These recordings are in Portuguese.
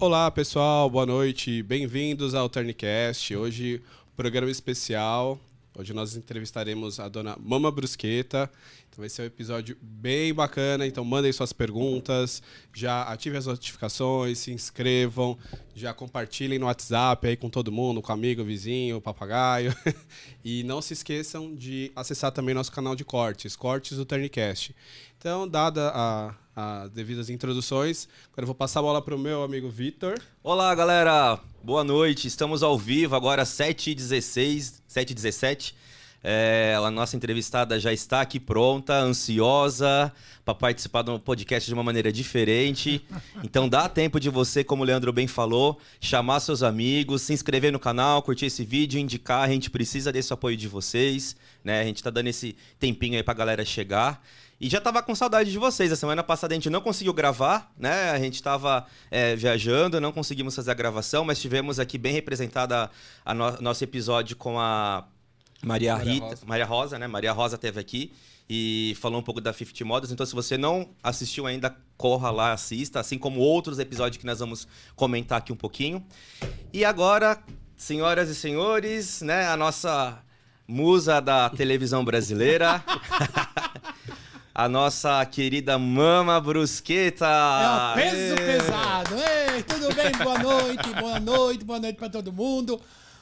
Olá, pessoal, boa noite, bem-vindos ao Turncast. Hoje, programa especial. Hoje nós entrevistaremos a dona Mama Brusqueta. Então vai ser um episódio bem bacana. Então mandem suas perguntas, já ativem as notificações, se inscrevam, já compartilhem no WhatsApp aí com todo mundo, com amigo, vizinho, papagaio. e não se esqueçam de acessar também nosso canal de cortes, cortes do Turncast. Então, dada a, as devidas introduções, agora eu vou passar a bola para o meu amigo Vitor. Olá, galera. Boa noite. Estamos ao vivo agora 7h16, 7h17. É, a nossa entrevistada já está aqui pronta, ansiosa para participar do podcast de uma maneira diferente. Então dá tempo de você, como o Leandro bem falou, chamar seus amigos, se inscrever no canal, curtir esse vídeo, indicar. A gente precisa desse apoio de vocês, né? A gente está dando esse tempinho aí para a galera chegar. E já tava com saudade de vocês. A semana passada a gente não conseguiu gravar, né? A gente estava é, viajando, não conseguimos fazer a gravação, mas tivemos aqui bem representada a no nosso episódio com a Maria, Maria Rita, Rosa. Maria Rosa, né? Maria Rosa teve aqui e falou um pouco da 50 Models. Então, se você não assistiu ainda, corra lá, assista, assim como outros episódios que nós vamos comentar aqui um pouquinho. E agora, senhoras e senhores, né? A nossa musa da televisão brasileira. a nossa querida Mama Brusqueta. É o peso Êêê. pesado. Ei, tudo bem? Boa noite, boa noite, boa noite para todo mundo.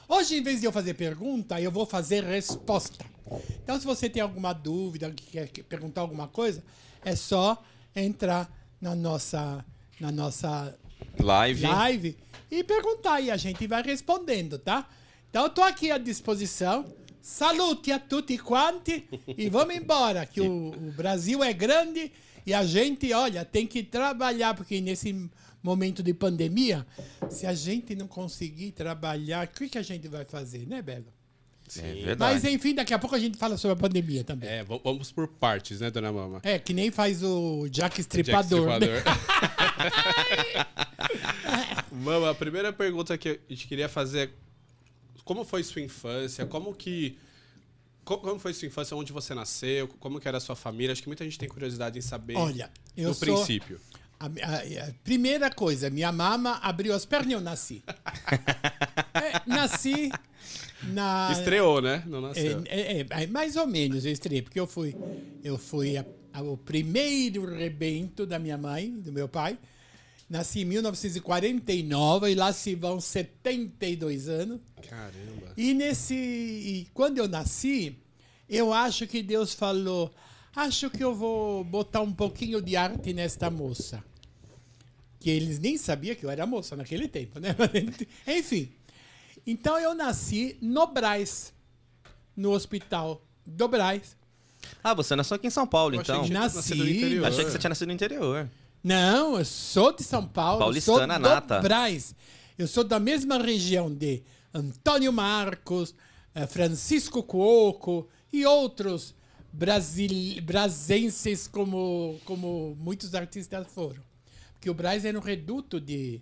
Hoje, em vez de eu fazer pergunta, eu vou fazer resposta. Então, se você tem alguma dúvida, quer perguntar alguma coisa, é só entrar na nossa, na nossa live. live e perguntar e a gente vai respondendo, tá? Então, eu tô aqui à disposição. Salute a tutti quanti e vamos embora, que o, o, Brasil é grande e a gente, olha, tem que trabalhar, porque nesse momento de pandemia, se a gente não conseguir trabalhar, o que, que a gente vai fazer, né, Belo? Sim. É Mas enfim, daqui a pouco a gente fala sobre a pandemia também. É, vamos por partes, né, dona Mama? É, que nem faz o Jack Stripador. Jack Stripador. Né? Mama, a primeira pergunta que a gente queria fazer como foi sua infância? Como que como foi sua infância? Onde você nasceu? Como que era a sua família? Acho que muita gente tem curiosidade em saber. Olha, eu no sou... princípio. A, a, a, primeira coisa, minha mama abriu as pernas e eu nasci. é, nasci na. Estreou, né? Não nasceu. É, é, é, mais ou menos eu estreiei, porque eu fui, eu fui o primeiro rebento da minha mãe, do meu pai. Nasci em 1949 e lá se vão 72 anos. Caramba. E nesse. E quando eu nasci, eu acho que Deus falou: acho que eu vou botar um pouquinho de arte nesta moça. Que eles nem sabiam que eu era moça naquele tempo, né? Enfim. Então eu nasci no Braz, no hospital do Braz. Ah, você nasceu aqui em São Paulo, eu então? Nasci. Achei que você tinha nascido no interior. Não, eu sou de São Paulo. Paulistana sou nata. do Braz. Eu sou da mesma região de Antônio Marcos, eh, Francisco Cuoco e outros brasil, brasenses como, como muitos artistas foram. Porque o Braz era um reduto de,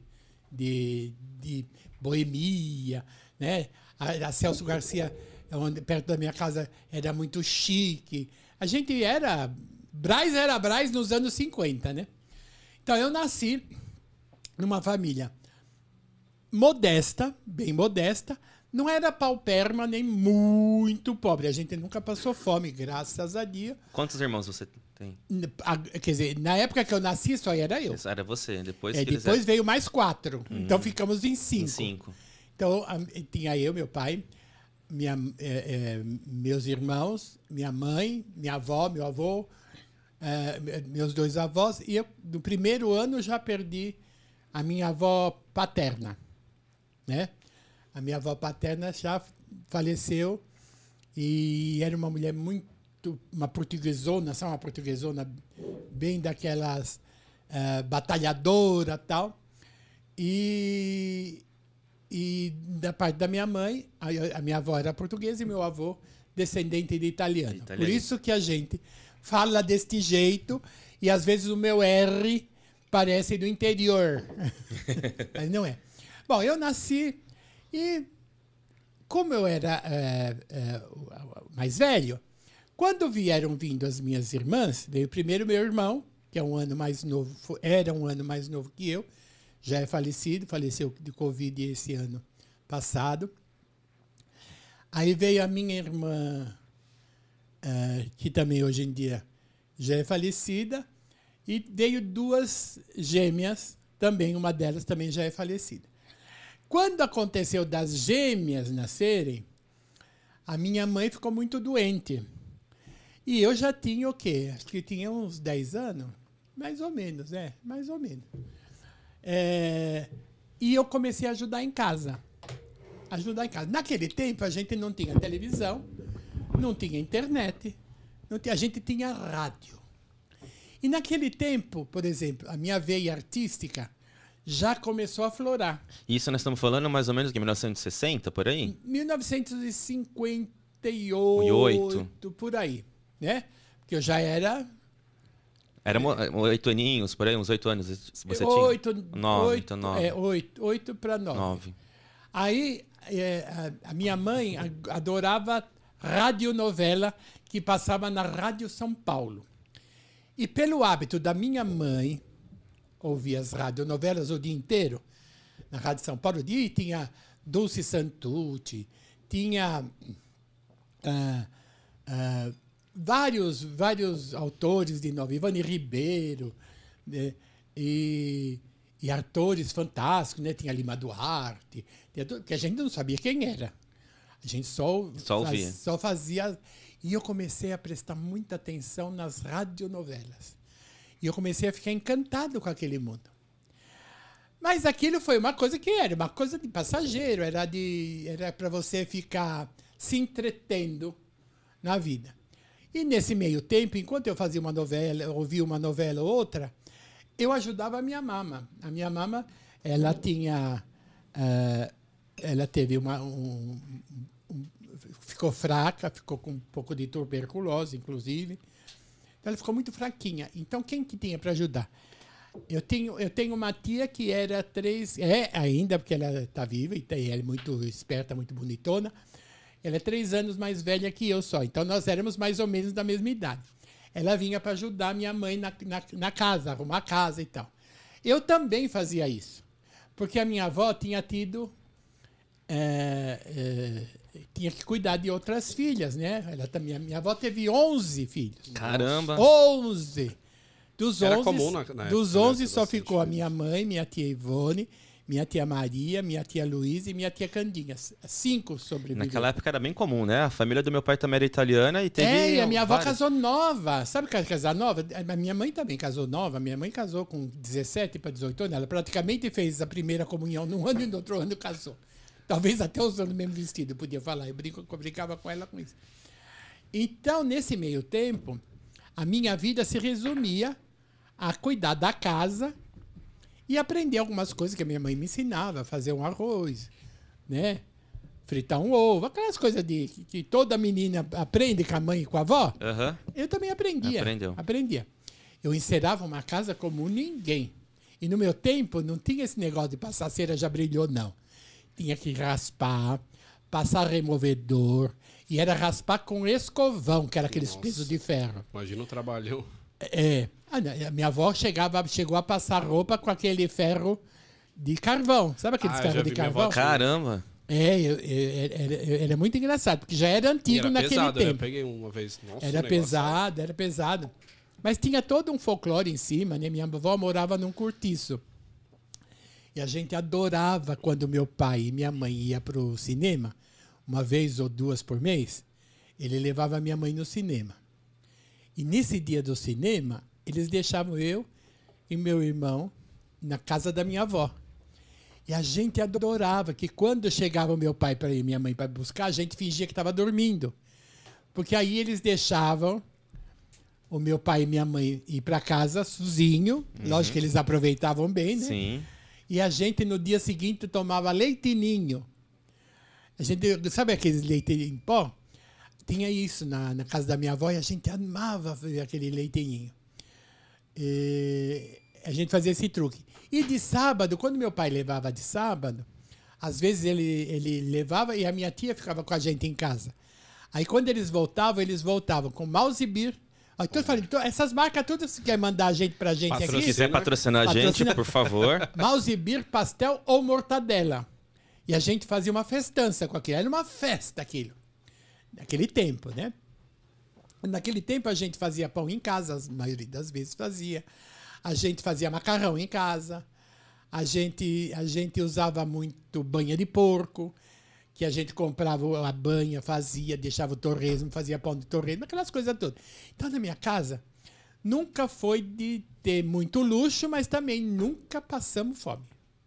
de, de boemia, né? A, a Celso Garcia, onde, perto da minha casa, era muito chique. A gente era... Braz era Braz nos anos 50, né? Então eu nasci numa família modesta, bem modesta, não era pauperma nem muito pobre. A gente nunca passou fome, graças a Deus. Quantos irmãos você tem? Quer dizer, na época que eu nasci, só era eu. Era você. Depois, é, depois eram... veio mais quatro. Hum. Então ficamos em cinco. Em cinco. Então tinha eu, meu pai, minha, é, é, meus irmãos, minha mãe, minha avó, meu avô, é, meus dois avós, e eu, no primeiro ano, já perdi a minha avó paterna, né? A minha avó paterna já faleceu e era uma mulher muito, uma portuguesona, sabe, uma portuguesona bem daquelas uh, batalhadora tal. E, e da parte da minha mãe, a, a minha avó era portuguesa e meu avô descendente de italiano. italiano. Por isso que a gente fala deste jeito e às vezes o meu R parece do interior. Mas não é. Bom, eu nasci e, como eu era é, é, mais velho, quando vieram vindo as minhas irmãs, veio primeiro meu irmão, que é um ano mais novo, era um ano mais novo que eu, já é falecido, faleceu de Covid esse ano passado. Aí veio a minha irmã, uh, que também hoje em dia já é falecida, e veio duas gêmeas, também uma delas também já é falecida. Quando aconteceu das gêmeas nascerem, a minha mãe ficou muito doente. E eu já tinha o quê? Acho que tinha uns 10 anos. Mais ou menos, é, mais ou menos. É, e eu comecei a ajudar em casa. Ajudar em casa. Naquele tempo a gente não tinha televisão, não tinha internet, não tinha, a gente tinha rádio. E naquele tempo, por exemplo, a minha veia artística já começou a florar. Isso nós estamos falando mais ou menos de 1960, por aí? 1958, por aí, né? Porque eu já era era oito aninhos, por aí, uns oito anos você oito, tinha? Nove, oito, então nove. É, oito, oito para nove. nove. Aí, é, a, a, minha mãe adorava radionovela que passava na Rádio São Paulo. E pelo hábito da minha mãe ouvir as radionovelas o dia inteiro, na Rádio São Paulo, e tinha Dulce Santucci, tinha... Uh, uh, vários, vários autores de novela, Ivani Ribeiro, né? e, e atores fantásticos, né? Tinha Lima Duarte, que a gente não sabia quem era. A gente só, só, faz, só fazia. E eu comecei a prestar muita atenção nas radionovelas. E eu comecei a ficar encantado com aquele mundo. Mas aquilo foi uma coisa que era uma coisa de passageiro, era de era para você ficar se entretendo na vida. E nesse meio tempo, enquanto eu fazia uma novela, ouvia uma novela ou outra, eu ajudava a minha mama. A minha mama, ela tinha, uh, ela teve uma, um, um, ficou fraca, ficou com um pouco de tuberculose, inclusive. Então ela ficou muito fraquinha. Então quem que tinha para ajudar? Eu tenho, eu tenho uma tia que era três, é ainda porque ela está viva e ela é muito esperta, muito bonitona. Ela é três anos mais velha que eu só. Então nós éramos mais ou menos da mesma idade. Ela vinha para ajudar minha mãe na, na, na, casa, arrumar a casa e tal. Eu também fazia isso. Porque a minha avó tinha tido. É, tinha que cuidar de outras filhas, né? Ela também, minha avó teve 11 filhos. Caramba! 11! Dos 11, Era comum na, na dos 11 só ficou a minha mãe, minha tia Ivone, minha tia Maria, minha tia Luísa e minha tia Candinha. Cinco sobreviveram. Naquela época era bem comum, né? A família do meu pai também era italiana e teve. É, e a minha avó casou nova. Sabe que casar nova? A minha mãe também casou nova. Minha mãe casou com 17 para 18 anos. Ela praticamente fez a primeira comunhão num ano e no outro ano casou. Talvez até usando o mesmo vestido, podia falar. Eu, brinco, eu brincava com ela com isso. Então, nesse meio tempo, a minha vida se resumia a cuidar da casa e aprender algumas coisas que a minha mãe me ensinava, fazer um arroz, né? Fritar um ovo, aquelas coisas de que, que toda menina aprende com a mãe e com a avó. Uhum. Eu também aprendia. Aprendeu. Aprendia. Eu encerava uma casa como ninguém. E no meu tempo não tinha esse negócio de passar cera já brilhou, não. Tinha que raspar, passar removedor. E era raspar com escovão, que era aqueles Nossa. pesos de ferro. Imagina o trabalhão. É. A minha avó chegava, chegou a passar roupa com aquele ferro de carvão. Sabe aqueles ah, ferros de carvão? Caramba! É, era é muito engraçado, porque já era antigo era naquele pesado, tempo. Eu peguei uma vez. Nossa, era pesado, era pesado. Mas tinha todo um folclore em cima, né? Minha avó morava num cortiço. E a gente adorava quando meu pai e minha mãe iam para o cinema, uma vez ou duas por mês, ele levava minha mãe no cinema. E nesse dia do cinema, eles deixavam eu e meu irmão na casa da minha avó. E a gente adorava que quando chegava o meu pai para ir minha mãe para buscar, a gente fingia que estava dormindo. Porque aí eles deixavam o meu pai e minha mãe ir para casa sozinho. Uhum. Lógico que eles aproveitavam bem, né? Sim. E a gente no dia seguinte tomava leitinho. A gente, sabe aqueles leite em pó? Tinha isso na, na casa da minha avó e a gente amava aquele leitinho. A gente fazia esse truque. E de sábado, quando meu pai levava de sábado, às vezes ele, ele levava e a minha tia ficava com a gente em casa. Aí quando eles voltavam, eles voltavam com mouse beer, Então, eu falei, então, essas marcas todas que quer mandar a gente pra gente Se Patrocina. aqui. quiser patrocinar a gente, Patrocina. por favor. Mouse beer, pastel ou mortadela. E a gente fazia uma festança com aquilo. Era uma festa aquilo. Naquele tempo, né? Naquele tempo a gente fazia pão em casa, a maioria das vezes fazia. A gente fazia macarrão em casa. A gente, a gente usava muito banha de porco, que a gente comprava a banha, fazia, deixava o torresmo, fazia pão de torresmo, aquelas coisas todas. Então, na minha casa, nunca foi de ter muito luxo, mas também nunca passamos fome.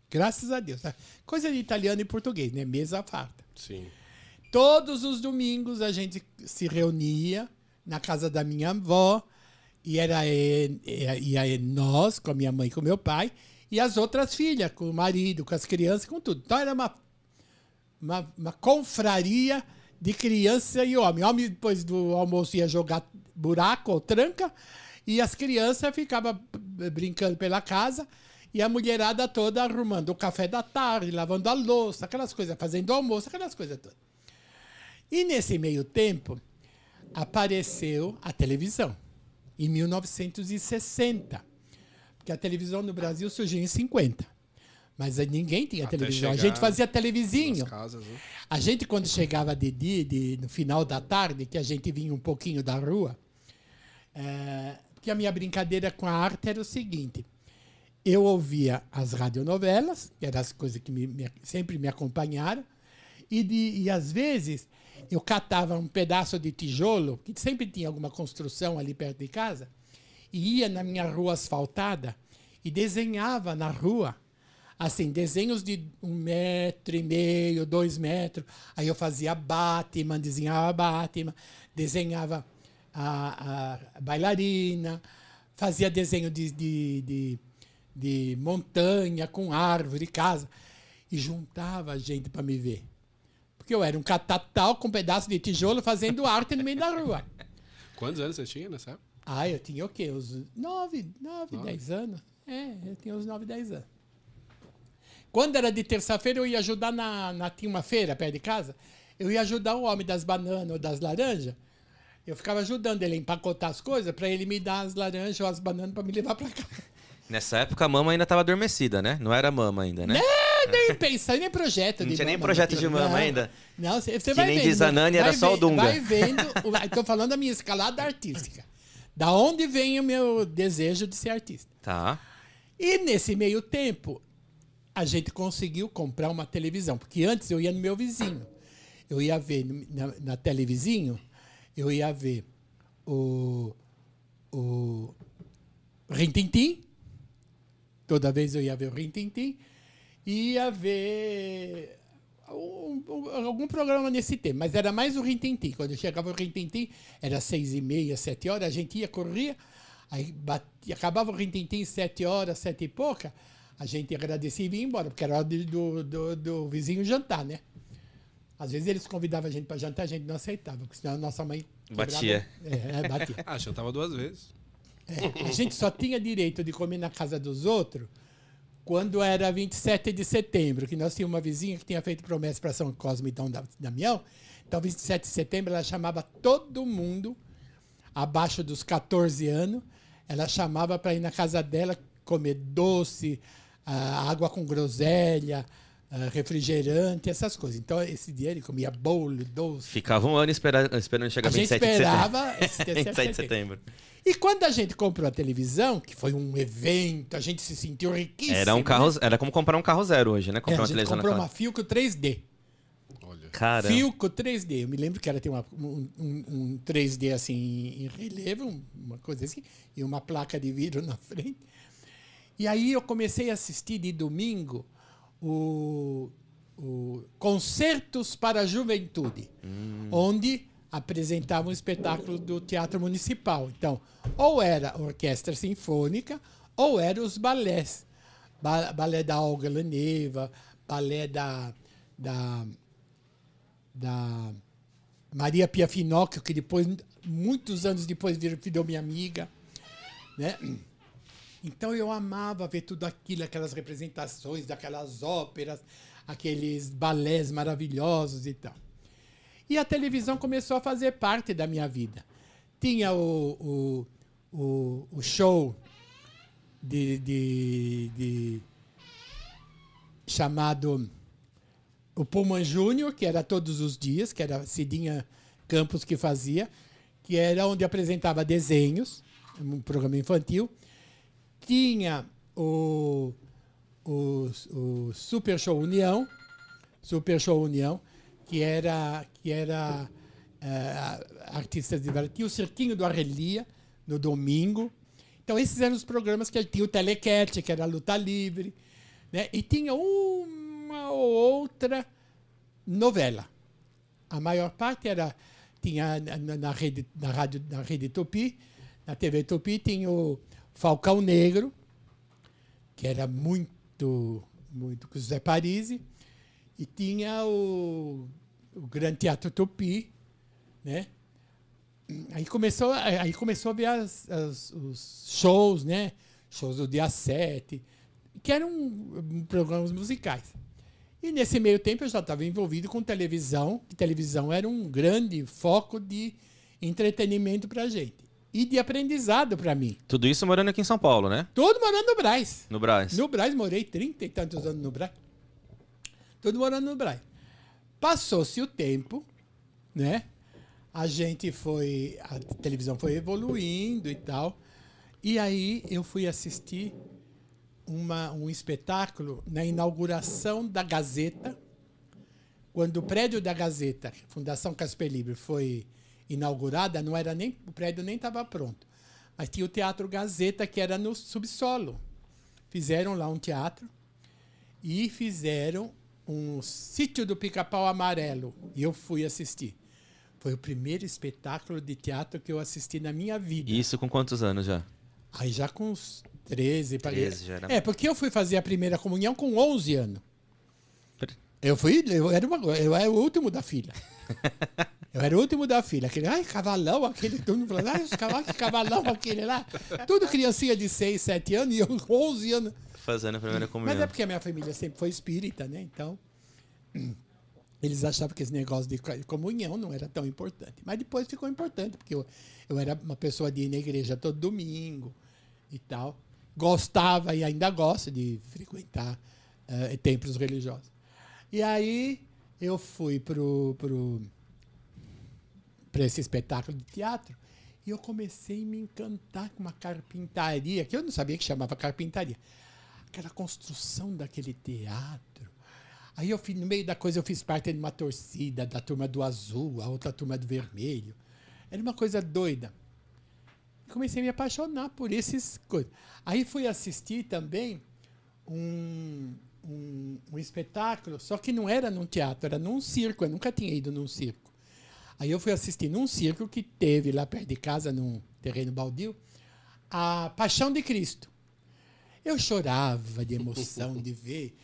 Graças a Deus. tá? Coisa de italiano e português, né? Mesa farta. Sim. Todos os domingos a gente se reunia na casa da minha avó e era eh, ia eh, nós, com a minha mãe e com meu pai, e as outras filhas, com o marido, com as crianças, com tudo. Então era uma, uma, uma confraria de criança e homem. Homem, depois do almoço, ia jogar buraco ou tranca, e as crianças ficavam brincando pela casa, e a mulherada toda arrumando o café da tarde, lavando a louça, aquelas coisas, fazendo almoço, aquelas coisas todas. E nesse meio tempo, apareceu a televisão, em 1960. Porque a televisão no Brasil surgiu em 50. Mas ninguém tinha Até televisão. A gente fazia televisinho. Casas, né? A gente, quando chegava de dia, de- no final da tarde, que a gente vinha um pouquinho da rua, é, porque a minha brincadeira com a arte era o seguinte: eu ouvia as radionovelas, que eram as coisas que me- me- sempre me acompanharam, e, de- e às vezes eu catava um pedaço de tijolo, que sempre tinha alguma construção ali perto de casa, e ia na minha rua asfaltada e desenhava na rua, assim, desenhos de um metro e meio, dois metros. Aí eu fazia Batman, desenhava Batman, desenhava a, a bailarina, fazia desenho de, de, de, de montanha com árvore, casa, e juntava gente para me ver. Porque eu era um catatal com um pedaço de tijolo fazendo arte no meio da rua. Quantos anos você tinha nessa época? Ah, eu tinha o quê? Uns 9, 9, Nove? 10 anos? É, eu tinha uns 9, 10 anos. Quando era de terça-feira, eu ia ajudar na, na. Tinha uma feira perto de casa. Eu ia ajudar o homem das bananas ou das laranjas. Eu ficava ajudando ele a empacotar as coisas para ele me dar as laranjas ou as bananas para me levar para casa. Nessa época a mama ainda estava adormecida, né? Não era mama ainda, né? nem pensar, nem projeto Não tinha nem projeto de mama Não. ainda. Não, você vai nem vendo. diz a Nani, era só o Dunga. Vai vendo. Estou falando da minha escalada artística. Da onde vem o meu desejo de ser artista. Tá. E nesse meio tempo, a gente conseguiu comprar uma televisão. Porque antes eu ia no meu vizinho. Eu ia ver na, na televizinho, eu ia ver o, o Rintintim. Toda vez eu ia ver o Rintintim. E ia ver um- um- algum programa nesse tema. Mas era mais o Rintintim. Quando chegava o Rintintim, era seis e meia, sete horas, a gente ia, corria. Aí batia, acabava o Rintintim sete horas, sete e pouca. A gente agradecia e vinha embora, porque era hora do, do, do vizinho jantar, né? Às vezes eles convidavam a gente para jantar, a gente não aceitava, porque senão a nossa mãe... quebrava- Batia. É, é, batia. Ah, jantava duas vezes. É, a gente só tinha direito de comer na casa dos outros quando era 27 de setembro, que nós tínhamos uma vizinha que tinha feito promessa para São Cosme e Dom Da- Damião. Então, 27 de setembro, ela chamava todo mundo abaixo dos 14 anos. Ela chamava para ir na casa dela comer doce, água com groselha, ah, refrigerante, essas coisas. Então, esse dia ele comia bolo, doce. Ficava um ano espera- esperando chegar A gente 27 de setembro. esperava esse 27 de 27 setembro. E quando a gente comprou a televisão, que foi um evento, a gente se sentiu riquíssimo. Era um carro, né? era como comprar um carro zero hoje, né? É, Comprar a uma gente televisão comprou naquela. uma Filco 3D. Olha. Cara, Filco 3D. Eu me lembro que ela tem uma- um, um- um 3D assim em relevo, um- uma coisa assim, e uma placa de vidro na frente. E aí eu comecei a assistir de domingo o, o Concertos para a Juventude, onde apresentavam um espetáculo do Teatro Municipal. Então, ou era orquestra sinfônica, ou eram os balés. Ba- balé da Olga Laneva, balé da, da da Maria Pia Finocchio, que depois, muitos anos depois, virou, virou minha amiga. Né? Então eu amava ver tudo aquilo, aquelas representações daquelas óperas, aqueles balés maravilhosos e tal. E a televisão começou a fazer parte da minha vida. tinha o, o, o, o show de, de, de chamado o Pullman Júnior, que era todos os dias, que era Cidinha Campos que fazia, que era onde apresentava desenhos, um programa infantil. Tinha o, o, o Super Show União, Super Show União, que era, que era uh, artistas divertidos, o Cirquinho do Arrelia, no domingo. Então, esses eram os programas que tinha o Telecat, que era a luta livre, né? e tinha uma ou outra novela. A maior parte era tinha na, na rede na rádio na rede Tupi, na TV Tupi tinha o Falcão Negro, que era muito muito com o Zé Parisi, e tinha o, o Grande Teatro Tupi, né? Aí começou, aí começou a ver as, as, os shows, né? Shows do dia 7, que eram programas musicais. E nesse meio tempo eu já estava envolvido com televisão, que televisão era um grande foco de entretenimento para a gente. E de aprendizado para mim. Tudo isso morando aqui em São Paulo, né? Tudo morando no Braz. No Braz. No Braz, morei 30 e tantos anos no Braz. Tudo morando no Braz. Passou-se o tempo, né? A gente foi. A televisão foi evoluindo e tal. E aí eu fui assistir uma, um espetáculo na inauguração da Gazeta, quando o prédio da Gazeta, Fundação Casper Libre, foi inaugurada, não era nem o prédio nem estava pronto, mas tinha o Teatro Gazeta que era no subsolo. Fizeram lá um teatro e fizeram um sítio do Pica-Pau Amarelo e eu fui assistir. Foi o primeiro espetáculo de teatro que eu assisti na minha vida. Isso com quantos anos já? Aí já com uns 13, 13 já era... É, porque eu fui fazer a primeira comunhão com 11 anos. Eu fui, eu era, uma, eu era o último da fila. Eu era o último da fila. Aquele, ai, cavalão, aquele, todo mundo falando, ai, os cavalos, que cavalão aquele lá. Tudo criancinha de 6, 7 anos e eu 11 anos. Fazendo a primeira comunhão. Mas é porque a minha família sempre foi espírita, né? Então, eles achavam que esse negócio de comunhão não era tão importante. Mas depois ficou importante, porque eu, eu era uma pessoa de ir na igreja todo domingo e tal gostava e ainda gosta de frequentar uh, templos religiosos. E aí eu fui pro, pro, para esse espetáculo de teatro e eu comecei a me encantar com uma carpintaria, que eu não sabia que chamava carpintaria. Aquela construção daquele teatro. Aí eu no meio da coisa eu fiz parte de uma torcida da turma do azul, a outra turma do vermelho. Era uma coisa doida comecei a me apaixonar por esses coisas. Aí fui assistir também um, um, um, espetáculo, só que não era num teatro, era num circo. Eu nunca tinha ido num circo. Aí eu fui assistir num circo que teve lá perto de casa, num terreno baldio, a Paixão de Cristo. Eu chorava de emoção de ver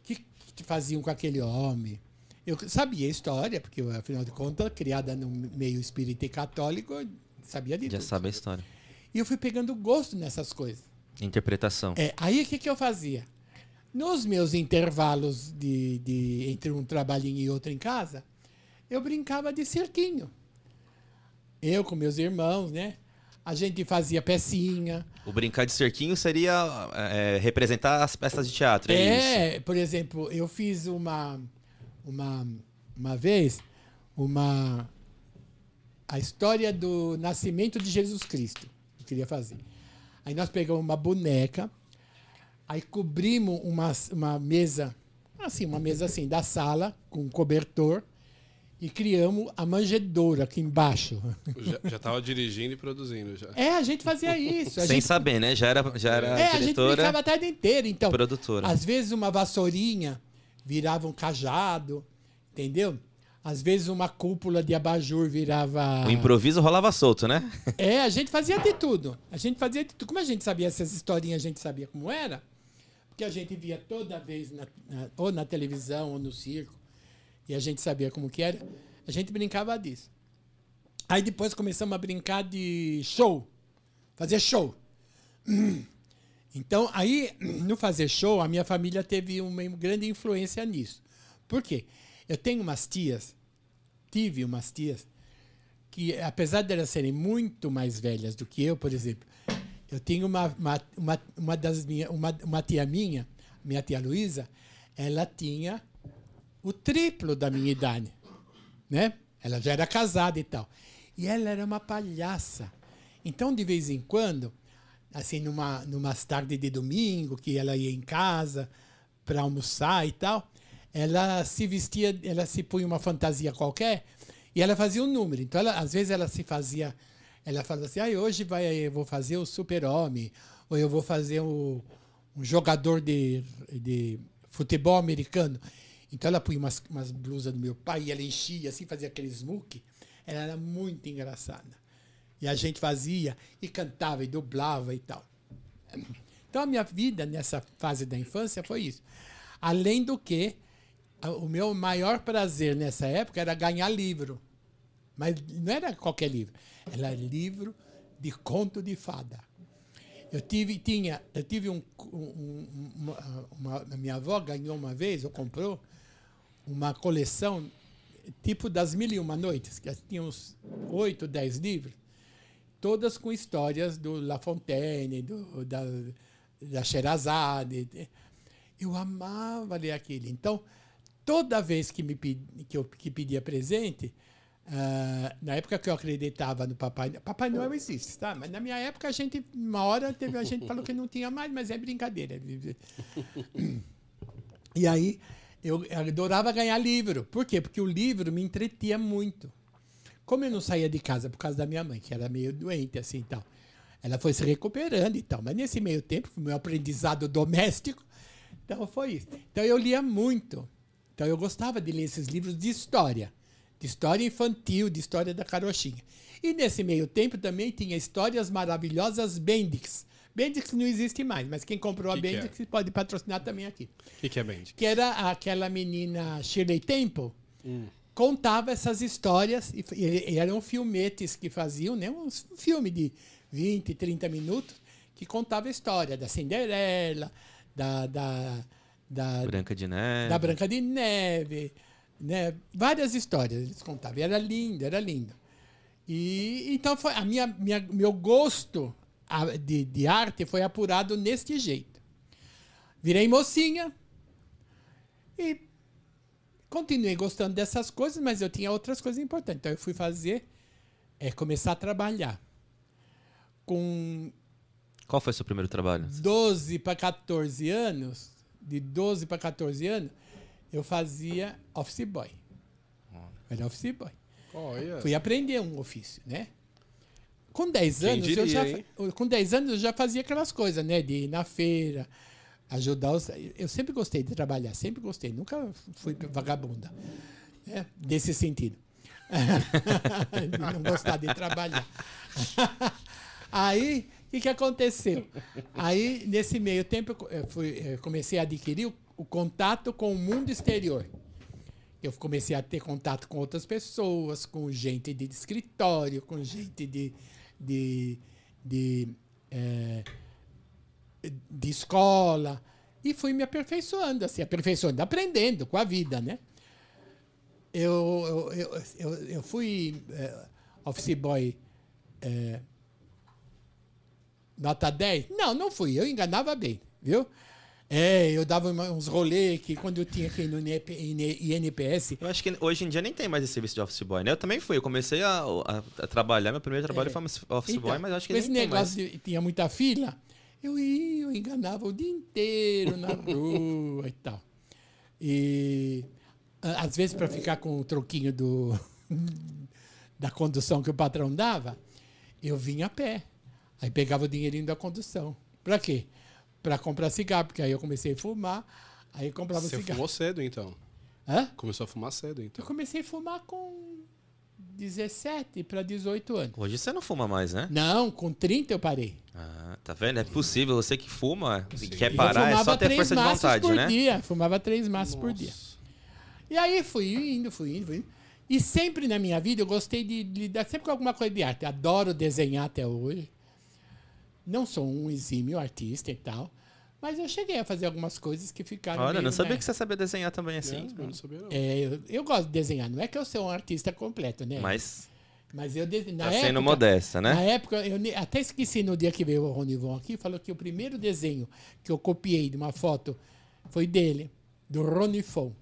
o que, que faziam com aquele homem. Eu sabia a história, porque, afinal de contas, criada no meio espírita e católico, sabia de Já tudo. sabe a história. E eu fui pegando gosto nessas coisas. Interpretação. É, aí o que, que eu fazia? Nos meus intervalos de, de entre um trabalhinho e outro em casa, eu brincava de cirquinho. Eu com meus irmãos, né? A gente fazia pecinha. O brincar de cerquinho seria é, representar as peças de teatro, é, é por exemplo, eu fiz uma, uma, uma vez uma a história do nascimento de Jesus Cristo. Eu queria fazer. Aí nós pegamos uma boneca, aí cobrimos uma, uma mesa, assim, uma mesa assim, da sala, com um cobertor, e criamos a manjedoura aqui embaixo. Já estava dirigindo e produzindo já. É, a gente fazia isso. Sem gente... saber, né? Já era, já era é, diretora. a gente brincava a tarde inteira. Então, produtora. às vezes uma vassourinha virava um cajado, entendeu? Às vezes uma cúpula de abajur virava. O improviso rolava solto, né? É, a gente fazia de tudo. A gente fazia de tudo. Como a gente sabia essas historinhas, a gente sabia como era. Porque a gente via toda vez, na, na, ou na televisão, ou no circo, e a gente sabia como que era. A gente brincava disso. Aí depois começamos a brincar de show. Fazer show. Então, aí, no fazer show, a minha família teve uma grande influência nisso. Por quê? Eu tenho umas tias, tive umas tias, que apesar de elas serem muito mais velhas do que eu, por exemplo, eu tenho uma, uma, uma, uma das minha, uma, uma tia minha, minha tia Luísa, ela tinha o triplo da minha idade, né? Ela já era casada e tal. E ela era uma palhaça. Então, de vez em quando, assim, numa, numas tardes de domingo, que ela ia em casa para almoçar e tal, ela se vestia, ela se punha uma fantasia qualquer e ela fazia um número. Então, ela, às vezes, ela se fazia, ela falava assim, ah, hoje vai, eu vou fazer o super-homem, ou eu vou fazer o, um jogador de, de futebol americano. Então, ela punha umas, umas blusas do meu pai e ela enchia, assim, fazia aquele smoke. Ela era muito engraçada. E a gente fazia e cantava e dublava e tal. Então, a minha vida nessa fase da infância foi isso. Além do que, o meu maior prazer nessa época era ganhar livro. Mas não era qualquer livro. Era livro de conto de fada. Eu tive, tinha, eu tive um, um uma, uma, minha avó ganhou uma vez, ou comprou, uma coleção tipo das Mil e Uma Noites, que tinha uns oito, dez livros, todas com histórias do La Fontaine, do, da, da Sherazade. Eu amava ler aquilo. Então, toda vez que, me, que eu que pedia presente, uh, na época que eu acreditava no Papai Papai Noel existe, tá? Mas na minha época, a gente, uma hora, teve, a gente falou que não tinha mais, mas é brincadeira. E aí, eu adorava ganhar livro. Por quê? Porque o livro me entretia muito. Como eu não saía de casa por causa da minha mãe, que era meio doente assim e tal, ela foi se recuperando e tal. Mas nesse meio tempo, meu aprendizado doméstico, então foi isso. Então eu lia muito. Então eu gostava de ler esses livros de história, de história infantil, de história da carochinha. E nesse meio tempo também tinha histórias maravilhosas Bendix. Bendix não existe mais, mas quem comprou Que a que é? Bendix pode patrocinar também aqui. O que, que é Bend? Que era aquela menina Shirley Temple, Hum. contava essas histórias, e, e- e eram filmetes que faziam, né? Um filme de 20, 30 minutos, que contava a história da Cinderela, da, da, da, Branca de Neve. da Branca de Neve, né? Várias histórias eles contavam. E era lindo, era lindo. E então foi a minha, minha meu gosto de, de arte foi apurado neste jeito. Virei mocinha e continuei gostando dessas coisas, mas eu tinha outras coisas importantes. Então eu fui fazer é começar a trabalhar com Qual foi o seu primeiro trabalho? 12 para 14 anos, de 12 para 14 anos, eu fazia office boy. Eu era office boy. Olha. Fui aprender um ofício, né? Com 10 Quem anos, eu diria, já, hein? fa- com 10 anos eu já fazia aquelas coisas, né? De ir na feira, ajudar os. Eu sempre gostei de trabalhar, sempre gostei, nunca fui vagabunda. né? Desse sentido. Não gostar de trabalhar. Aí, o que, que aconteceu? Aí, nesse meio tempo, eu eu fui, eu comecei a adquirir o, o contato com o mundo exterior. Eu comecei a ter contato com outras pessoas, com gente de escritório, com gente de, de, de, eh, de escola. E fui me aperfeiçoando, assim, aperfeiçoando, aprendendo com a vida, né? Eu, eu, eu, eu, fui eh, office boy eh, nota 10? Não, não fui. Eu enganava bem, viu? É, eu dava uns rolês que quando eu tinha que ir no INP INPS, Eu acho que hoje em dia nem tem mais esse serviço de office boy, né? Eu também fui. Eu comecei a, a- a trabalhar, meu primeiro trabalho É. foi office boy, mas acho que nem esse tem mais. negócio de tinha muita fila, eu ia, eu enganava o dia inteiro na rua e tal. E às vezes para ficar com o troquinho do da condução que o patrão dava, eu vinha a pé. Aí pegava o dinheirinho da condução. Para quê? Para comprar cigarro, porque aí eu comecei a fumar, aí eu comprava Você cigarro. fumou cedo, então. Hã? Começou a fumar cedo, Eu então. comecei a fumar com 17 para 18 anos. Hoje você não fuma mais, né? Não, com 30 eu parei. Ah, tá vendo? É possível. Você que fuma e quer parar, eu é só ter três força de vontade, por né? Dia. Fumava três maços por dia. E aí fui indo, fui indo, fui indo. E sempre na minha vida eu gostei de lidar sempre com alguma coisa de arte. Adoro desenhar até hoje. Não sou um exímio artista e tal. Mas eu cheguei a fazer algumas coisas que ficaram. Olha, meio, não sabia né? que você sabia desenhar também assim. Eu não sabia, não. É, eu, eu gosto de desenhar. Não é que eu sou um artista completo, né? Mas Mas eu de- na Tá época, sendo modesta, né? Na época, eu até esqueci no dia que veio o Ronivon aqui, falou que o primeiro desenho que eu copiei de uma foto foi dele, do Ronifon.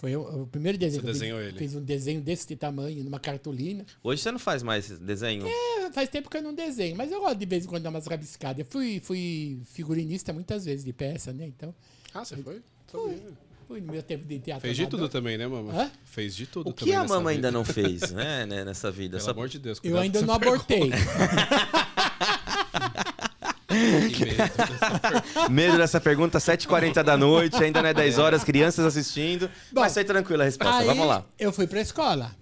Foi o, o primeiro desenho. Você que eu fiz. desenhou ele? Fiz um desenho desse tamanho, numa cartolina. Hoje você não faz mais desenho? É, faz tempo que eu não desenho, mas eu gosto de vez em quando dar umas rabiscadas. Eu fui, fui figurinista muitas vezes de peça, né? Então, Ah, você foi? Sabia. fui no meu tempo de teatro. Fez de tudo também, né, mama? Hã? Fez de tudo O também que a mama ainda não fez, né, né, nessa vida? Pelo Essa- amor de Deus, Eu ainda não abortei. pergunta, que medo. Medo dessa pergunta, 7h40 da noite, ainda não é 10 horas, crianças assistindo. Bom, Mas sai tranquila a resposta, Aí, vamos lá. Eu fui pra escola.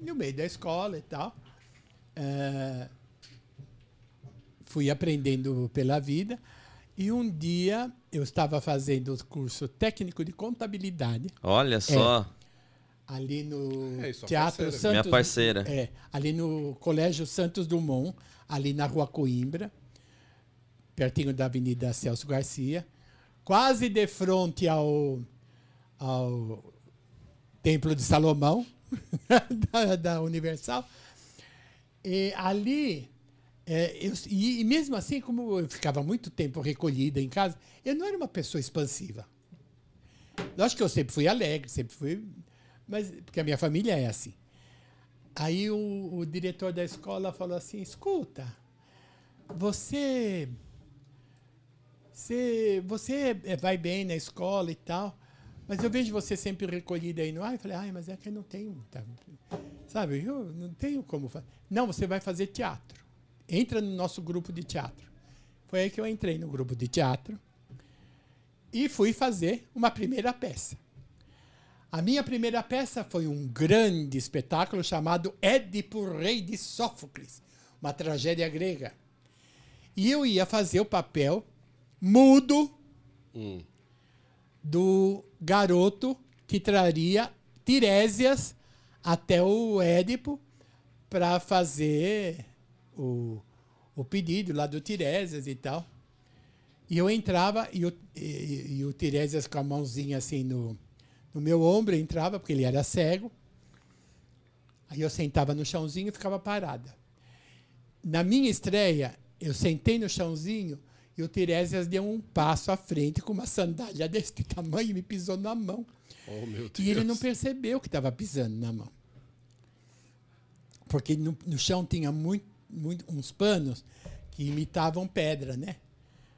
No meio da escola e tal. eh, fui aprendendo pela vida. E um dia eu estava fazendo o curso técnico de contabilidade Olha só, ali no É, Teatro parceira. Santos. minha parceira. É, ali no Colégio Santos Dumont, ali na Rua Coimbra, pertinho da Avenida Celso Garcia, quase de frente ao, ao Templo de Salomão, da, da Universal. E ali, é, eu- e, e mesmo assim, como eu ficava muito tempo recolhida em casa, eu não era uma pessoa expansiva. Lógico que eu sempre fui alegre, sempre fui. Mas, porque a minha família é assim. Aí o, o diretor da escola falou assim: escuta, você. Você, você é, vai bem na escola e tal, mas eu vejo você sempre recolhida aí no ar. Eu falei, ai, mas é que eu não tenho. tá, sabe, eu não tenho como fazer. Não, você vai fazer teatro. Entra no nosso grupo de teatro. Foi aí que eu entrei no grupo de teatro e fui fazer uma primeira peça. A minha primeira peça foi um grande espetáculo chamado Édipo, Rei de Sófocles, uma tragédia grega. E eu ia fazer o papel mudo Hum. do garoto que traria Tirésias até o Édipo para fazer o, o pedido lá do Tirésias e tal. E eu entrava e o, e, e o Tirésias com a mãozinha assim no, no meu ombro entrava, porque ele era cego. Aí eu sentava no chãozinho e ficava parada. Na minha estreia, eu sentei no chãozinho e o Tirésias deu um passo à frente com uma sandália desse tamanho e me pisou na mão. Oh, meu Deus. E ele não percebeu que estava pisando na mão. Porque no, no chão tinha muito, muito, uns panos que imitavam pedra, né?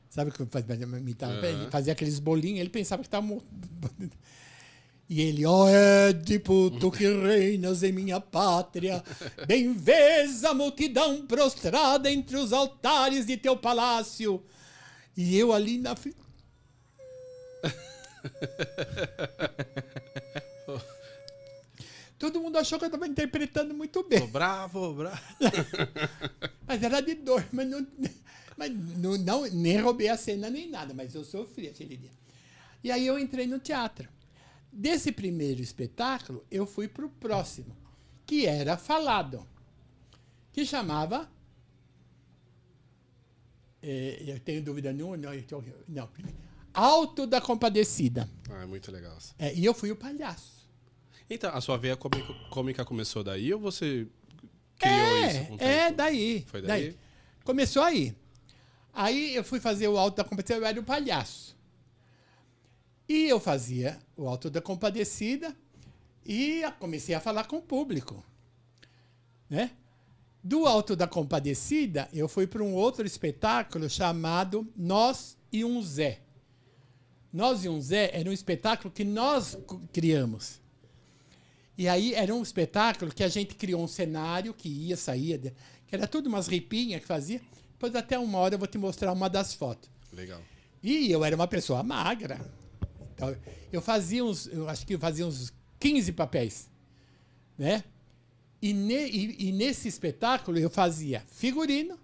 Sabe o que? Imitava pedra? Ele fazia aqueles bolinhos, ele pensava que estava morto. E ele, ó Édipo, tu que reinas em minha pátria, bem vês a multidão prostrada entre os altares de teu palácio. E eu ali na frente. Todo mundo achou que eu estava interpretando muito bem. Tô bravo, bravo. Mas era de dor, mas não, mas não, não- nem roubei a cena nem nada, mas eu sofri aquele dia. E aí eu entrei no teatro. Desse primeiro espetáculo, eu fui para o próximo, que era falado, que chamava. Eh, eu tenho dúvida nenhuma, não, eu tô- não. Alto da Compadecida. Ah, é muito legal. É, e eu fui o palhaço. Então, a sua veia cômica, cômica começou daí ou você criou isso com o É, é daí. Foi daí? Começou aí. Aí eu fui fazer o Alto da Compadecida, eu era o palhaço. E eu fazia o Alto da Compadecida e comecei a falar com o público. Né? Do Alto da Compadecida, eu fui para um outro espetáculo chamado Nós e um Zé. Nós e um Zé era um espetáculo que nós criamos. E aí era um espetáculo que a gente criou um cenário que ia, saía, que era tudo umas ripinhas que fazia. Depois até uma hora eu vou te mostrar uma das fotos. Legal. E eu era uma pessoa magra. Então, eu fazia uns, eu acho que eu fazia uns 15 papéis, né? E, ne- e- e nesse espetáculo eu fazia figurino,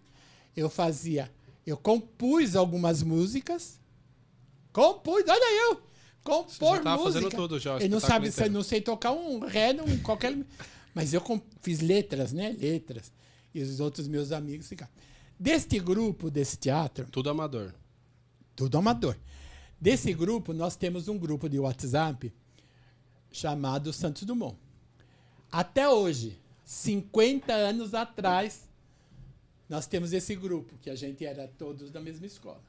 eu fazia, eu compus algumas músicas, compus, olha eu, compor tava música. tudo já, eu não sabe, inteiro. não sei tocar um ré, um qualquer, mas eu fiz letras, né? Letras. E os outros meus amigos ficaram. Deste grupo, desse teatro, Tudo amador. tudo amador. Desse grupo, nós temos um grupo de WhatsApp chamado Santos Dumont. Até hoje, 50 anos atrás, nós temos esse grupo, que a gente era todos da mesma escola.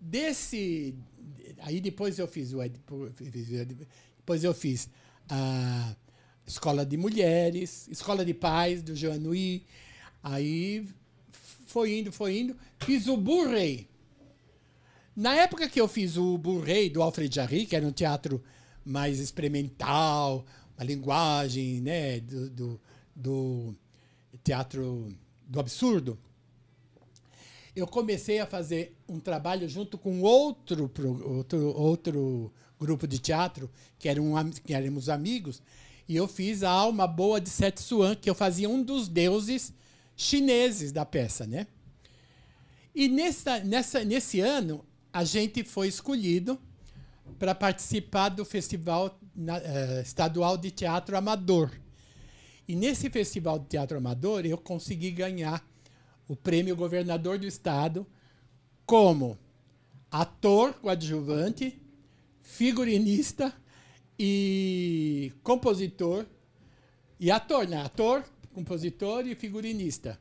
Desse. Aí depois eu fiz o. Depois eu fiz a escola de mulheres, escola de pais do Joanuí. Aí foi indo, foi indo. Fiz o Burrei. Na época que eu fiz o Burrei do Alfred Jarry, que era um teatro mais experimental, a linguagem né, do, do, do teatro do absurdo, eu comecei a fazer um trabalho junto com outro, outro, outro grupo de teatro, que, eram, que éramos amigos, e eu fiz a Alma Boa de Setsuan, que eu fazia um dos deuses chineses da peça, né? E nessa, nessa, nesse ano, a gente foi escolhido para participar do Festival uh, Estadual de Teatro Amador. E nesse Festival de Teatro Amador, eu consegui ganhar o prêmio Governador do Estado como ator coadjuvante, figurinista e compositor. E ator, né? Ator, compositor e figurinista.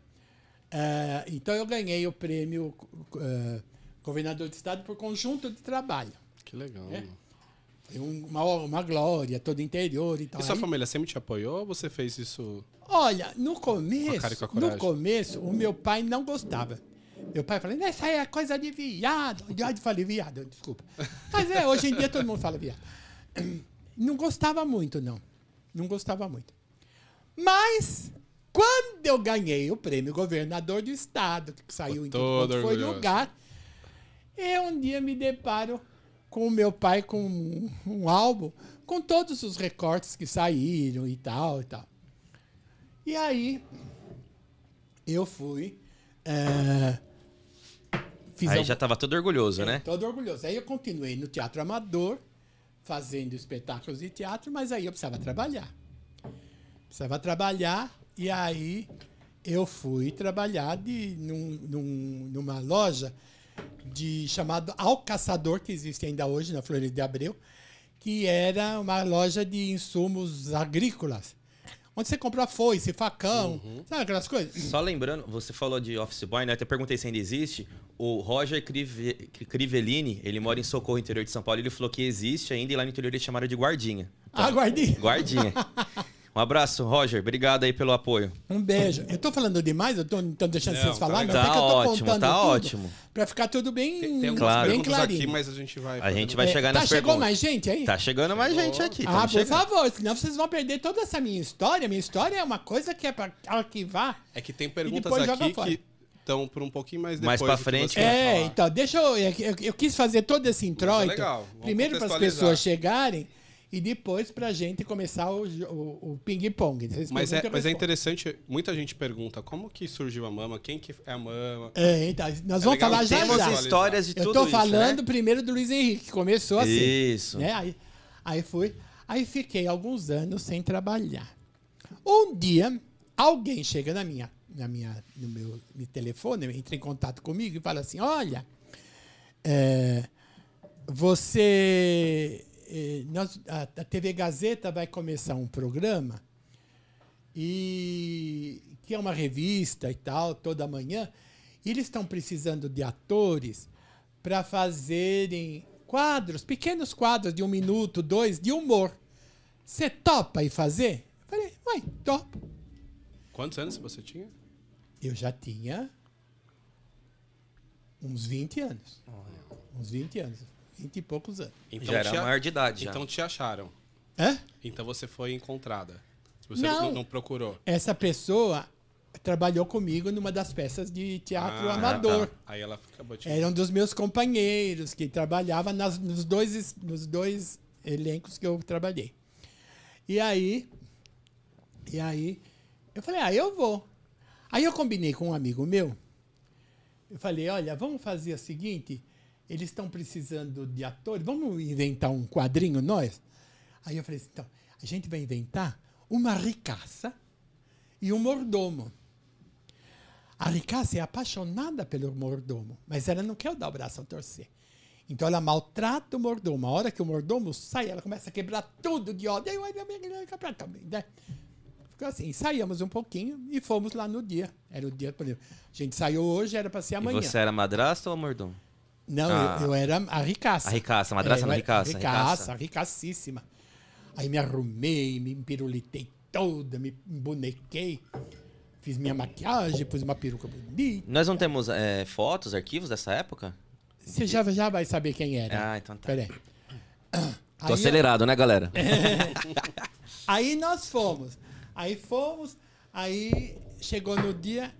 Uh, então eu ganhei o prêmio uh, governador de estado por conjunto de trabalho. Que legal. É. Uma, uma glória, todo interior e tal. E sua Aí, família sempre te apoiou ou você fez isso? Olha, no começo, no começo, o meu pai não gostava. Meu pai falou, essa é coisa de viado. Eu falei, viado, desculpa. Mas é, hoje em dia todo mundo fala viado. Não gostava muito, não. Não gostava muito. Mas quando eu ganhei o prêmio governador do estado, que saiu em todo foi lugar, eu um dia me deparo com o meu pai com um, um álbum com todos os recortes que saíram e tal e tal. E aí eu fui. É, aí já estava todo orgulhoso, é, né? Todo orgulhoso. Aí eu continuei no Teatro Amador, fazendo espetáculos de teatro, mas aí eu precisava trabalhar. Precisava trabalhar e aí eu fui trabalhar de, num, num, numa loja de chamado Alcaçador, que existe ainda hoje na Flores de Abreu, que era uma loja de insumos agrícolas. Onde você compra foice, facão, uhum. sabe aquelas coisas? Só lembrando, você falou de Office Boy, né? Até perguntei se ainda existe. O Roger Crive... Crivellini, ele mora em Socorro, interior de São Paulo, ele falou que existe ainda e lá no interior eles chamaram de guardinha. Ah, guardinha? Guardinha. Um abraço, Roger. Obrigado aí pelo apoio. Um beijo. Eu tô falando demais, eu tô, tô deixando não, vocês tá falar, tá, tá ótimo, tá ótimo. Pra ficar tudo bem, tem, tem claro. bem clarinho. aqui, mas a gente vai. A gente vai chegar é, nas tá, chegou mais gente aí? Tá chegando mais chegou. gente aqui. Ah, por chegando. favor, senão vocês vão perder toda essa minha história. Minha história é uma coisa que é pra arquivar. É que tem perguntas aqui que estão por um pouquinho mais depois. Mais pra frente. É, então, deixa eu, eu, eu. quis fazer todo esse introito. É legal. Primeiro para as pessoas chegarem e depois para a gente começar o, o, o ping-pong. Mas, é, mas é interessante, muita gente pergunta como que surgiu a mama, quem que é a mama. É, então, nós é vamos falar já Temos já. histórias de tudo Eu tô isso, falando né? primeiro do Luiz Henrique, que começou assim. Isso. Né? Aí, aí fui, aí fiquei alguns anos sem trabalhar. Um dia, alguém chega na minha, na minha, no meu, meu telefone, entra em contato comigo e fala assim, olha, é, você nós, a, TV Gazeta vai começar um programa e que é uma revista e tal, toda manhã. E eles estão precisando de atores para fazerem quadros, pequenos quadros de um minuto, dois, de humor. Você topa e fazer? Eu falei, uai, topo. Quantos anos você tinha? Eu já tinha uns 20 anos. Olha. Uns 20 anos. 20 e poucos anos. Então, já era te, maior de idade. Então te acharam. Hã? Então você foi encontrada. Você não, não, não procurou. Essa pessoa trabalhou comigo numa das peças de teatro ah, amador. Tá. Aí ela acabou de... Era um dos meus companheiros que trabalhava nas, nos, dois, nos dois elencos que eu trabalhei. E aí, e aí, eu falei, ah, eu vou. Aí eu combinei com um amigo meu. Eu falei, olha, vamos fazer o seguinte, eles estão precisando de atores, vamos inventar um quadrinho nós? Aí eu falei assim, então, a gente vai inventar uma ricaça e um mordomo. A ricaça é apaixonada pelo mordomo, mas ela não quer dar o braço a torcer. Então ela maltrata o mordomo. A hora que o mordomo sai, ela começa a quebrar tudo de ódio. Né? ficou assim. Ensaiamos um pouquinho e fomos lá no dia. Era o dia, por exemplo, a gente saiu hoje, era para ser amanhã. E você era madrasta ou mordomo? Não, Ah. eu, eu era a ricaça. A ricaça, a madrasta É, eu era ricaça, Ricaça, ricacíssima. Aí me arrumei, me pirulitei toda, me embonequei. Fiz minha maquiagem, pus uma peruca bonita. Nós não temos é, fotos, arquivos dessa época? Você já, já vai saber quem era. Ah, então tá. Peraí. Tô acelerado, né, galera? Aí nós fomos. Aí fomos, aí chegou no dia,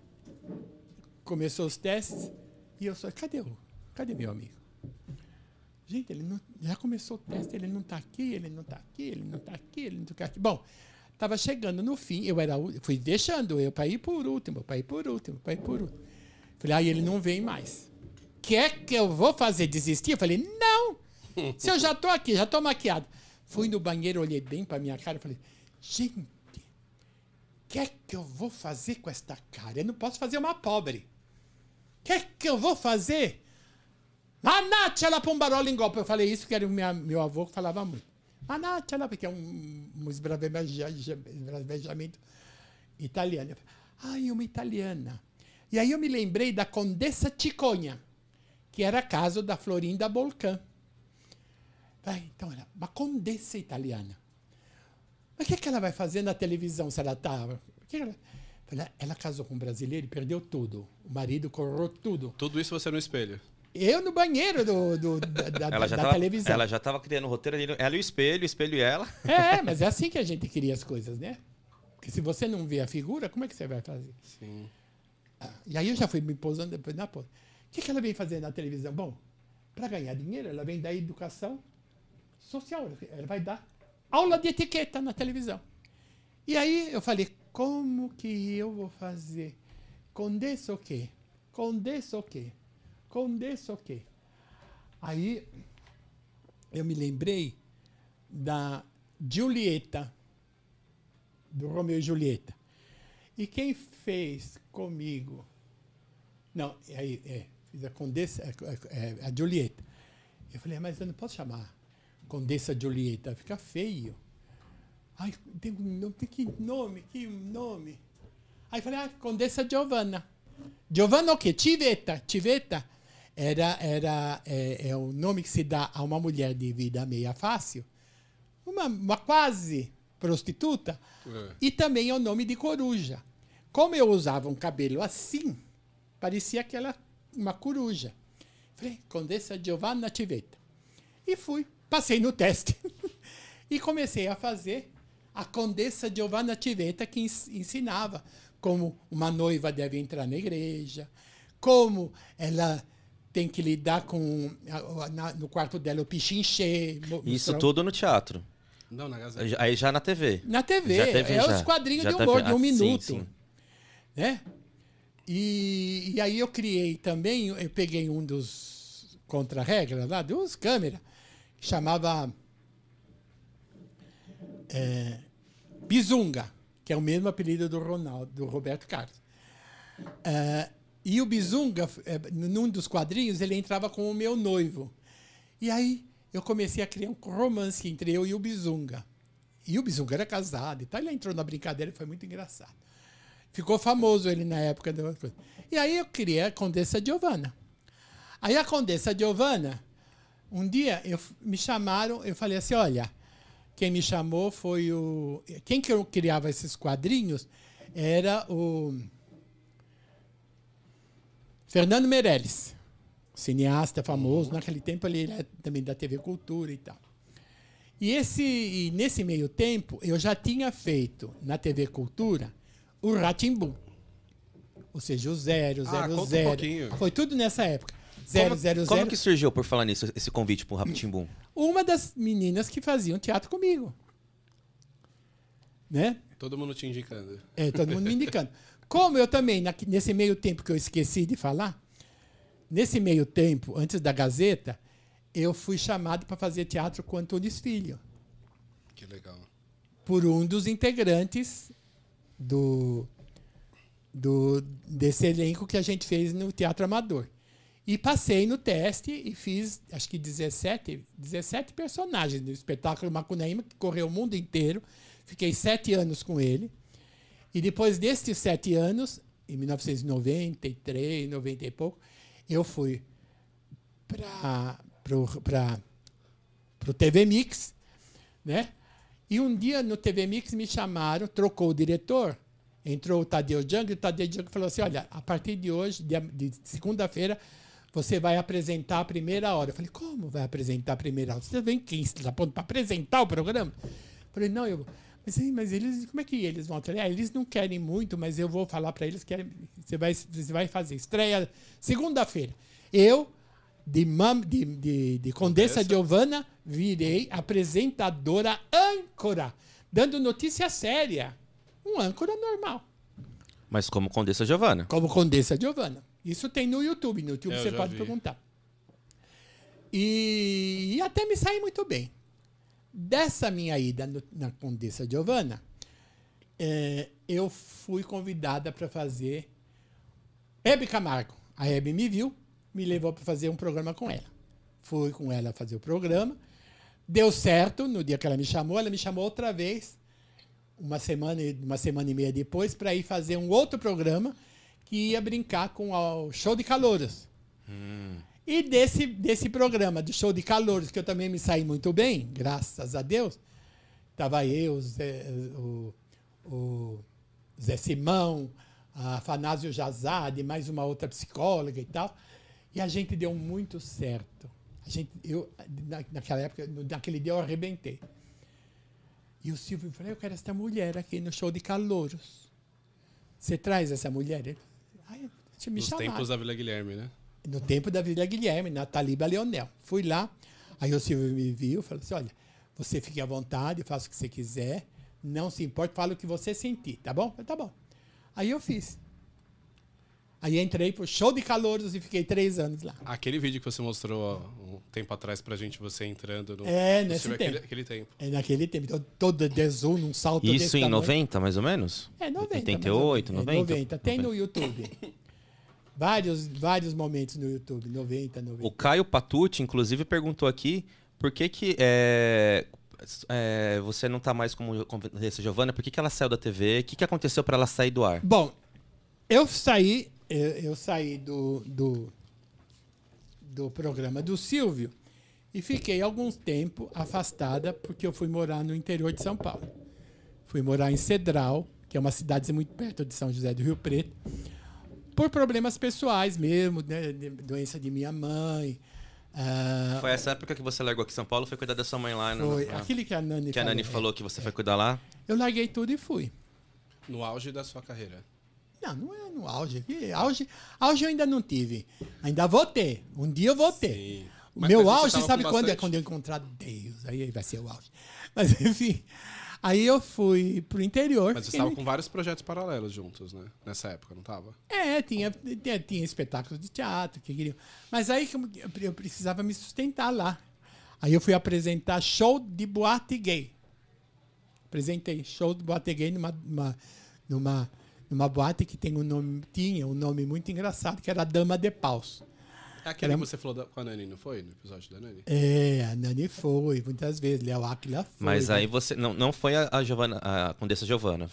começou os testes, e eu só, cadê o? Cadê meu amigo? Gente, ele não, já começou o teste, ele não está aqui, ele não está aqui, ele não está aqui, ele não está aqui. Bom, estava chegando no fim, eu era, fui deixando eu para ir por último, para ir por último, para ir por último. Falei, aí ele não vem mais. Quer que eu vou fazer desistir? Eu falei, não! Se eu já estou aqui, já estou maquiado. Fui no banheiro, olhei bem para minha cara e falei, gente, que é que eu vou fazer com esta cara? Eu não posso fazer uma pobre. O que é que eu vou fazer? Manachala pombarola em golpe. Eu falei isso que era minha, meu avô que falava muito. Manachala, porque é um, um esbraveja- esbravejamento italiano. Eu falei, Ai, uma italiana. E aí eu me lembrei da Condessa Ticonha, que era caso da Florinda Bolcan. Então, era uma condessa italiana. Mas o que, que ela vai fazer na televisão se ela está. Ela... Falei, ela casou com um brasileiro e perdeu tudo. O marido corrou tudo. Tudo isso você no espelho. Eu no banheiro do, do- da, da- Ela já, da tava, televisão. ela já tava criando o roteiro ali. Ela e o espelho, o espelho e ela. É, mas é assim que a gente cria as coisas, né? Porque se você não vê a figura, como é que você vai fazer? Sim. E aí eu já fui me posando depois na pose. O que, que ela vem fazer na televisão? Bom, para ganhar dinheiro, ela vem da educação social. Ela vai dar aula de etiqueta na televisão. E aí eu falei, como que eu vou fazer? Condessa o quê? Condessa o quê? Condessa o quê? Aí eu me lembrei da Julieta, do Romeu e Julieta. E quem fez comigo? Não, aí, é, fiz a Condessa, é, é, a Julieta. Eu falei, mas eu não posso chamar Condessa Julieta, fica feio. Ai, tem, nome, tem que nome, que nome. Aí falei, ah, Condessa Giovanna. Giovanna o quê? Tiveta. Tiveta era, era, é, é o nome que se dá a uma mulher de vida meia fácil, uma, uma quase prostituta, É. e também é o nome de coruja. Como eu usava um cabelo assim, parecia aquela uma coruja. Falei, Condessa Giovanna Tiveta. E fui, passei no teste. e comecei a fazer a Condessa Giovanna Tiveta, que ens- ensinava como uma noiva deve entrar na igreja, como ela tem que lidar com na- no quarto dela o pichinchê. mo- Isso mostrar- tudo no teatro. Não, na Gazeta. Aí já na TV. Na TV, Já teve, é já. os quadrinhos Já de teve- humor de um ah, sim, minuto. sim. Né? E, e aí eu criei também, eu peguei um dos contra-regras lá, dos câmeras, que chamava é, Bizunga, que é o mesmo apelido do Ronaldo, do Roberto Carlos. É, e o Bizunga, é, num dos quadrinhos, ele entrava com o meu noivo. E aí eu comecei a criar um romance entre eu e o Bizunga. E o Bizunga era casado e tal. Ele entrou na brincadeira e foi muito engraçado. Ficou famoso ele na época. E aí eu criei a Condessa Giovanna. Aí a Condessa Giovanna, um dia eu, me chamaram, eu falei assim, olha, quem me chamou foi o... Quem que eu criava esses quadrinhos era o Fernando Meirelles, cineasta famoso. Naquele tempo ele era também da TV Cultura e tal. E, esse, e nesse meio tempo, eu já tinha feito na TV Cultura o Ratimbum. Ou seja, o 0, Ah, 0, conta um 0. pouquinho. Foi tudo nessa época. 0, Como, 0, como 0. que surgiu, por falar nisso, esse convite pro Raptimbum? Uma das meninas que faziam teatro comigo. Né? Todo mundo te indicando. É, todo mundo me indicando. Como eu também, nesse meio tempo que eu esqueci de falar, nesse meio tempo, antes da Gazeta, eu fui chamado para fazer teatro com Antunes Filho, Que legal. por um dos integrantes do, do desse elenco que a gente fez no Teatro Amador. E passei no teste e fiz, acho que 17, 17 personagens no espetáculo Macunaíma, que correu o mundo inteiro. Fiquei sete anos com ele. E depois destes sete anos, em 1993, 90 e pouco, eu fui para o TV Mix, né? E um dia no TV Mix me chamaram, trocou o diretor, entrou o Tadeu Jung, e o Tadeu Jung falou assim: olha, a partir de hoje, de, de segunda-feira, você vai apresentar a primeira hora. Eu falei, como vai apresentar a primeira hora? Você vem quem está pronto para apresentar o programa? Eu falei, não, eu. Mas, mas eles, como é que eles vão? Ah, eles não querem muito, mas eu vou falar para eles que você vai, você vai fazer estreia segunda-feira. Eu, de, mam, de, de, de Condessa Giovana, virei apresentadora âncora, dando notícia séria. Um âncora normal. Mas como Condessa Giovana. Como Condessa Giovana. Isso tem no YouTube. No YouTube eu você pode vi. perguntar. E, e, até me sai muito bem. Dessa minha ida no, na Condessa Giovana, é, eu fui convidada para fazer Hebe Camargo. A Hebe me viu, me levou para fazer um programa com ela. Fui com ela fazer o programa. Deu certo no dia que ela me chamou. Ela me chamou outra vez, uma semana, uma semana e meia depois, para ir fazer um outro programa que ia brincar com o show de calouros. Hum. E desse, desse programa, do show de calouros, que eu também me saí muito bem, graças a Deus, estava eu, Zé, o, o Zé Simão, a Fanásio Jazade, mais uma outra psicóloga e tal. E a gente deu muito certo. A gente, eu, naquela época, naquele dia eu arrebentei. E o Silvio falou, eu quero essa mulher aqui no show de calouros. Você traz essa mulher? Ai, me Nos chamaram. tempos da Vila Guilherme, né? No tempo da Vila Guilherme, na Taliba Leonel. Fui lá, aí o Silvio me viu, falou assim, olha, você fique à vontade, faça o que você quiser, não se importe, fala o que você sentir, tá bom? Falei, tá bom. Aí eu fiz. Aí entrei pro show de calouros e fiquei três anos lá. Aquele vídeo que você mostrou um tempo atrás pra gente, você entrando no. É, nesse tempo. Aquele, aquele, tempo. É naquele tempo. Então, todo desul num salto Isso em tamanho. 90, mais ou menos? É, 90. 88, 90? É, 90. Tem 90. no YouTube. vários, vários momentos no YouTube, 90, 90. O Caio Patucci, inclusive, perguntou aqui por que que. É, é, você não está mais como Condessa Giovana, por que, que ela saiu da TV? O que, que aconteceu para ela sair do ar? Bom, eu saí eu, eu saí do, do, do programa do Silvio e fiquei algum tempo afastada porque eu fui morar no interior de São Paulo. Fui morar em Cedral, que é uma cidade muito perto de São José do Rio Preto, por problemas pessoais mesmo, né, doença de minha mãe. Uh, foi essa época que você largou aqui em São Paulo, foi cuidar da sua mãe lá? Foi, no, aquele que a Nani que falou. a Nani falou que você é. foi cuidar lá? Eu larguei tudo e fui. No auge da sua carreira? Não, não é no auge. Auge, auge eu ainda não tive. Ainda vou ter. Um dia eu vou ter. Sim. O mas, meu auge, sabe quando? É quando eu encontrar Deus. Aí vai ser o auge. Mas, enfim. Aí eu fui pro interior. Mas você estava com vários projetos paralelos juntos, né? Nessa época, não estava? É, tinha, tinha, tinha espetáculos de teatro que queriam. Mas aí eu precisava me sustentar lá. Aí eu fui apresentar show de boate gay. Apresentei show de boate gay numa, numa, numa numa boate que tem um nome, tinha um nome muito engraçado, que era a Dama de Paus. É aquele era... que você falou da, com a Nani, não foi? No episódio da Nani? É, a Nani foi, muitas vezes. Léo Aquila foi. Mas aí você. Não, não foi a, a, Giovana, a Condessa Giovana.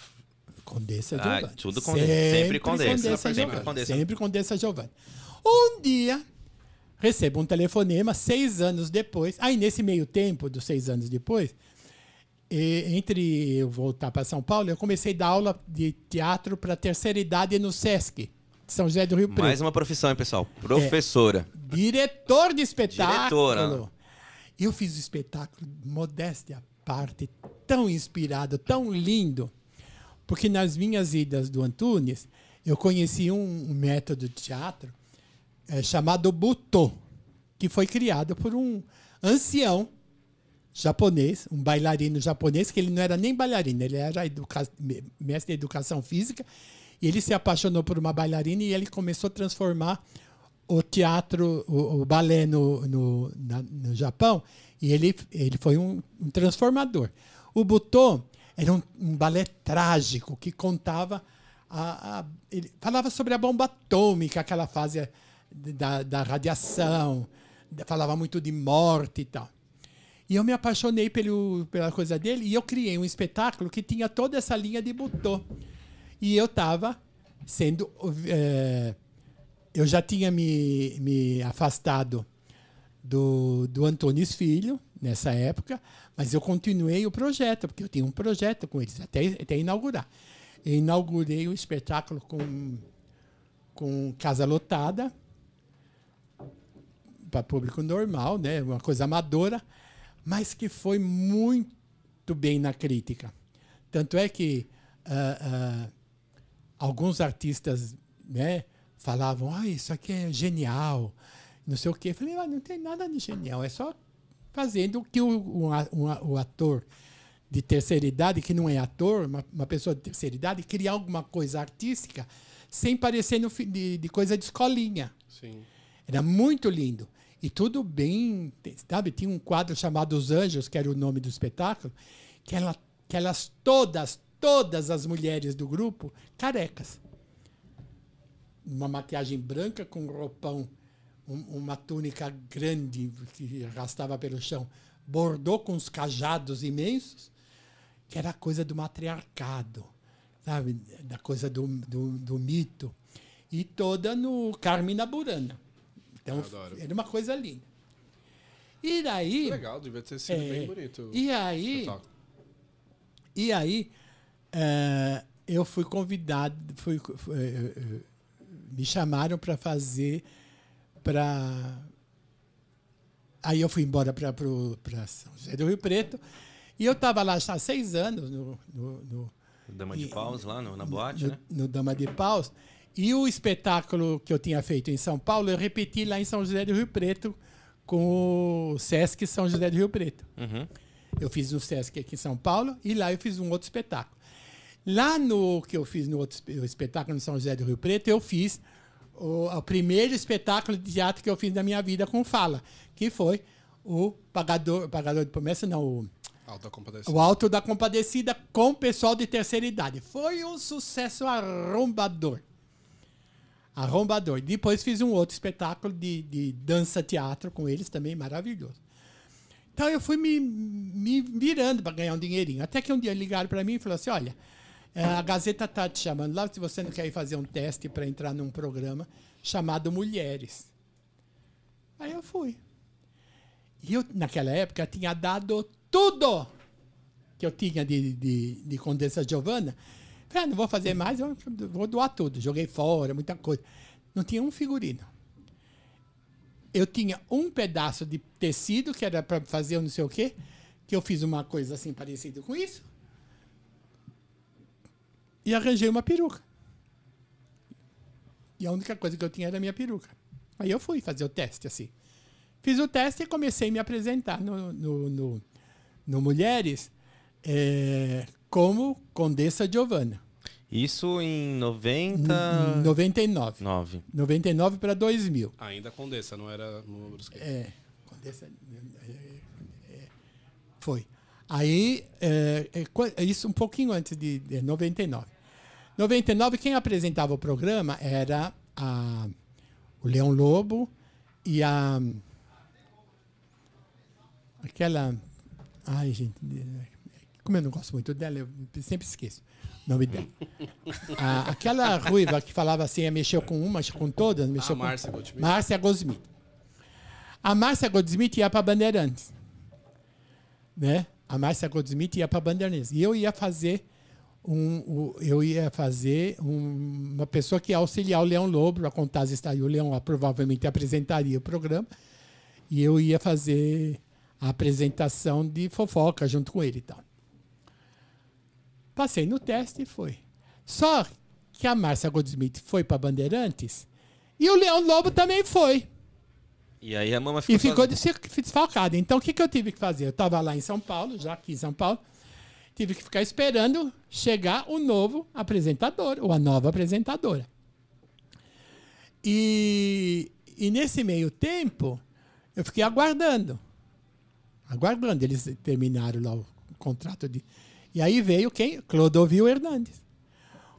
Condessa ah, Giovana. tudo Condessa. Sempre, sempre Condessa. Condessa sempre Condessa. Sempre Condessa Giovana. Um dia, recebo um telefonema, seis anos depois. Aí, nesse meio tempo, dos seis anos depois, e, entre eu voltar para São Paulo, eu comecei a dar aula de teatro para terceira idade no SESC, São José do Rio Preto. Mais uma profissão, hein, pessoal? Professora. É, diretor de espetáculo. Diretora. Eu fiz o espetáculo, modéstia à parte, tão inspirado, tão lindo, porque nas minhas idas do Antunes, eu conheci um, um método de teatro é, chamado Butô, que foi criado por um ancião japonês, um bailarino japonês, que ele não era nem bailarino, ele era mestre de educação física, e ele se apaixonou por uma bailarina e ele começou a transformar o teatro, o, o balé no, no, na, no Japão, e ele, ele foi um, um transformador. O Butô era um, um balé trágico que contava, a, a, ele falava sobre a bomba atômica, aquela fase da, da radiação, falava muito de morte e tal. E eu me apaixonei pelo, pela coisa dele e eu criei um espetáculo que tinha toda essa linha de butô. E eu estava sendo. eh, eu já tinha me, me afastado do, do Antônio Filho nessa época, mas eu continuei o projeto, porque eu tinha um projeto com eles, até, até inaugurar. Eu inaugurei o espetáculo com, com Casa Lotada, para público normal, né? uma coisa amadora, mas que foi muito bem na crítica. Tanto é que ah, ah, alguns artistas né, falavam, ah, isso aqui é genial, não sei o quê. Eu falei, ah, não tem nada de genial, é só fazendo o que o, o, o ator de terceira idade, que não é ator, uma, uma pessoa de terceira idade, criar alguma coisa artística sem parecer no, de, de coisa de escolinha. Sim. Era muito lindo. E tudo bem, sabe? Tinha um quadro chamado Os Anjos, que era o nome do espetáculo, que, ela, que elas todas, todas as mulheres do grupo, carecas. Uma maquiagem branca com um roupão, um- uma túnica grande que arrastava pelo chão, bordou com uns cajados imensos, que era coisa do matriarcado, sabe? Da coisa do, do, do mito. E toda no Carmina Burana. Então, era uma coisa linda. E daí. Legal, devia ter sido É, bem bonito. E aí, e aí eh, eu fui convidado, fui, fui, eh, eh, me chamaram para fazer para aí eu fui embora para São José do Rio Preto e eu estava lá há seis anos no, no- no- Dama de E- paus lá no- na boate, no, né? no Dama de Paus. E o espetáculo que eu tinha feito em São Paulo, eu repeti lá em São José do Rio Preto com o Sesc São José do Rio Preto. Uhum. Eu fiz no Sesc aqui em São Paulo e lá eu fiz um outro espetáculo. Lá no que eu fiz no outro espe- espetáculo no São José do Rio Preto, eu fiz o, o primeiro espetáculo de teatro que eu fiz na minha vida com fala, que foi o Pagador, Pagador de Promessa, não, o, Alta compadecida. o Alto da Compadecida com o pessoal de terceira idade. Foi um sucesso arrombador. Arrombador. Depois fiz um outro espetáculo de, de dança-teatro com eles também, maravilhoso. Então eu fui me, me virando para ganhar um dinheirinho. Até que um dia ligaram para mim e falaram assim: olha, a Gazeta está te chamando lá se você não quer ir fazer um teste para entrar num programa chamado Mulheres. Aí eu fui. E eu, naquela época, tinha dado tudo que eu tinha de, de, de Condessa Giovanna. Falei, ah, não vou fazer mais, eu vou doar tudo. Joguei fora, muita coisa. Não tinha um figurino. Eu tinha um pedaço de tecido que era para fazer não sei o quê, que eu fiz uma coisa assim parecida com isso. E arranjei uma peruca. E a única coisa que eu tinha era a minha peruca. Aí eu fui fazer o teste assim. Fiz o teste e comecei a me apresentar no, no, no, no Mulheres eh, como Condessa Giovanna. Isso em 90... Em 99. 9. 99 para 2000. Ainda Condessa, não era. É, Condessa. é, é, foi. Aí, é, é, qua- isso um pouquinho antes de, de 99. 99, quem apresentava o programa era a, o Leão Lobo e a. Aquela. Ai, gente. Como eu não gosto muito dela, eu sempre esqueço o nome dela. A- aquela ruiva que falava assim, mexeu com uma, mexeu com todas, mexeu Ah, com. Márcia Goldschmidt. Márcia Goldsmith. A Márcia Goldsmith ia para Bandeirantes. Né? A Márcia Goldsmith ia para Bandeirantes. E eu ia fazer um, eu ia fazer um- uma pessoa que ia auxiliar o Leão Lobo para contar as histórias. O Leão ah, provavelmente apresentaria o programa. E eu ia fazer a apresentação de fofoca junto com ele e tal. Passei no teste e foi. Só que a Márcia Goldsmith foi para Bandeirantes e o Leão Lobo também foi. E aí a mama ficou E ficou sozinha. des- desfalcado. Então, o que, que eu tive que fazer? Eu estava lá em São Paulo, já aqui em São Paulo, tive que ficar esperando chegar o novo apresentador, ou a nova apresentadora. E, e nesse meio tempo, eu fiquei aguardando. Aguardando. Eles terminaram lá o contrato de. E aí veio quem? Clodovil Hernandes.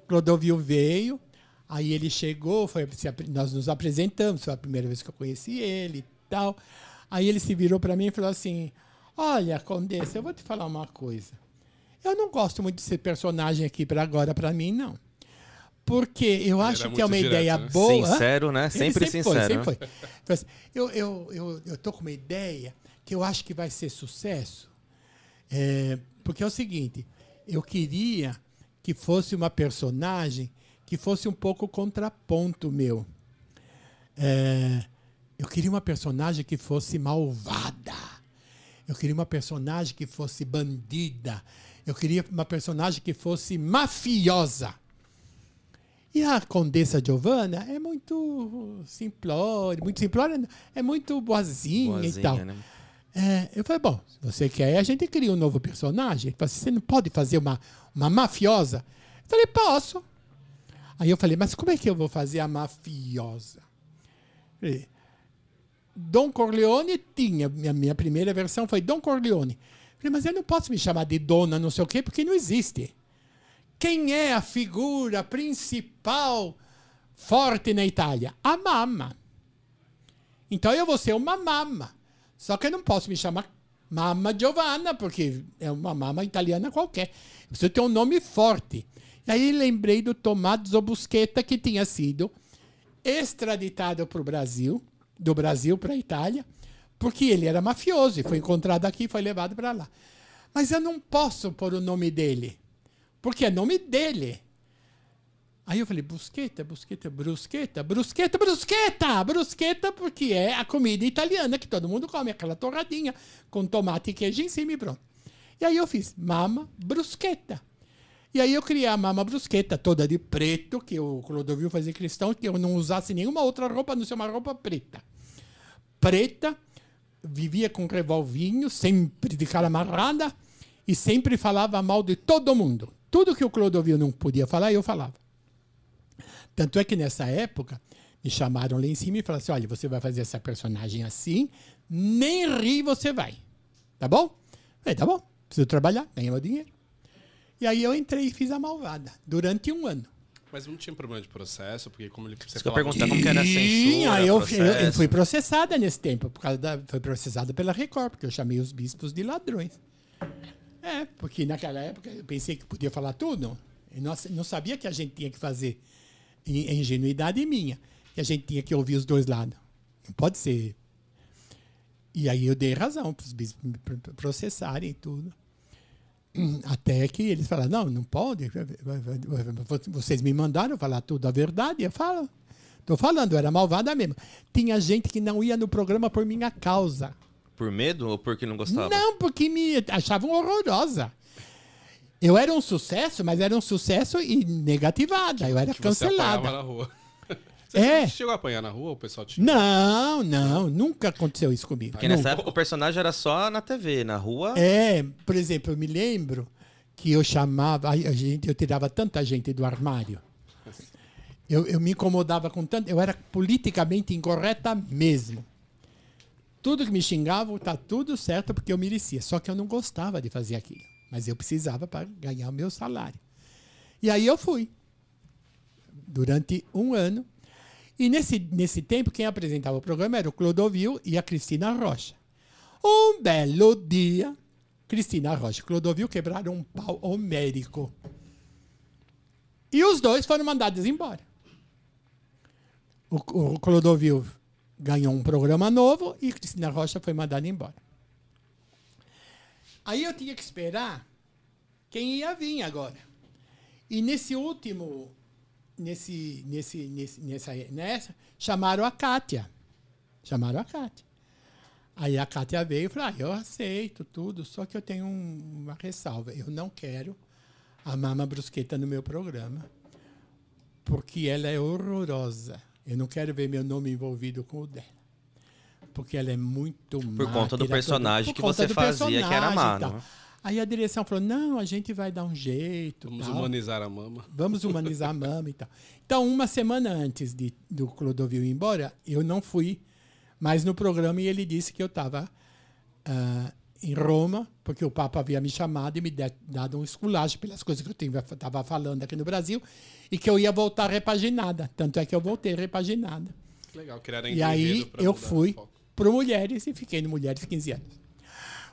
Clodovil veio, aí ele chegou, foi, nós nos apresentamos, foi a primeira vez que eu conheci ele e tal. Aí ele se virou para mim e falou assim: Olha, Condessa, eu vou te falar uma coisa. Eu não gosto muito de ser personagem aqui para agora, para mim, não. Porque eu Ele acho era que é uma direto, ideia né? boa. Sincero, né? Sempre, Foi, sincero. sempre né? foi. Foi assim, Eu, eu, eu, eu tô com uma ideia que eu acho que vai ser sucesso. É, porque é o seguinte, eu queria que fosse uma personagem que fosse um pouco contraponto meu. É, eu queria uma personagem que fosse malvada. Eu queria uma personagem que fosse bandida. Eu queria uma personagem que fosse mafiosa. E a Condessa Giovanna é muito simplória, muito simplória, é muito boazinha, e tal. Boazinha, né? É, eu falei, bom, se você quer, a gente cria um novo personagem. Ele falou assim, você não pode fazer uma, uma mafiosa? Eu falei, posso. Aí eu falei, mas como é que eu vou fazer a mafiosa? Falei, Dom Corleone tinha, minha, minha primeira versão foi Dom Corleone. Falei, mas eu não posso me chamar de dona não sei o quê, porque não existe. Quem é a figura principal forte na Itália? A mamma. Então eu vou ser uma mamma. Só que eu não posso me chamar Mamma Giovanna, porque é uma mama italiana qualquer. Eu preciso ter um nome forte. E aí lembrei do Tommaso Busquetta, que tinha sido extraditado para o Brasil, do Brasil para a Itália, porque ele era mafioso e foi encontrado aqui e foi levado para lá. Mas eu não posso pôr o nome dele, porque é nome dele. Aí eu falei, brusqueta, brusqueta, brusqueta, brusqueta, brusqueta, brusqueta, porque é a comida italiana que todo mundo come, aquela torradinha com tomate e queijo em cima e pronto. E aí eu fiz mama brusqueta. E aí eu criei a mama brusqueta toda de preto, que o Clodovil fazia questão que eu não usasse nenhuma outra roupa, não ser uma roupa preta. Preta, vivia com revolvinho, sempre de cara amarrada, e sempre falava mal de todo mundo. Tudo que o Clodovil não podia falar, eu falava. Tanto é que nessa época me chamaram lá em cima e falaram assim: olha, você vai fazer essa personagem assim, nem rir você vai. Tá bom? Falei, tá bom, preciso trabalhar, ganhar meu dinheiro. E aí eu entrei e fiz a malvada durante um ano. Mas não tinha problema de processo, porque como ele você falava- perguntar como que era a censura, eu, eu, eu fui processada nesse tempo, por causa da, foi processada pela Record, porque eu chamei os bispos de ladrões. É, porque naquela época eu pensei que podia falar tudo. Eu não, não sabia que a gente tinha que fazer in- ingenuidade minha, que a gente tinha que ouvir os dois lados. Não pode ser. E aí eu dei razão para os bispos me pr- pr- processarem e tudo. Até que eles falaram, não, não pode. Vocês me mandaram falar tudo a verdade. Eu falo. Estou falando, era malvada mesmo. Tinha gente que não ia no programa por minha causa. Por medo ou porque não gostava? Não, porque me achavam horrorosa. Eu era um sucesso, mas era um sucesso e negativada. Eu era que você cancelada. na rua. É. Você chegou a apanhar na rua? O pessoal te... Não, não, nunca aconteceu isso comigo. Porque nessa Nunca. época o personagem era só na TV, na rua. É, por exemplo, eu me lembro que eu chamava, a gente, eu tirava tanta gente do armário. Eu, eu me incomodava com tanto, eu era politicamente incorreta mesmo. Tudo que me xingavam, tá tudo certo porque eu merecia. Só que eu não gostava de fazer aquilo. Mas eu precisava para ganhar o meu salário. E aí eu fui. Durante um ano. E nesse, nesse tempo, quem apresentava o programa era o Clodovil e a Cristina Rocha. Um belo dia, Cristina Rocha e Clodovil quebraram um pau homérico. E os dois foram mandados embora. O, o Clodovil ganhou um programa novo e Cristina Rocha foi mandada embora. Aí eu tinha que esperar quem ia vir agora. E nesse último, nesse, nesse, nesse, nessa, nessa, chamaram a Kátia. Chamaram a Kátia. Aí a Kátia veio e falou: ah, eu aceito tudo, só que eu tenho um- uma ressalva. Eu não quero a Mama Brusqueta no meu programa, porque ela é horrorosa. Eu não quero ver meu nome envolvido com o dela. Porque ela é muito Por conta do personagem por que você fazia, que era má, não é? Aí a direção falou: não, a gente vai dar um jeito. Vamos tal. humanizar a mama. Vamos humanizar a mama e tal. Então, uma semana antes de, do Clodovil ir embora, eu não fui mais no programa e ele disse que eu estava em Roma, porque o Papa havia me chamado e me de- dado um esculacho pelas coisas que eu estava falando aqui no Brasil e que eu ia voltar repaginada. Tanto é que eu voltei repaginada. Legal, criaram E aí eu fui pro Mulheres e fiquei no Mulheres 15 anos.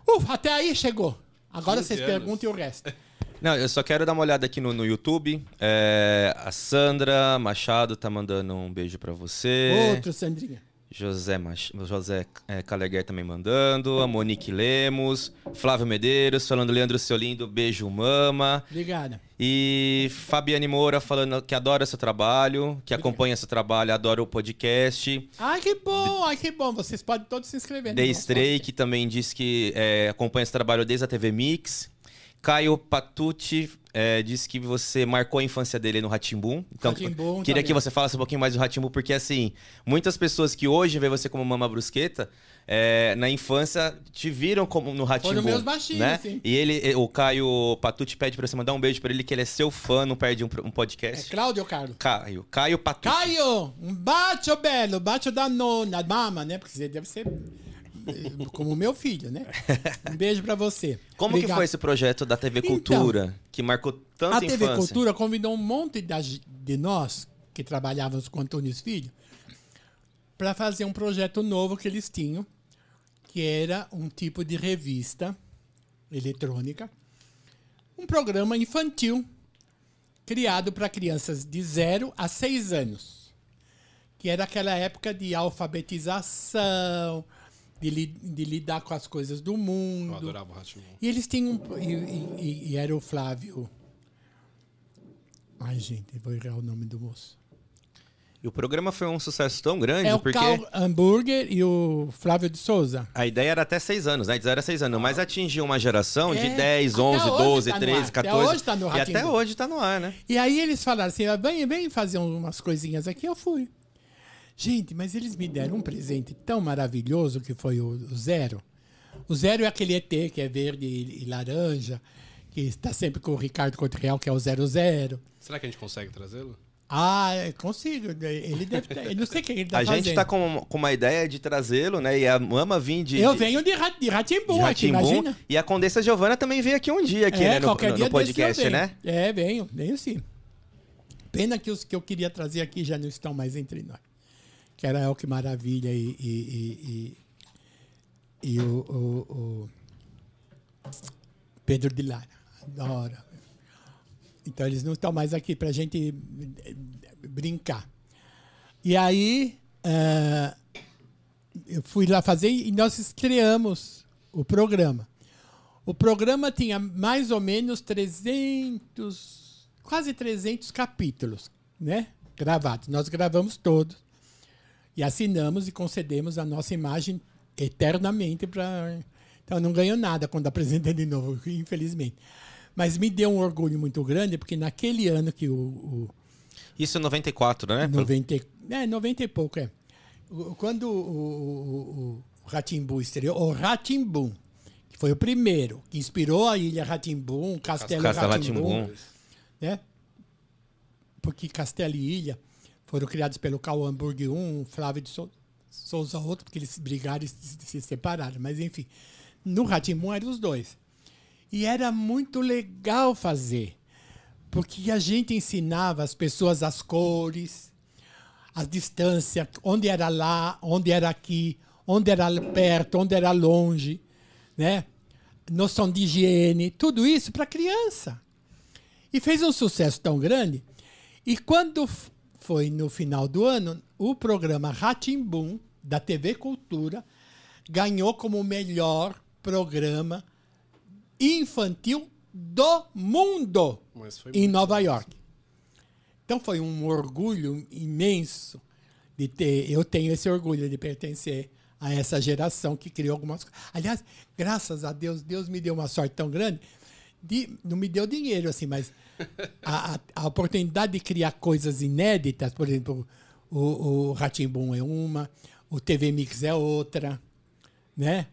Ufa, até aí chegou. Agora 15 vocês anos. perguntem o resto. Não, eu só quero dar uma olhada aqui no, no YouTube. É, a Sandra Machado tá mandando um beijo pra você. Outro, Sandrinha. José, Mach... José é, Caleguer também mandando. A Monique Lemos. Flávio Medeiros falando Leandro Seu Lindo, beijo mama. Obrigada. E Fabiane Moura falando que adora seu trabalho, que acompanha seu trabalho, adora o podcast. Ai, que bom, ai, que bom. Vocês podem todos se inscrever. The Stray, que também diz que é, acompanha esse trabalho desde a TV Mix. Caio Patucci é, disse que você marcou a infância dele no Ratimbum. Então, Rá-Tim-Bum queria também. que você falasse um pouquinho mais do Ratimbum, porque assim, muitas pessoas que hoje vê você como Mama Brusqueta, é, na infância te viram como no Ratimbum. Foram meus baixinhos, né? sim. E ele, o Caio Patucci pede pra você mandar um beijo pra ele, que ele é seu fã, não perde um, um É podcast. Cláudio ou Carlos? Caio, Caio Patucci. Caio, um bacio bello, bacio da nona, mama, né? Porque você deve ser eh, como meu filho, né? Um beijo pra você. Como que Obrigado. foi esse projeto da TV Então, Cultura, que marcou tanto A TV infância? Cultura convidou um monte da ge- de nós que trabalhávamos com Antônio Filho para fazer um projeto novo que eles tinham, que era um tipo de revista eletrônica, um programa infantil criado para crianças de 0 a 6 anos, que era aquela época de alfabetização, de, li- de lidar com as coisas do Eu mundo. adorava o Ratimon. E eles tinham um. E, e- e- e era o Flávio. Ai, gente, eu vou errar o nome do moço. E o programa foi um sucesso tão grande, É o porque Carl Hamburger e o Flávio de Souza. a ideia era até seis anos, né? Era seis anos, mas atingiu uma geração de É, 10, até 11, hoje 12, tá no 13, ar. Até 14. hoje tá no e Ratinho. até hoje tá no ar, né? E aí eles falaram assim: "Ah, vem, vem fazer umas coisinhas aqui. Eu fui. Gente, mas eles me deram um presente tão maravilhoso que foi o, o Zero. O Zero é aquele ET que é verde e, e laranja, que está sempre com o Ricardo Cotreal, que é o Zero Zero. Será que a gente consegue trazê-lo? Ah, eu consigo. Ele deve ter. Eu não sei o que ele tá a fazendo. gente tá com, com uma ideia de trazê-lo, né? E a Mama vir de. Eu venho de, Ra- de Ratimbum de aqui, imagina. E a Condessa Giovana também veio aqui um dia, aqui, né? No, qualquer no- dia no podcast, né? É, venho, venho sim. Pena que os que eu queria trazer aqui já não estão mais entre nós. Que era El Que Maravilha e, e, e, e, o, o- o Pedro de Lara. Adoro. Então eles não estão mais aqui pra gente eh, brincar. E aí ah, eu fui lá fazer e nós estreamos o programa. O programa tinha mais ou menos 300, quase 300 capítulos, né? Gravados. Nós gravamos todos e assinamos e concedemos a nossa imagem eternamente para. Então eu não ganho nada quando apresentei de novo, infelizmente. Mas me deu um orgulho muito grande porque naquele ano que o, o Isso em 94, né? 90, e- é, 90 e pouco, é. O- Quando o, o, o Ratimbu estreou, o Ratimbum, que foi o primeiro, que inspirou a ilha Ratimbum, Castelo Castelo Ratimbum, Rá-Tim-Bum. né? Porque Castelo e Ilha foram criados pelo Cal Hamburg um, Flávio de Sou- Souza outro, porque eles brigaram e se, se separaram. Mas enfim, no Ratimbum eram os dois. E era muito legal fazer, porque a gente ensinava as pessoas as cores, as distâncias, onde era lá, onde era aqui, onde era perto, onde era longe, né? Noção de higiene, tudo isso para criança. E fez um sucesso tão grande. E quando foi no final do ano, o programa Ratimbum, da TV Cultura, ganhou como melhor programa infantil do mundo em Nova. York. Então foi um orgulho imenso de ter. Eu tenho esse orgulho de pertencer a essa geração que criou algumas coisas. Aliás, graças a Deus, Deus me deu uma sorte tão grande. De, não me deu dinheiro, assim, mas a, a, a oportunidade de criar coisas inéditas, por exemplo, o, o Ratimbum é uma, o TV Mix é outra, né?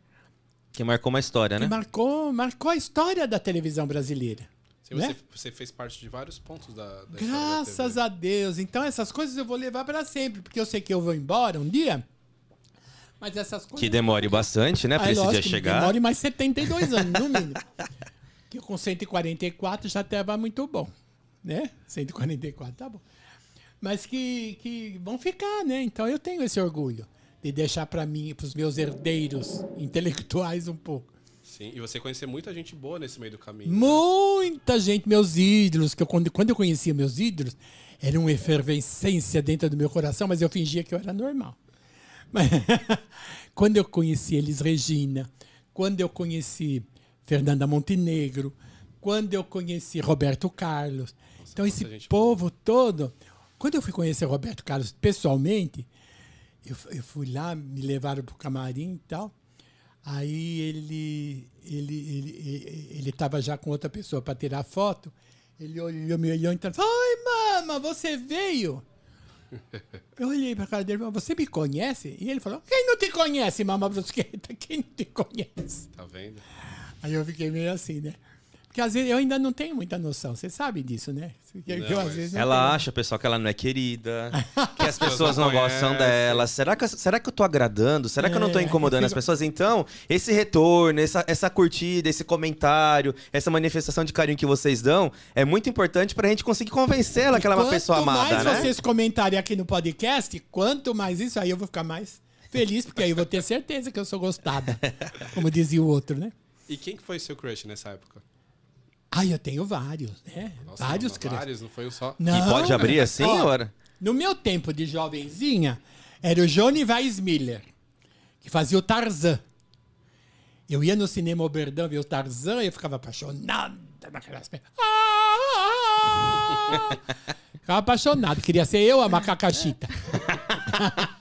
Que marcou uma história, E né? marcou, marcou a história da televisão brasileira. Sim, né? você, você fez parte de vários pontos da, da Graças a Deus. Então essas coisas eu vou levar para sempre, porque eu sei que eu vou embora um dia. Mas essas coisas. Que demore bastante, né? É esse dia chegar. Demore mais 72 anos, no mínimo. que com 144 já estava muito bom. Né? 144, tá bom. Mas que, que vão ficar, né? Então eu tenho esse orgulho de deixar para mim, para os meus herdeiros intelectuais um pouco. Sim, e você conheceu muita gente boa nesse meio do caminho. né? Muita gente, meus ídolos, que eu, quando, quando eu conhecia meus ídolos, era uma efervescência dentro do meu coração, mas eu fingia que eu era normal. Mas, quando eu conheci Elis Regina, quando eu conheci Fernanda Montenegro, quando eu conheci Roberto Carlos. então, quanta esse gente povo todo. Quando eu fui conhecer Roberto Carlos pessoalmente, eu, eu fui lá, me levaram para o camarim e tal. Aí ele ele ele estava já com outra pessoa para tirar foto. Ele olhou, me olhou e falou: Oi, mama, você veio? Eu olhei para a cara dele e Você me conhece? E ele falou: Quem não te conhece, mama brusqueta? Quem não te conhece? Tá vendo? Aí eu fiquei meio assim, né? Porque às vezes eu ainda não tenho muita noção. Você sabe disso, né? Eu, Não, às mas- vezes, não Ela tenho. acha, pessoal, que ela não é querida, que as pessoas não não gostam dela. Será que, será que eu tô agradando? Será que eu não tô É, incomodando eu as fico- pessoas? Então, esse retorno, essa, essa curtida, esse comentário, essa manifestação de carinho que vocês dão é muito importante pra gente conseguir convencer ela que ela é uma Quanto pessoa amada, mais né? vocês comentarem aqui no podcast, quanto mais isso, aí eu vou ficar mais feliz, porque aí eu vou ter certeza que eu sou gostada. Como dizia o outro, né? E quem que foi seu crush nessa época? Ai, eu tenho vários, né? Nossa, vários não, crushes. Vários, não foi um só. Não, E pode abrir assim, ó, ora? No meu tempo de jovenzinha, era o Johnny Weissmiller, que fazia o Tarzan. Eu ia no cinema Oberdão ver o Tarzan e eu ficava apaixonada naquelas pe- Ah! Ficava apaixonado, queria ser eu a macacachita.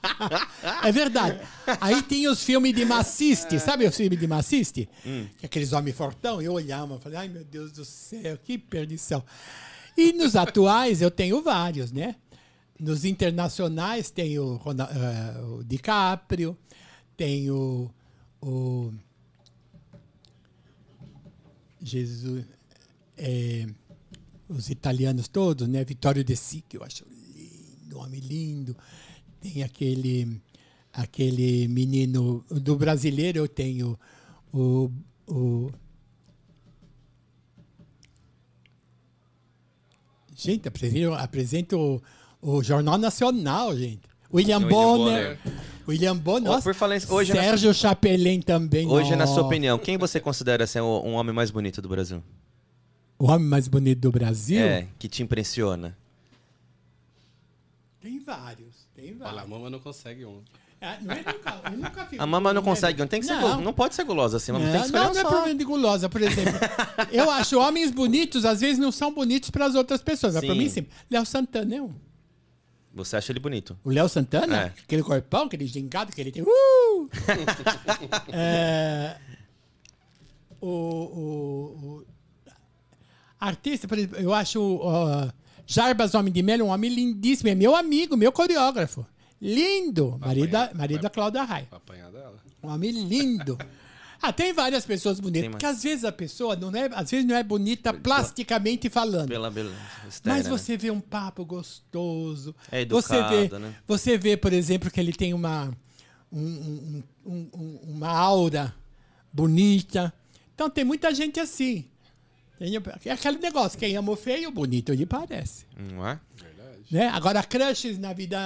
é verdade. Aí tinha os filmes de Maciste, sabe os filmes de Maciste? Que é aqueles homens fortão, eu olhava falei, ai meu Deus do céu, que perdição. E nos atuais eu tenho vários, né? Nos internacionais tem o, eh, o DiCaprio, tem o, o Jesus, eh, os italianos todos, né? Vittorio De Sica, eu acho lindo, homem lindo. Tem aquele aquele menino do brasileiro, eu tenho o, o Gente, apresento, apresento o, o Jornal Nacional, gente. William, William Bonner. William Bonner. Por falar hoje na Sérgio Chapelin também. Hoje, na sua opinião, quem você considera ser o- um homem mais bonito do Brasil? O homem mais bonito do Brasil? É, que te impressiona. Tem vários. Tem Olha, a mama não consegue um. É, não é nunca, eu nunca A mama não consegue, não tem que ser, Não. não pode ser gulosa assim, mas Não, tem que escolher não, um não é problema de gulosa, por exemplo. eu acho homens bonitos, às vezes não são bonitos para as outras pessoas. Mas para Sim. mim, sim. Léo Santana é um. Você acha ele bonito? O Léo Santana, É. aquele corpão, aquele gingado que ele tem. Uh! É, o, o- o artista, por exemplo, eu acho o Jarbas Homem de Melo um homem lindíssimo. É meu amigo, meu coreógrafo. Lindo. Marido, da- apanhar. marido da Cláudia Raia. Pra apanhar dela. Um homem lindo. Ah, tem várias pessoas bonitas. Porque às vezes a pessoa não é, às vezes não é bonita plasticamente falando. Pela beleza externa, Mas né? você vê um papo gostoso. É você educado, vê, né? Você vê, por exemplo, que ele tem uma, um- um- um- um- uma aura bonita. Então tem muita gente assim. Tem- É aquele negócio, quem ama o feio, bonito lhe parece. Não é? Verdade. Né? Agora, crushes na vida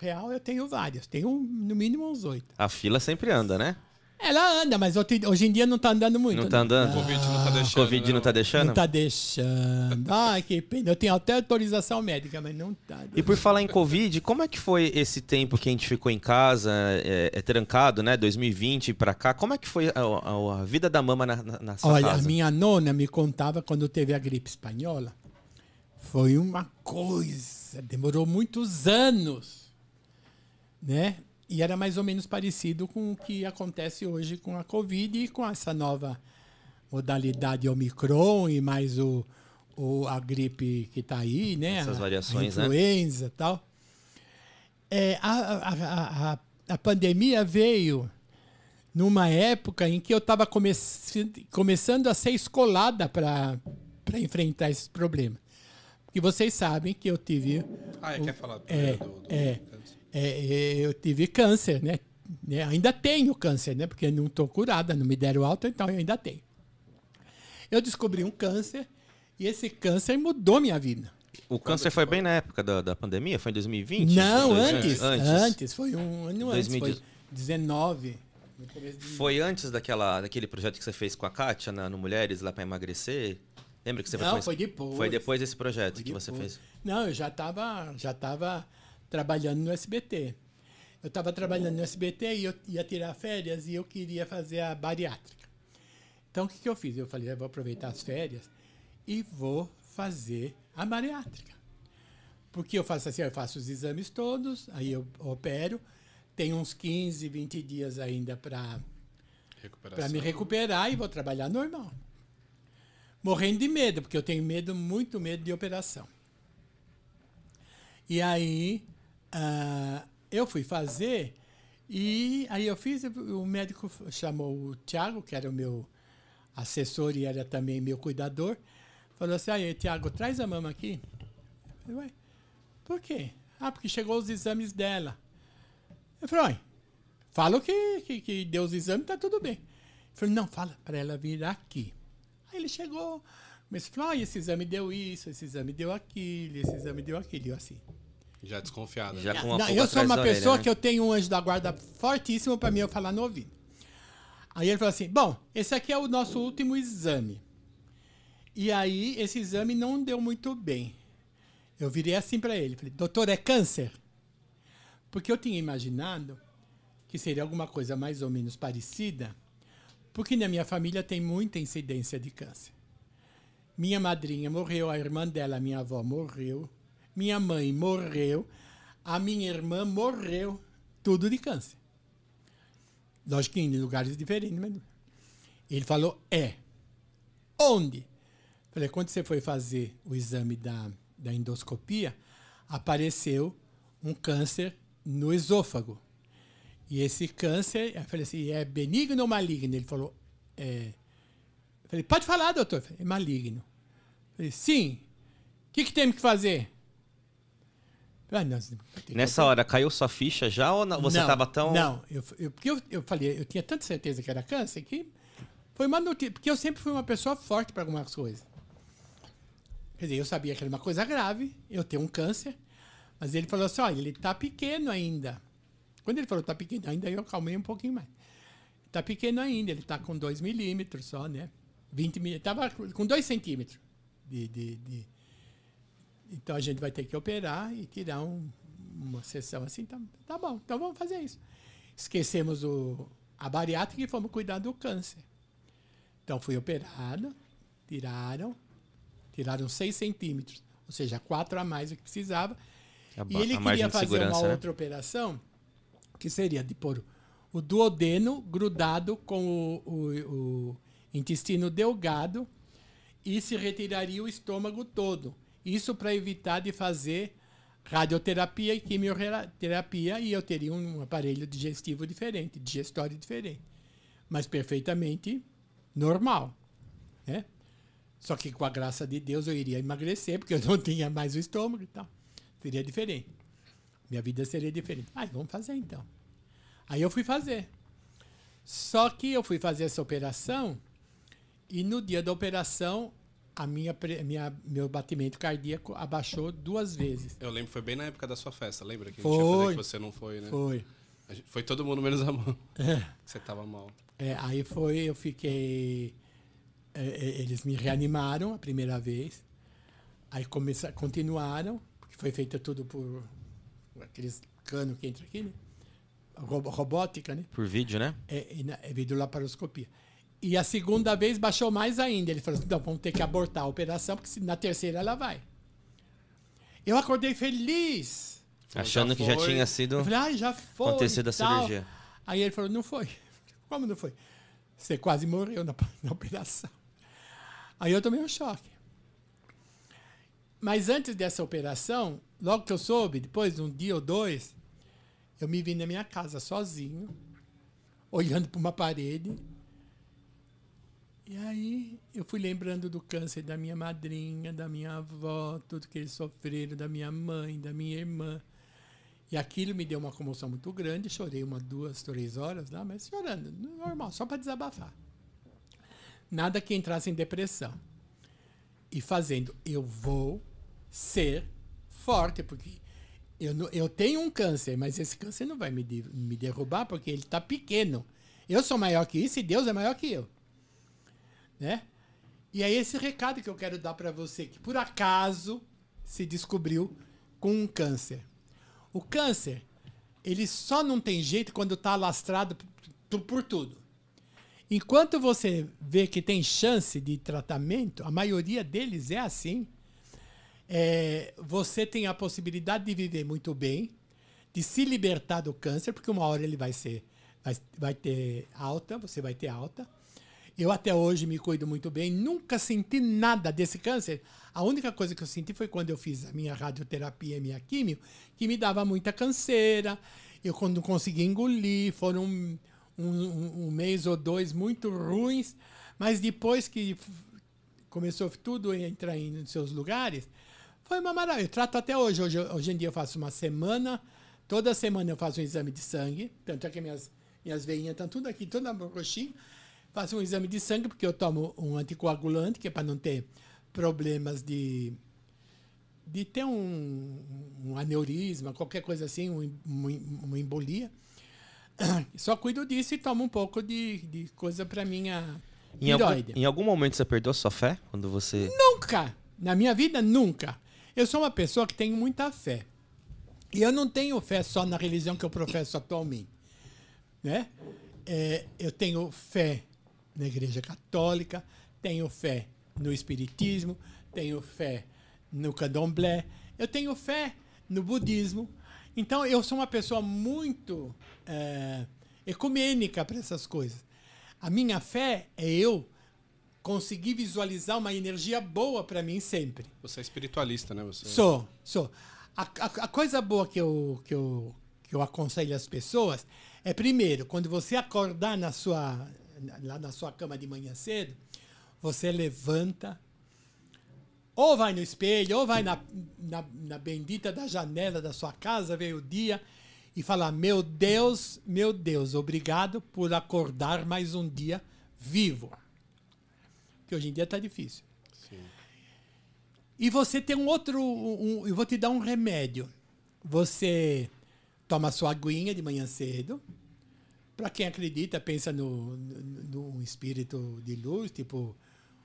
real eu tenho vários. Tenho no mínimo uns oito. A fila sempre anda, né? Ela anda, mas hoje em dia não tá andando muito. Não tá andando? O Covid não tá deixando. Covid não tá deixando? Não tá deixando. Ai, que pena. Eu tenho até autorização médica, mas não tá. E por falar em Covid, como é que foi esse tempo que a gente ficou em casa, é, é trancado, né? 2020 pra cá? Como é que foi a, a- a vida da mama na, na, sua Olha, casa? a minha nona me contava quando teve a gripe espanhola. Foi uma coisa, demorou muitos anos, né? E era mais ou menos parecido com o que acontece hoje com a Covid e com essa nova modalidade Omicron e mais o, o a gripe que está aí, né? Essas A- variações, a né? influenza e tal. É, a, a, a, a, a pandemia veio numa época em que eu estava começando a ser escolada para enfrentar esses problemas. Porque vocês sabem que eu tive Ah, é, quer falar é, do, do- é, é, eu tive câncer, né? Né? Ainda tenho câncer, né? Porque não estou curada, não me deram alta, então eu ainda tenho. Eu descobri um câncer e esse câncer mudou minha vida. O câncer foi bem na época da, da pandemia? Foi em 2020? Não, Dois- antes, antes. Foi um ano antes. 2010. Foi 19. no começo de Foi antes daquela, daquele projeto que você fez com a Kátia na- no Mulheres lá pra emagrecer? Lembra que você Não, foi depois. Foi depois desse projeto que você fez. Não, eu já estava já tava trabalhando no SBT. Eu estava trabalhando no SBT e eu ia tirar férias e eu queria fazer a bariátrica. Então, o que, que eu fiz? Eu falei, eu vou aproveitar as férias e vou fazer a bariátrica. Porque eu faço assim, eu faço os exames todos, aí eu opero, tenho uns 15, 20 dias ainda para para me recuperar e vou trabalhar normal. Morrendo de medo, porque eu tenho medo, muito medo de operação. E aí ah, eu fui fazer e aí eu fiz, o médico chamou o Tiago, que era o meu assessor e era também meu cuidador, falou assim, aí, Tiago, traz a mama aqui. Eu falei, por quê? Ah, porque chegou os exames dela. Eu falei, "Ué, fala que, que, que deu os exames, tá tudo bem. Eu falei, não, fala para ela vir aqui. Aí ele chegou, mas falou, ah, esse exame deu isso, esse exame deu aquilo, esse exame deu aquilo, assim. Já desconfiada. Já né? com uma Não, eu sou uma da orelha, pessoa né? que eu tenho um anjo da guarda fortíssimo para mim eu falar no ouvido. Aí ele falou assim: bom, esse aqui é o nosso último exame. E aí esse exame não deu muito bem. Eu virei assim para ele, falei: doutor, é câncer? Porque eu tinha imaginado que seria alguma coisa mais ou menos parecida, porque na minha família tem muita incidência de câncer. Minha madrinha morreu, a irmã dela, minha avó, morreu. Minha mãe morreu. A minha irmã morreu. Tudo de câncer. Lógico que em lugares diferentes. Mas... Ele falou, é. Onde? Falei, quando você foi fazer o exame da, da endoscopia, apareceu um câncer no esôfago. E esse câncer, eu falei assim, é benigno ou maligno? Ele falou, é. Eu falei, pode falar, doutor. Falei, é maligno. Eu falei, sim. O que, que temos que fazer? "Ah, que Nessa hora, caiu sua ficha já ou não? você não, estava tão... Não, eu, eu, porque eu, eu falei, eu tinha tanta certeza que era câncer que foi uma notícia. Porque eu sempre fui uma pessoa forte para algumas coisas. Quer dizer, eu sabia que era uma coisa grave, eu tenho um câncer, mas ele falou assim: olha, ele está pequeno ainda. Quando ele falou está pequeno ainda, eu acalmei um pouquinho mais. Está pequeno ainda, ele está com 2 milímetros só, né? 20 milímetros. Estava com 2 centímetros de, de, de- Então a gente vai ter que operar e tirar um- uma sessão assim. Tá, tá bom, então vamos fazer isso. Esquecemos o, a bariátrica e fomos cuidar do câncer. Então fui operado, tiraram, tiraram 6 centímetros, ou seja, 4 a mais do que precisava. A E ele queria fazer uma né? outra operação, que seria de pôr o duodeno grudado com o, o- o intestino delgado e se retiraria o estômago todo. Isso para evitar de fazer radioterapia e quimioterapia e eu teria um aparelho digestivo diferente, digestório diferente, mas perfeitamente normal, né? Só que com a graça de Deus eu iria emagrecer porque eu não tinha mais o estômago e tal. Seria diferente. Minha vida seria diferente. Mas vamos fazer então. Aí eu fui fazer. Só que eu fui fazer essa operação e no dia da operação a minha, minha meu batimento cardíaco abaixou duas vezes. Eu lembro, foi bem na época da sua festa, lembra? Que a Foi. que você não foi, né? Foi. Foi todo mundo menos a mão. É. Você tava mal. É, aí foi, eu fiquei. é, é, eles me reanimaram a primeira vez. Aí começa, continuaram, porque foi feito tudo por aqueles canos que entra aqui, né? Robótica, né? Por vídeo, né? É, é videolaparoscopia. E a segunda vez baixou mais ainda. Ele falou assim: não, vamos ter que abortar a operação, porque na terceira ela vai. Eu acordei feliz. Achando já que já tinha sido Eu falei, ai, já foi. acontecido a e tal." cirurgia. Aí ele falou, não foi. Como não foi? Você quase morreu na, na operação. Aí eu tomei um choque. Mas antes dessa operação, logo que eu soube, depois de um dia ou dois, eu me vi na minha casa sozinho, olhando para uma parede. E aí eu fui lembrando do câncer da minha madrinha, da minha avó, tudo que eles sofreram, da minha mãe, da minha irmã. E aquilo me deu uma comoção muito grande. Chorei uma, duas, três horas lá, mas chorando, normal, só para desabafar. Nada que entrasse em depressão. E fazendo, eu vou ser forte, porque eu, eu tenho um câncer, mas esse câncer não vai me, me derrubar, porque ele está pequeno. Eu sou maior que isso e Deus é maior que eu. Né? E é esse recado que eu quero dar para você, que por acaso se descobriu com um câncer. O câncer, ele só não tem jeito quando está alastrado por, por tudo. Enquanto você vê que tem chance de tratamento, a maioria deles é assim. É, você tem a possibilidade de viver muito bem, de se libertar do câncer, porque uma hora ele vai ser, vai, vai ter alta, você vai ter alta. Eu até hoje me cuido muito bem, nunca senti nada desse câncer. A única coisa que eu senti foi quando eu fiz a minha radioterapia, a minha químio, que me dava muita canseira. Eu quando consegui engolir, foram um, um, um mês ou dois muito ruins, mas depois que começou tudo a entrar em seus lugares, foi uma maravilha. Eu trato até hoje. hoje. Hoje em dia eu faço uma semana, toda semana eu faço um exame de sangue, tanto é que minhas, minhas veinhas estão tudo aqui, toda roxinha faço um exame de sangue, porque eu tomo um anticoagulante, que é para não ter problemas de, de ter um, um aneurisma, qualquer coisa assim, um, uma embolia. Só cuido disso e tomo um pouco de, de coisa para minha em algum, em algum momento você perdeu sua fé? Quando você. Nunca! Na minha vida, nunca. Eu sou uma pessoa que tem muita fé. E eu não tenho fé só na religião que eu professo atualmente. Né? É, eu tenho fé na Igreja Católica, tenho fé no Espiritismo, tenho fé no Candomblé, eu tenho fé no Budismo. Então, eu sou uma pessoa muito é, ecumênica para essas coisas. A minha fé é eu conseguir visualizar uma energia boa para mim sempre. Você é espiritualista, né? Você... Sou, sou. A, a, a, coisa boa que eu, que, eu, que eu aconselho as pessoas é, primeiro, quando você acordar na sua, lá na sua cama de manhã cedo, você levanta, ou vai no espelho, ou vai na, na, na bendita da janela da sua casa, vê o dia e fala: Meu Deus, meu Deus, obrigado por acordar mais um dia vivo. Que hoje em dia está difícil. Sim. E você tem um outro. Um, eu vou te dar um remédio. Você toma sua aguinha de manhã cedo para quem acredita, pensa no, no, no, espírito de luz, tipo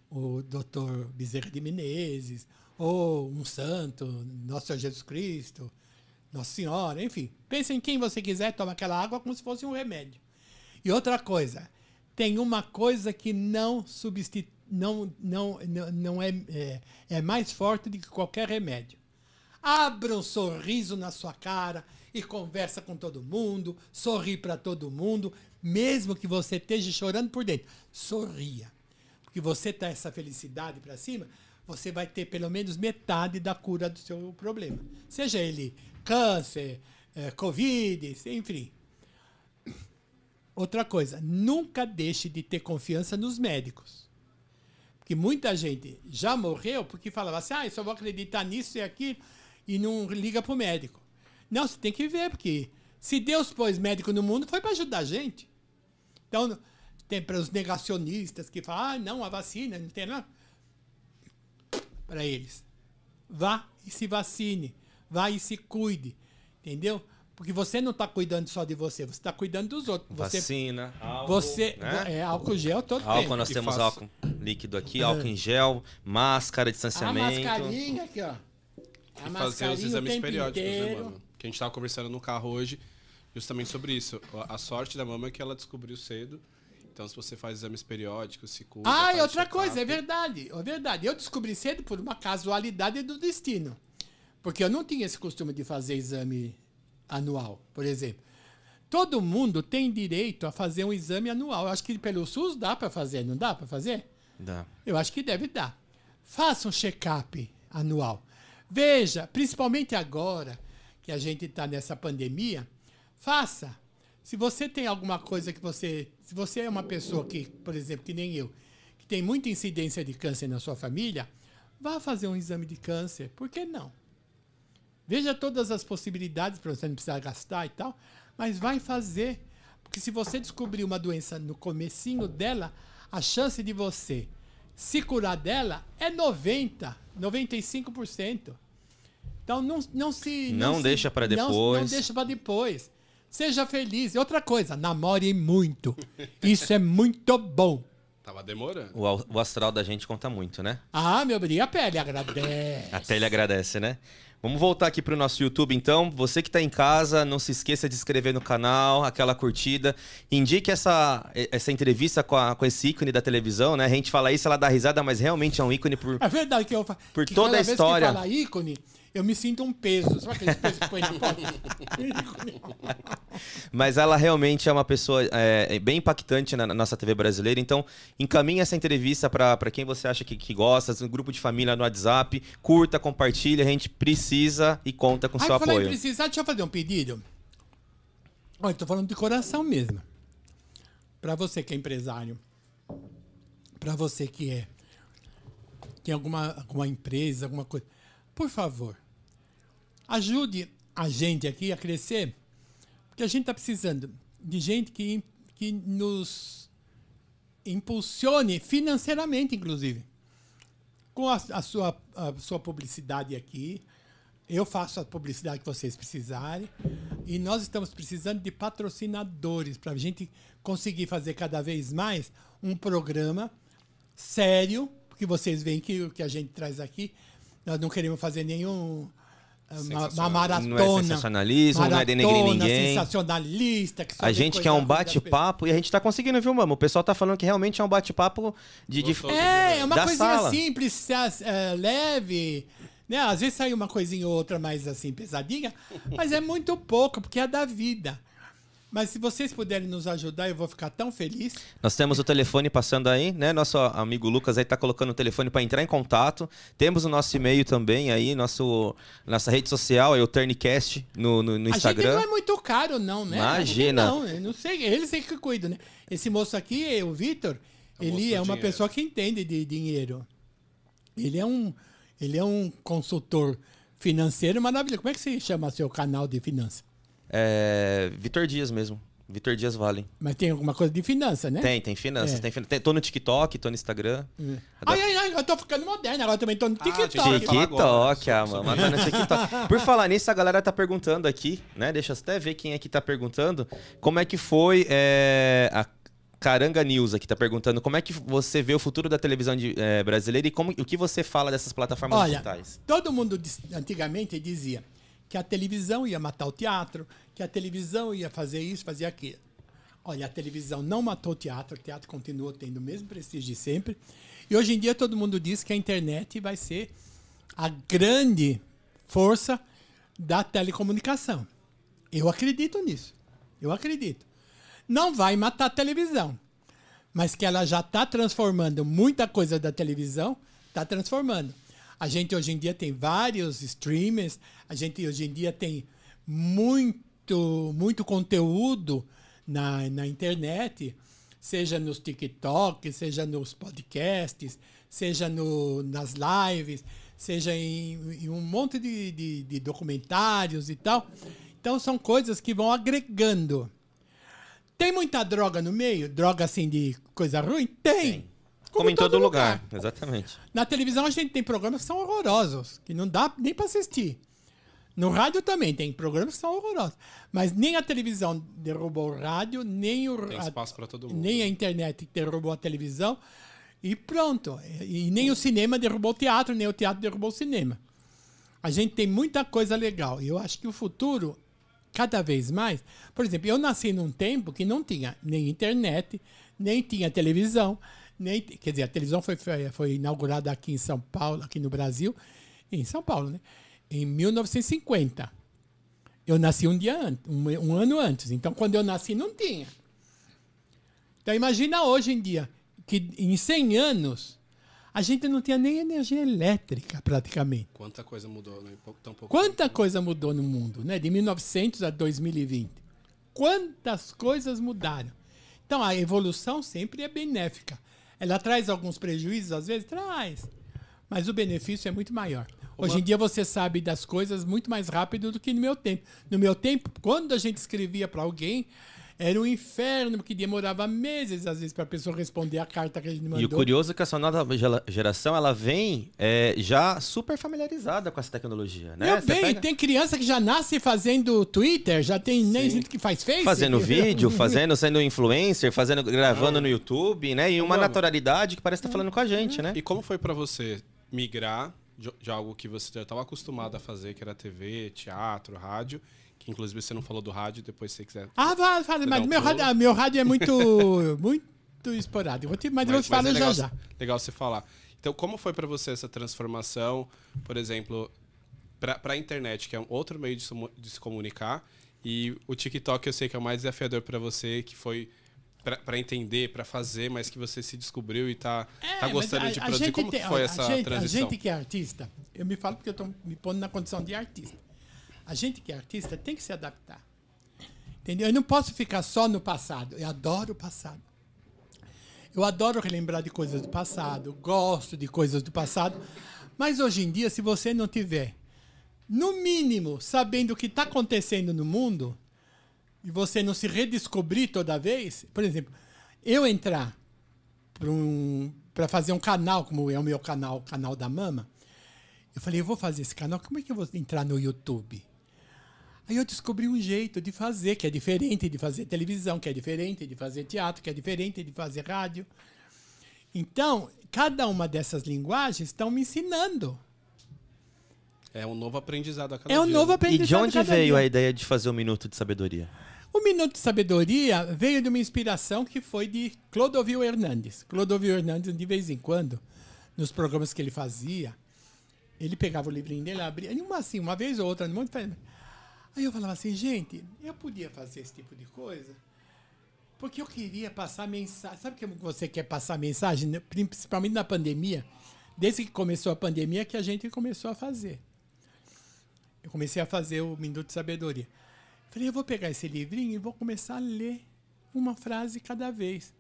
o Dr. Bezerra de Menezes, ou um santo, Nosso Senhor Jesus Cristo, Nossa Senhora, enfim. Pensa em quem você quiser, toma aquela água como se fosse um remédio. E outra coisa, tem uma coisa que não substitui, não, não, não, não é, é, é mais forte do que qualquer remédio. Abra um sorriso na sua cara e conversa com todo mundo, sorri para todo mundo, mesmo que você esteja chorando por dentro. Sorria. Porque você tá essa felicidade para cima, você vai ter pelo menos metade da cura do seu problema. Seja ele câncer, é, covid, enfim. Outra coisa, nunca deixe de ter confiança nos médicos. Porque muita gente já morreu porque falava assim, ah, eu só vou acreditar nisso e aquilo, e não liga para o médico. Não, você tem que ver, porque se Deus pôs médico no mundo, foi para ajudar a gente. Então, tem para os negacionistas que falam, ah, não, a vacina, não tem nada. Para eles. Vá e se vacine. Vá e se cuide. Entendeu? Porque você não está cuidando só de você, você está cuidando dos outros. Você, Vacina, álcool. Você, né? É álcool gel todo álcool, tempo. nós temos álcool líquido aqui, álcool em gel, máscara, distanciamento. A mascarinha aqui, ó. A e fazer os exames periódicos, né, inteiro. né, mano? Que a gente tava conversando no carro hoje, justamente sobre isso. A sorte da mama é que ela descobriu cedo. Então, se você faz exames periódicos, se cuida. Ah, e outra coisa, é verdade. É verdade. Eu descobri cedo por uma casualidade do destino. Porque eu não tinha esse costume de fazer exame anual, por exemplo. Todo mundo tem direito a fazer um exame anual. Eu acho que pelo SUS dá para fazer, não dá para fazer? Dá. Eu acho que deve dar. Faça um check-up anual. Veja, principalmente agora que a gente está nessa pandemia, faça. Se você tem alguma coisa que você. Se você é uma pessoa que, por exemplo, que nem eu, que tem muita incidência de câncer na sua família, vá fazer um exame de câncer. Por que não? Veja todas as possibilidades para você não precisar gastar e tal, mas vai fazer. Porque se você descobrir uma doença no comecinho dela, a chance de você se curar dela é 90, 95%. Então não, não se. Não, não deixa para depois. Não, não deixa para depois. Seja feliz. E outra coisa, namore muito. Isso é muito bom. Tava demorando. O, o astral da gente conta muito, né? Ah, meu brilho, a pele agradece. Até ele agradece, né? Vamos voltar aqui pro nosso YouTube, então. Você que tá em casa, não se esqueça de se inscrever no canal, aquela curtida. Indique essa, essa entrevista com, a- com esse ícone da televisão, né? A gente fala isso, ela dá risada, mas realmente é um ícone por... É verdade que eu fa- Por que toda cada a vez história. Que fala ícone, eu me sinto um peso. Sabe aquele peso que põe na porta? Mas ela realmente é uma pessoa é, é bem impactante na, na nossa TV brasileira. Então, encaminhe essa entrevista para quem você acha que, que gosta, no grupo de família no WhatsApp. Curta, compartilha. A gente precisa e conta com Ai, seu apoio. precisar, deixa eu fazer um pedido. Olha, tô falando de coração mesmo. Para você que é empresário, para você que é tem alguma, alguma empresa, alguma coisa, por favor, ajude a gente aqui a crescer, porque a gente está precisando de gente que, que nos impulsione financeiramente, inclusive com a, a sua, a sua publicidade aqui. Eu faço a publicidade que vocês precisarem. E nós estamos precisando de patrocinadores para a gente conseguir fazer cada vez mais um programa sério, porque vocês veem que o que a gente traz aqui, nós não queremos fazer nenhum. Eh, Uma, maratona. Não é sensacionalismo, não é denegrir ninguém. sensacionalista. Que A gente quer um ruim das bate-papo e a gente tá conseguindo, viu, mamo? O pessoal tá falando que realmente é um bate-papo de, de-. É, é uma Da coisinha sala. simples, é, leve. Né? Às vezes sai uma coisinha ou outra mais assim, pesadinha, mas é muito pouco, porque é da vida. Mas se vocês puderem nos ajudar, eu vou ficar tão feliz. Nós temos o telefone passando aí, né? Nosso amigo Lucas aí tá colocando o telefone para entrar em contato. Temos o nosso e-mail também aí, nosso, nossa rede social, é o Turncast no, no, no A gente Instagram. não é muito caro, não, né? Imagina. Não, não sei, ele sei que cuida, né? Esse moço aqui, o Vitor, É ele é uma dinheiro. pessoa que entende de dinheiro. Ele é um, ele é um consultor financeiro maravilhoso. Como é que se chama seu canal de finanças? É, Vitor Dias mesmo. Vitor Dias Vale. Mas tem alguma coisa de finança, né? Tem, tem finanças. É. Tem, tem- tô no TikTok, tô no Instagram. Ai, ai, ai, eu tô ficando moderno, agora também tô no Ah, TikTok. Agora, TikTok, a sobre- mamãe tá no TikTok. Por falar nisso, a galera tá perguntando aqui, né? Deixa eu até ver quem é que tá perguntando. Como é que foi é, a Caranga News aqui tá perguntando como é que você vê o futuro da televisão de- é, brasileira e como, o que você fala dessas plataformas Olha, digitais. todo mundo antigamente dizia que a televisão ia matar o teatro, que a televisão ia fazer isso, fazer aquilo. Olha, a televisão não matou o teatro, o teatro continua tendo o mesmo prestígio de sempre. E hoje em dia todo mundo diz que a internet vai ser a grande força da telecomunicação. Eu acredito nisso. Eu acredito. Não vai matar a televisão, mas que ela já está transformando muita coisa da televisão, está transformando. A gente hoje em dia tem vários streamers, a gente hoje em dia tem muito, muito conteúdo na, na internet, seja nos TikTok, seja nos podcasts, seja no, nas lives, seja em, em um monte de, de, de documentários e tal. Então são coisas que vão agregando. Tem muita droga no meio? Droga assim de coisa ruim? Tem. Como, em todo lugar. Exatamente. Na televisão a gente tem programas que são horrorosos, que não dá nem para assistir. No rádio também tem programas que são horrorosos. Mas nem a televisão derrubou o rádio, nem, o, Tem espaço pra todo mundo. nem a internet derrubou a televisão. E pronto. E, e nem o cinema derrubou o teatro, nem o teatro derrubou o cinema. A gente tem muita coisa legal. E eu acho que o futuro, cada vez mais. Por exemplo, eu nasci num tempo que não tinha nem internet, nem tinha televisão, nem. Quer dizer, a televisão foi, foi, foi inaugurada aqui em São Paulo, aqui no Brasil, em São Paulo, né? Em 1950. Eu nasci um dia antes, um, um ano antes. Então, quando eu nasci, não tinha. Então, imagina hoje em dia, que em 100 anos, a gente não tinha nem energia elétrica, praticamente. Quanta coisa mudou, né? Tão pouco Quanta coisa mudou no mundo, né? De 1900 a 2020. Quantas coisas mudaram. Então, a evolução sempre é benéfica. Ela traz alguns prejuízos, às vezes traz, mas o benefício é muito maior. Hoje em dia você sabe das coisas muito mais rápido do que no meu tempo. No meu tempo, quando a gente escrevia para alguém, Era um inferno, porque demorava meses, às vezes, para a pessoa responder a carta que a gente mandou. E o curioso é que essa nova geração, ela vem é, já super familiarizada com essa tecnologia, né? Meu Você bem, pega- tem criança que já nasce fazendo Twitter, já tem nem Sim. gente que faz Face. Fazendo vídeo, fazendo, sendo influencer, fazendo, gravando no YouTube, né? E uma Vamos. naturalidade que parece estar falando com a gente, né? E como foi pra você migrar de, de algo que você já estava acostumado a fazer, que era TV, teatro, rádio, que inclusive você não falou do rádio, depois se você quiser. Ah, vai, fala, mas Não, meu pulo. rádio, meu rádio é muito, muito esporádico. Vou te- Mas, eu te falo é já legal, já. legal você falar. Então, como foi pra você essa transformação, por exemplo, pra pra internet, que é um outro meio de, se- de se comunicar, e o TikTok eu sei que é o mais desafiador pra você, que foi pra- pra entender, pra fazer, mas que você se descobriu e tá, É, tá mas gostando a- de a produzir. Como tem- foi a essa gente, transição? A gente que é artista, eu me falo porque eu estou me pondo na condição de artista. A gente que é artista tem que se adaptar. Entendeu? Eu não posso ficar só no passado. Eu adoro o passado. Eu adoro relembrar de coisas do passado, gosto de coisas do passado. Mas hoje em dia, se você não tiver, no mínimo, sabendo o que está acontecendo no mundo, e você não se redescobrir toda vez, por exemplo, eu entrar para um, fazer um canal, como é o meu canal, o canal da Mama, eu falei, eu vou fazer esse canal, como é que eu vou entrar no YouTube? Aí eu descobri um jeito de fazer, que é diferente de fazer televisão, que é diferente de fazer teatro, que é diferente de fazer rádio. Então, cada uma dessas linguagens estão me ensinando. É um novo aprendizado a cada É um dia, novo né? E aprendizado. de onde cada veio dia. a ideia de fazer o Minuto de Sabedoria? O Minuto de Sabedoria veio de uma inspiração que foi de Clodovil Hernandes. Clodovil Hernandes, de vez em quando, nos programas que ele fazia, ele pegava o livrinho dele, abria, uma assim, uma vez ou outra, no monte de Aí eu falava assim, gente, eu podia fazer esse tipo de coisa, porque eu queria passar mensagem. Sabe que você quer passar mensagem, né? principalmente na pandemia? Desde que começou a pandemia, que a gente começou a fazer. Eu comecei a fazer o Minuto de Sabedoria. Falei, eu vou pegar esse livrinho e vou começar a ler uma frase cada vez.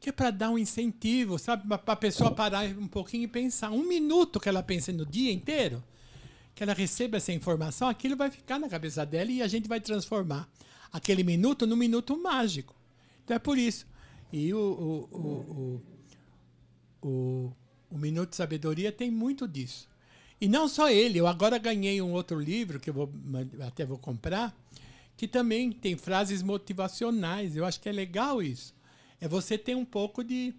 Que é para dar um incentivo, sabe? Para a pessoa parar um pouquinho e pensar. Um minuto que ela pensa no dia inteiro, que ela receba essa informação, aquilo vai ficar na cabeça dela e a gente vai transformar aquele minuto num minuto mágico. Então é por isso. E o, o, o, o, o, Minuto de Sabedoria tem muito disso. E não só ele, eu agora ganhei um outro livro que eu vou, até vou comprar, que também tem frases motivacionais. Eu acho que é legal isso. É você ter um pouco de,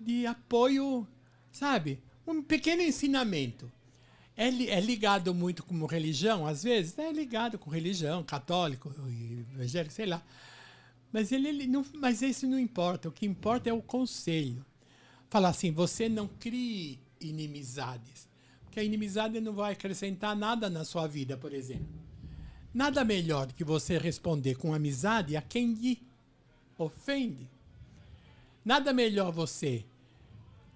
de apoio, sabe? Um pequeno ensinamento. É, li- é ligado muito com religião, às vezes? É ligado com religião, católico, evangélico, sei lá. Mas, ele, ele não, mas isso não importa. O que importa é o conselho. Falar assim, você não crie inimizades. Porque a inimizade não vai acrescentar nada na sua vida, por exemplo. Nada melhor do que você responder com amizade a quem lhe ofende. Nada melhor você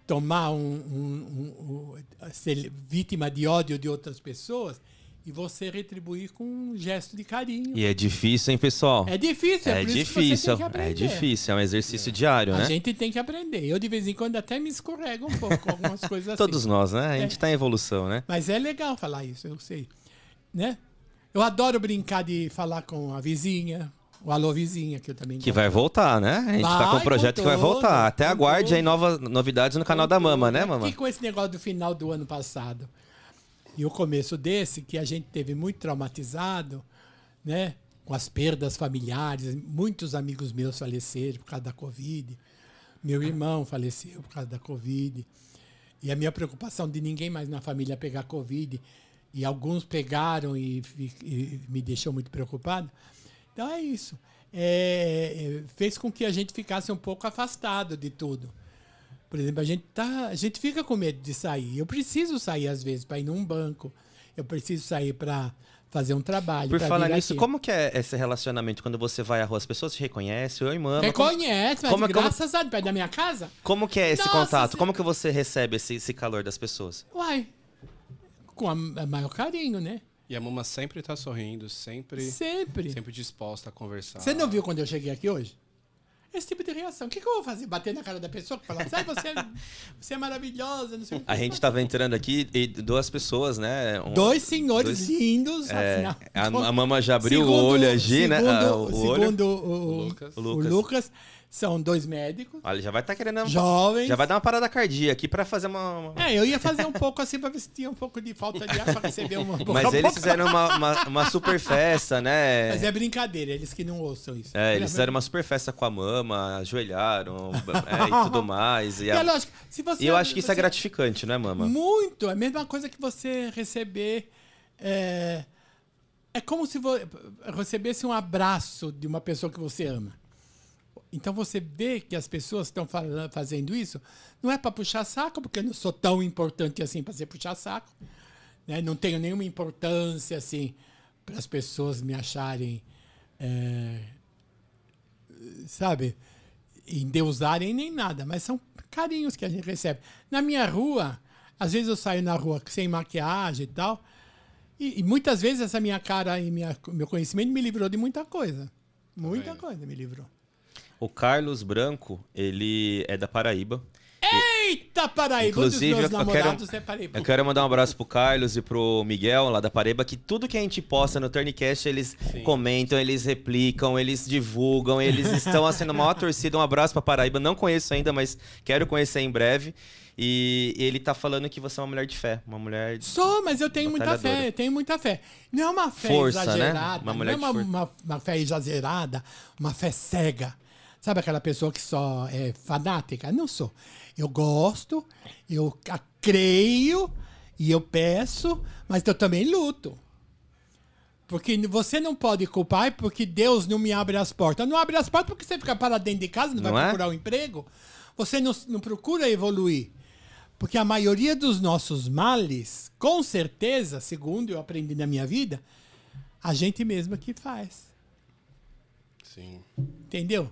tomar um, um- um- ser vítima de ódio de outras pessoas e você retribuir com um gesto de carinho. E é difícil, hein, pessoal? É difícil, é, É difícil, é difícil, é um exercício diário, A né? gente tem que aprender. Eu, de vez em quando, até me escorrego um pouco com algumas coisas assim. Todos nós, né? A É. gente tá em evolução, né? Mas é legal falar isso, eu sei. Né? Eu adoro brincar de falar com a vizinha, o alô vizinha, que eu também Que vai voltar, né? A gente tá com um Vai, projeto que vai voltar. Até aguarde aí novas novidades no canal da Mama, né, Mama? E com esse negócio do final do ano passado e o começo desse, que a gente teve muito traumatizado, né? Com as perdas familiares, muitos amigos meus faleceram por causa da Covid. Meu irmão faleceu por causa da Covid. E a minha preocupação de ninguém mais na família pegar Covid. E alguns pegaram e, fi- e me deixou muito preocupado. Então é isso. É, é, fez com que a gente ficasse um pouco afastado de tudo. Por exemplo, a gente, tá, a gente fica com medo de sair. Eu preciso sair às vezes para ir num banco. Eu preciso sair para fazer um trabalho. Por falar nisso, aqui. como que é esse relacionamento quando você vai à rua? As pessoas te reconhecem, oi, Mama. Como, Reconhece, mas como- como- graças a Deus, da minha casa. como que é esse Nossa contato? Como que você recebe esse, esse calor das pessoas? Uai, com a, a maior carinho, né? E a Mama sempre tá sorrindo, sempre, Sempre. sempre disposta a conversar. Você não viu quando eu cheguei aqui hoje? esse tipo de reação. O que, que eu vou fazer? Bater na cara da pessoa que fala, sai, você, é- você é maravilhosa, não sei o que. A gente tava entrando aqui e duas pessoas, né? Um- Dois senhores dois- lindos. É, afinal. a, a mama já abriu Segundo- o olho aqui, né? segundo- Ah, o olho. Segundo o, O Lucas. Lucas. o Lucas, são dois médicos, Olha, já vai estar querendo. jovens. Já vai dar uma parada cardíaca aqui pra fazer uma. É, eu ia fazer um pouco assim pra ver se tinha um pouco de falta de ar pra receber uma boca Mas eles boca. fizeram uma, uma, uma super festa, né? Mas é brincadeira, eles que não ouçam isso. É, eles fizeram uma super festa com a mama, ajoelharam é, e tudo mais. E, E a- é lógico, se você, e eu acho que isso é gratificante, né, mama? Muito. É a mesma coisa que você receber. É, é como se você recebesse um abraço de uma pessoa que você ama. Então você vê que as pessoas estão fazendo isso, não é para puxar saco, porque eu não sou tão importante assim para ser puxar saco. né? Não tenho nenhuma importância assim para as pessoas me acharem, é, sabe, endeusarem nem nada, mas são carinhos que a gente recebe. Na minha rua, às vezes eu saio na rua sem maquiagem e tal, e, e muitas vezes essa minha cara e minha, meu conhecimento me livrou de muita coisa. Muita coisa me livrou. O Carlos Branco, ele é da Paraíba. Eita, Paraíba! Inclusive, um eu quero- é Paraíba. Eu quero mandar um abraço pro Carlos e pro Miguel, lá da Paraíba, que tudo que a gente posta no Turncast, eles comentam, eles replicam, eles divulgam, eles estão assim, na maior torcida. Um abraço pra Paraíba. Não conheço ainda, mas quero conhecer em breve. E ele tá falando que você é uma mulher de fé, uma mulher de... Sou, mas eu tenho muita fé, eu tenho muita fé. Não é uma fé Força, né? exagerada, Uma mulher não é uma, uma, uma fé exagerada, uma fé cega. Sabe aquela pessoa que só é fanática? Não sou. Eu gosto, eu creio e eu peço, mas eu também luto. Porque você não pode culpar porque Deus não me abre as portas. Não abre as portas porque você fica parado dentro de casa, não, Não vai é? procurar um emprego. Você não, não procura evoluir. Porque a maioria dos nossos males, com certeza, segundo eu aprendi na minha vida, a gente mesma que faz. Sim. Entendeu?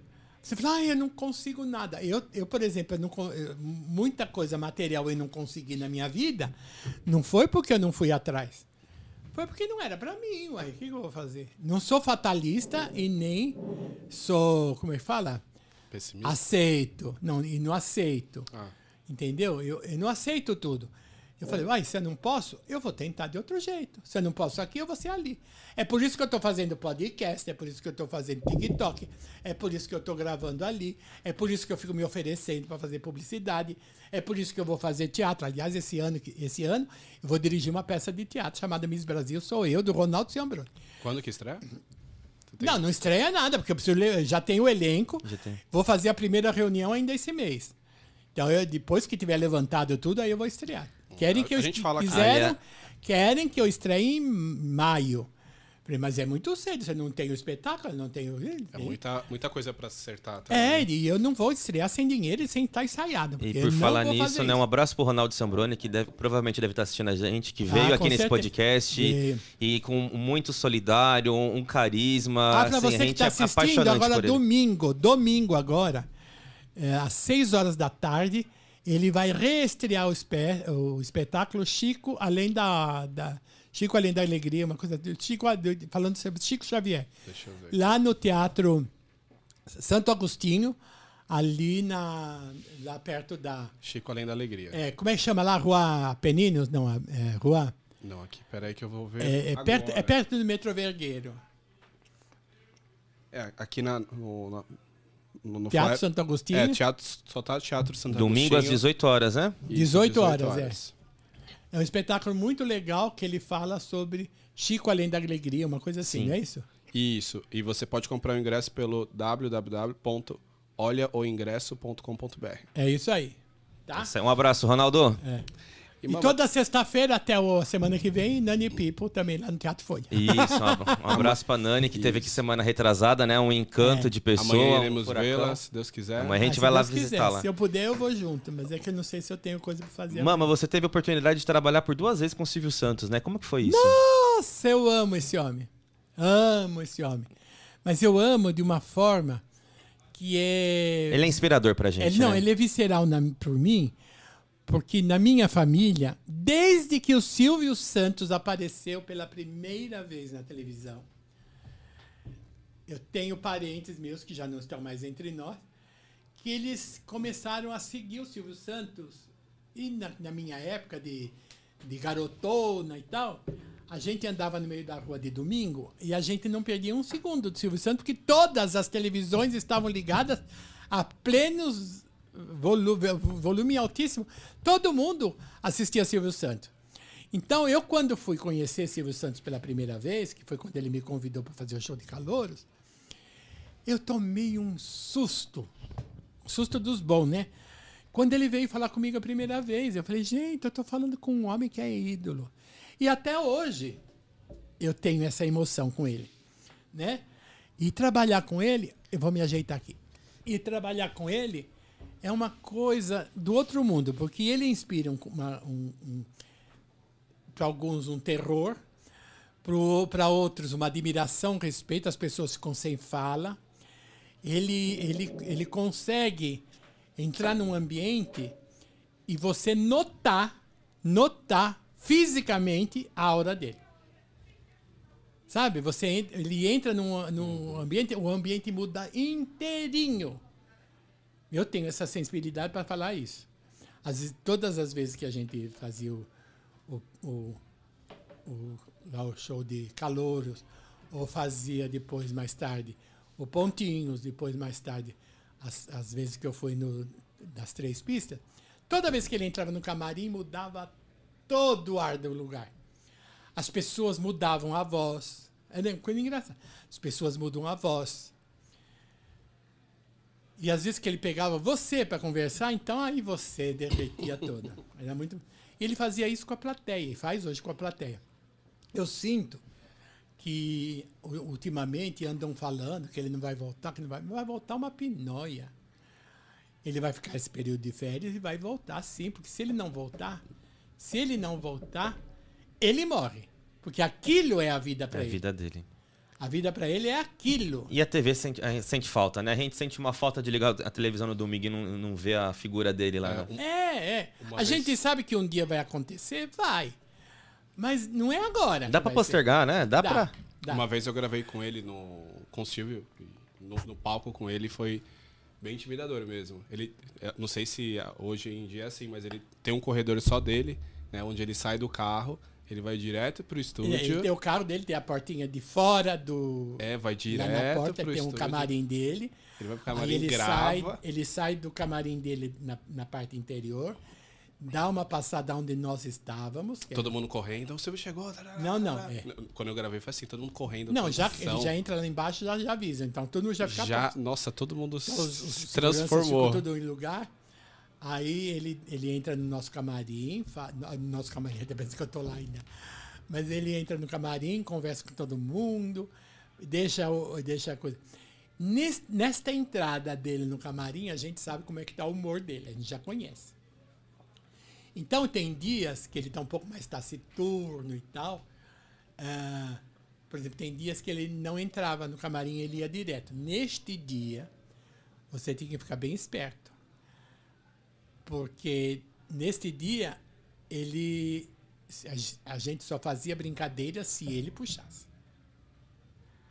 Você fala, ah, eu não consigo nada. Eu, eu por exemplo, eu não, eu- muita coisa material eu não consegui na minha vida, não foi porque eu não fui atrás. Foi porque não era pra mim, uai. O que, que eu vou fazer? Não sou fatalista e nem sou, como é que fala? Pessimista. Aceito. Não, e não aceito. Ah, Entendeu? Eu, eu não aceito tudo. Eu falei, uai, se eu não posso, eu vou tentar de outro jeito. Se eu não posso aqui, eu vou ser ali. É por isso que eu estou fazendo podcast, é por isso que eu estou fazendo TikTok, é por isso que eu estou gravando ali, é por isso que eu fico me oferecendo para fazer publicidade, é por isso que eu vou fazer teatro. Aliás, esse ano, esse ano eu vou dirigir uma peça de teatro chamada Miss Brasil, sou eu, do Ronaldo Ciambroni. quando que estreia? Tem- Não, não estreia nada, porque eu preciso ler- já tenho o elenco. Já tem. Vou fazer a primeira reunião ainda esse mês. Então, eu- depois que tiver levantado tudo, aí eu vou estrear. Querem que A eu gente fala quiseram, Ah, é. querem que eu estreie em maio. Mas é muito cedo, você não tem o espetáculo, não tem o. É muita, muita coisa pra acertar. também. É, e eu não vou estrear sem dinheiro e sem estar ensaiado. E por falar nisso, né? Um abraço pro Ronaldo Sambroni, que deve- provavelmente deve estar assistindo a gente, que Ah, veio com aqui nesse podcast E- e com muito solidário, um, um carisma. Ah, pra assim, você que gente está é assistindo, agora domingo, domingo agora, é, às 6 horas da tarde, ele vai reestrear o, espe- o espetáculo Chico Além da, da- Chico Além da Alegria, uma coisa Chico, do- falando sobre Chico Xavier. Deixa eu ver. Lá no Teatro Santo Agostinho, ali na lá perto da Chico Além da Alegria. é, como é que chama lá? Rua Peninos? Não, é, Rua Não, aqui, peraí que eu vou ver. é, é perto, é perto do Metro Vergueiro. É, aqui na, no, na- no, no Teatro flyer- Santo Agostinho. É, teatro, só tá Teatro Santo Domingo às Agostinho. 18 horas, né? Isso, 18 horas, É um espetáculo muito legal que ele fala sobre Chico Além da Alegria, uma coisa assim, Sim. não é isso? Isso. E você pode comprar o ingresso pelo www.olhaoingresso.com.br. É isso aí. Tá? Um abraço, Ronaldo. E, mama- toda sexta-feira até a semana que vem, Nani People também lá no Teatro Folha. Isso, um, um abraço pra Nani, que teve aqui semana retrasada, né? Um encanto É. de pessoa. Amanhã iremos vê-la, se Deus quiser. Amanhã a gente Ah, vai lá Deus visitá-la. Se eu puder, eu vou junto, mas é que eu não sei se eu tenho coisa pra fazer. Mama, você teve a oportunidade de trabalhar por duas vezes com o Silvio Santos, né? Como que foi isso? Nossa, eu amo esse homem. Amo esse homem. Mas eu amo de uma forma que é. Ele é inspirador pra gente, Ele- não, né? ele é visceral na, por mim, porque na minha família, desde que o Silvio Santos apareceu pela primeira vez na televisão, eu tenho parentes meus que já não estão mais entre nós, que eles começaram a seguir o Silvio Santos. E na, na minha época de, de garotona e tal, a gente andava no meio da rua de domingo e a gente não perdia um segundo do Silvio Santos, porque todas as televisões estavam ligadas a plenos volume, altíssimo. Todo mundo assistia Silvio Santos. Então, eu, quando fui conhecer Silvio Santos pela primeira vez, que foi quando ele me convidou para fazer o show de calouros, eu tomei um susto. Um susto dos bons, né? Quando ele veio falar comigo a primeira vez, eu falei, gente, eu estou falando com um homem que é ídolo. E até hoje eu tenho essa emoção com ele, né? E trabalhar com ele, eu vou me ajeitar aqui. E trabalhar com ele é uma coisa do outro mundo, porque ele inspira um, um, um para alguns um terror, para outros uma admiração, respeito, as pessoas ficam sem fala. Ele, ele, ele consegue entrar num ambiente e você notar, notar fisicamente a aura dele. Sabe? Você ele entra num, num ambiente, o ambiente muda inteirinho. Eu tenho essa sensibilidade para falar isso. As, todas as vezes que a gente fazia o, o, o, o, o show de calouros, ou fazia depois, mais tarde, o Pontinhos, depois, mais tarde, as, as vezes que eu fui no, das três pistas, toda vez que ele entrava no camarim, mudava todo o ar do lugar. As pessoas mudavam a voz. É uma coisa engraçada. As pessoas mudam a voz. E às vezes que ele pegava você para conversar, então aí você derretia toda. Era muito. Ele fazia isso com a plateia, e faz hoje com a plateia. Eu sinto que ultimamente andam falando que ele não vai voltar, que não vai, vai voltar uma pinóia. Ele vai ficar esse período de férias e vai voltar sim, porque se ele não voltar, se ele não voltar, ele morre, porque aquilo é a vida para É a ele. vida dele. A vida para ele é aquilo. E a TV sente, gente sente falta, né? A gente sente uma falta de ligar a televisão no domingo e não, não ver a figura dele lá. É, né? É, é. A vez- gente sabe que um dia vai acontecer, vai. Mas não é agora. Dá vai postergar, né? Dá, ser. pra. Dá. dá. Uma vez eu gravei com ele no, com o Silvio, no, no palco com ele, foi bem intimidador mesmo. Ele, eu não sei se hoje em dia é assim, mas ele tem um corredor só dele, né, onde ele sai do carro, ele vai direto pro estúdio. ele tem o carro dele, tem a portinha de fora do. É, vai lá direto na porta pro tem um estúdio. camarim dele. Ele vai pro Aí camarim, ele grava. sai, ele sai do camarim dele na, na parte interior, dá uma passada onde nós estávamos. é- Todo mundo correndo, o Silvio chegou. tarará, Não, não, tarará. é. Quando eu gravei foi assim, todo mundo correndo. Não, já, ele já entra lá embaixo já, já avisa. Então todo mundo já fica Já, pronto. nossa, todo mundo os se transformou. tudo em lugar. Aí ele, ele entra no nosso camarim, no no nosso camarim, até pensa que eu tô lá ainda. Mas ele entra no camarim, conversa com todo mundo, deixa, deixa a coisa. Nes- Nesta entrada dele no camarim, a gente sabe como é que tá o humor dele, a gente já conhece. Então tem dias que ele está um pouco mais taciturno e tal. Ah, por exemplo, tem dias que ele não entrava no camarim, ele ia direto. Neste dia, você tem que ficar bem esperto. Porque neste dia, ele. A gente só fazia brincadeira se ele puxasse.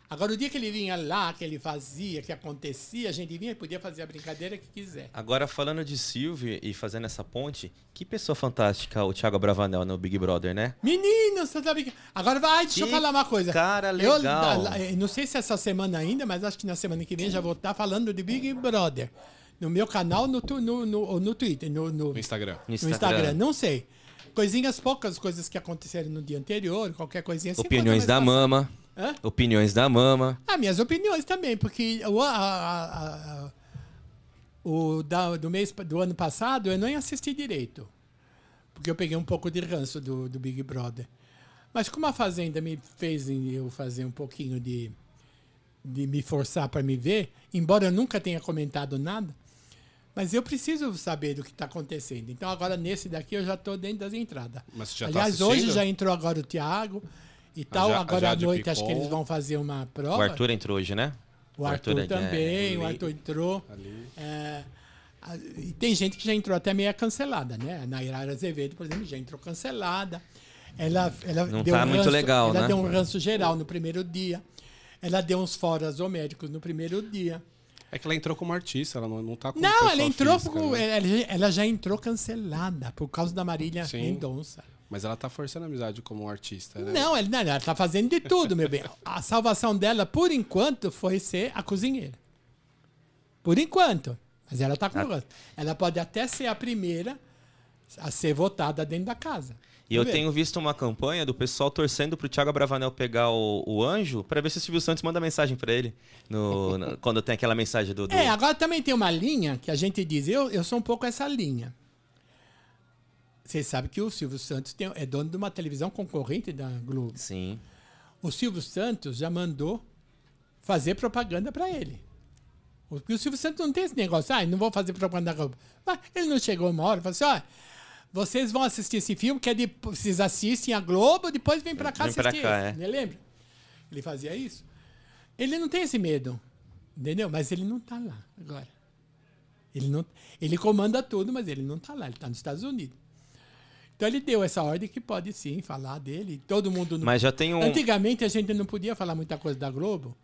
Agora, o dia que ele vinha lá, que ele fazia, que acontecia, a gente vinha e podia fazer a brincadeira que quiser. Agora, falando de Silvio e fazendo essa ponte, que pessoa fantástica o Thiago Bravanel no Big Brother, né? Menino, você tá brincando. Agora vai, deixa eu Que falar uma coisa. cara Eu, legal. eu não sei se essa semana ainda, mas acho que na semana que vem já vou estar falando de Big Brother. No meu canal, no, tu- no, no, ou no Twitter, no, no, No Instagram. No no Instagram. Não sei. Coisinhas poucas, coisas que aconteceram no dia anterior, qualquer coisinha assim. Opiniões da mais mama. Hã? Opiniões da mama. Ah, minhas opiniões também, porque o, a- a- a- a- o da- do mês do ano passado eu nem assisti direito. Porque eu peguei um pouco de ranço do, do Big Brother. Mas como a Fazenda me fez eu fazer um pouquinho de, de me forçar para me ver, embora eu nunca tenha comentado nada, mas eu preciso saber do que está acontecendo. Então agora nesse daqui eu já estou dentro das entradas. Mas já tá Aliás, hoje assistindo? já entrou agora o Thiago e tal. já- agora à noite acho que Picon. eles vão fazer uma prova. O Arthur entrou hoje, né? O Arthur, é- também, é, o Arthur entrou. Ali. É, e tem gente que já entrou até meio cancelada, né? A Nairara Azevedo, por exemplo, já entrou cancelada. Ela, ela Não deu tá um muito ranço, legal, ela né? deu um ranço geral no primeiro dia. Ela deu uns foras homéricos no primeiro dia. É que ela entrou como artista, ela não, não tá como Não, ela entrou. física, com- né? ela, ela já entrou cancelada por causa da Marília Sim. Mendonça. Mas ela tá forçando a amizade como artista, né? Não, ela, não, ela tá fazendo de tudo, meu bem. A salvação dela, por enquanto, foi ser a cozinheira. Por enquanto. Mas ela tá com Ah. Ela pode até ser a primeira a ser votada dentro da casa. E eu tenho visto uma campanha do pessoal torcendo pro Thiago Bravanel pegar o, o anjo pra ver se o Silvio Santos manda mensagem pra ele. no- na- quando tem aquela mensagem do. do- É, agora também tem uma linha que a gente diz, eu, eu sou um pouco essa linha. Vocês sabem que o Silvio Santos tem- é dono de uma televisão concorrente da Globo. Sim. O Silvio Santos já mandou fazer propaganda para ele. Porque o Silvio Santos não tem esse negócio, ah, não vou fazer propaganda da Globo. Mas ele não chegou uma hora e falou assim: olha, vocês vão assistir esse filme, que é de, vocês assistem a Globo, depois vem para cá Vem pra assistir. cá, esse. é. Lembra? Ele fazia isso. Ele não tem esse medo, entendeu? Mas ele não tá lá agora. Ele, não, ele comanda tudo, mas ele não tá lá, ele tá nos Estados Unidos. Então ele deu essa ordem que pode sim falar dele. Todo mundo no Mas já tem um. Antigamente a gente não podia falar muita coisa da Globo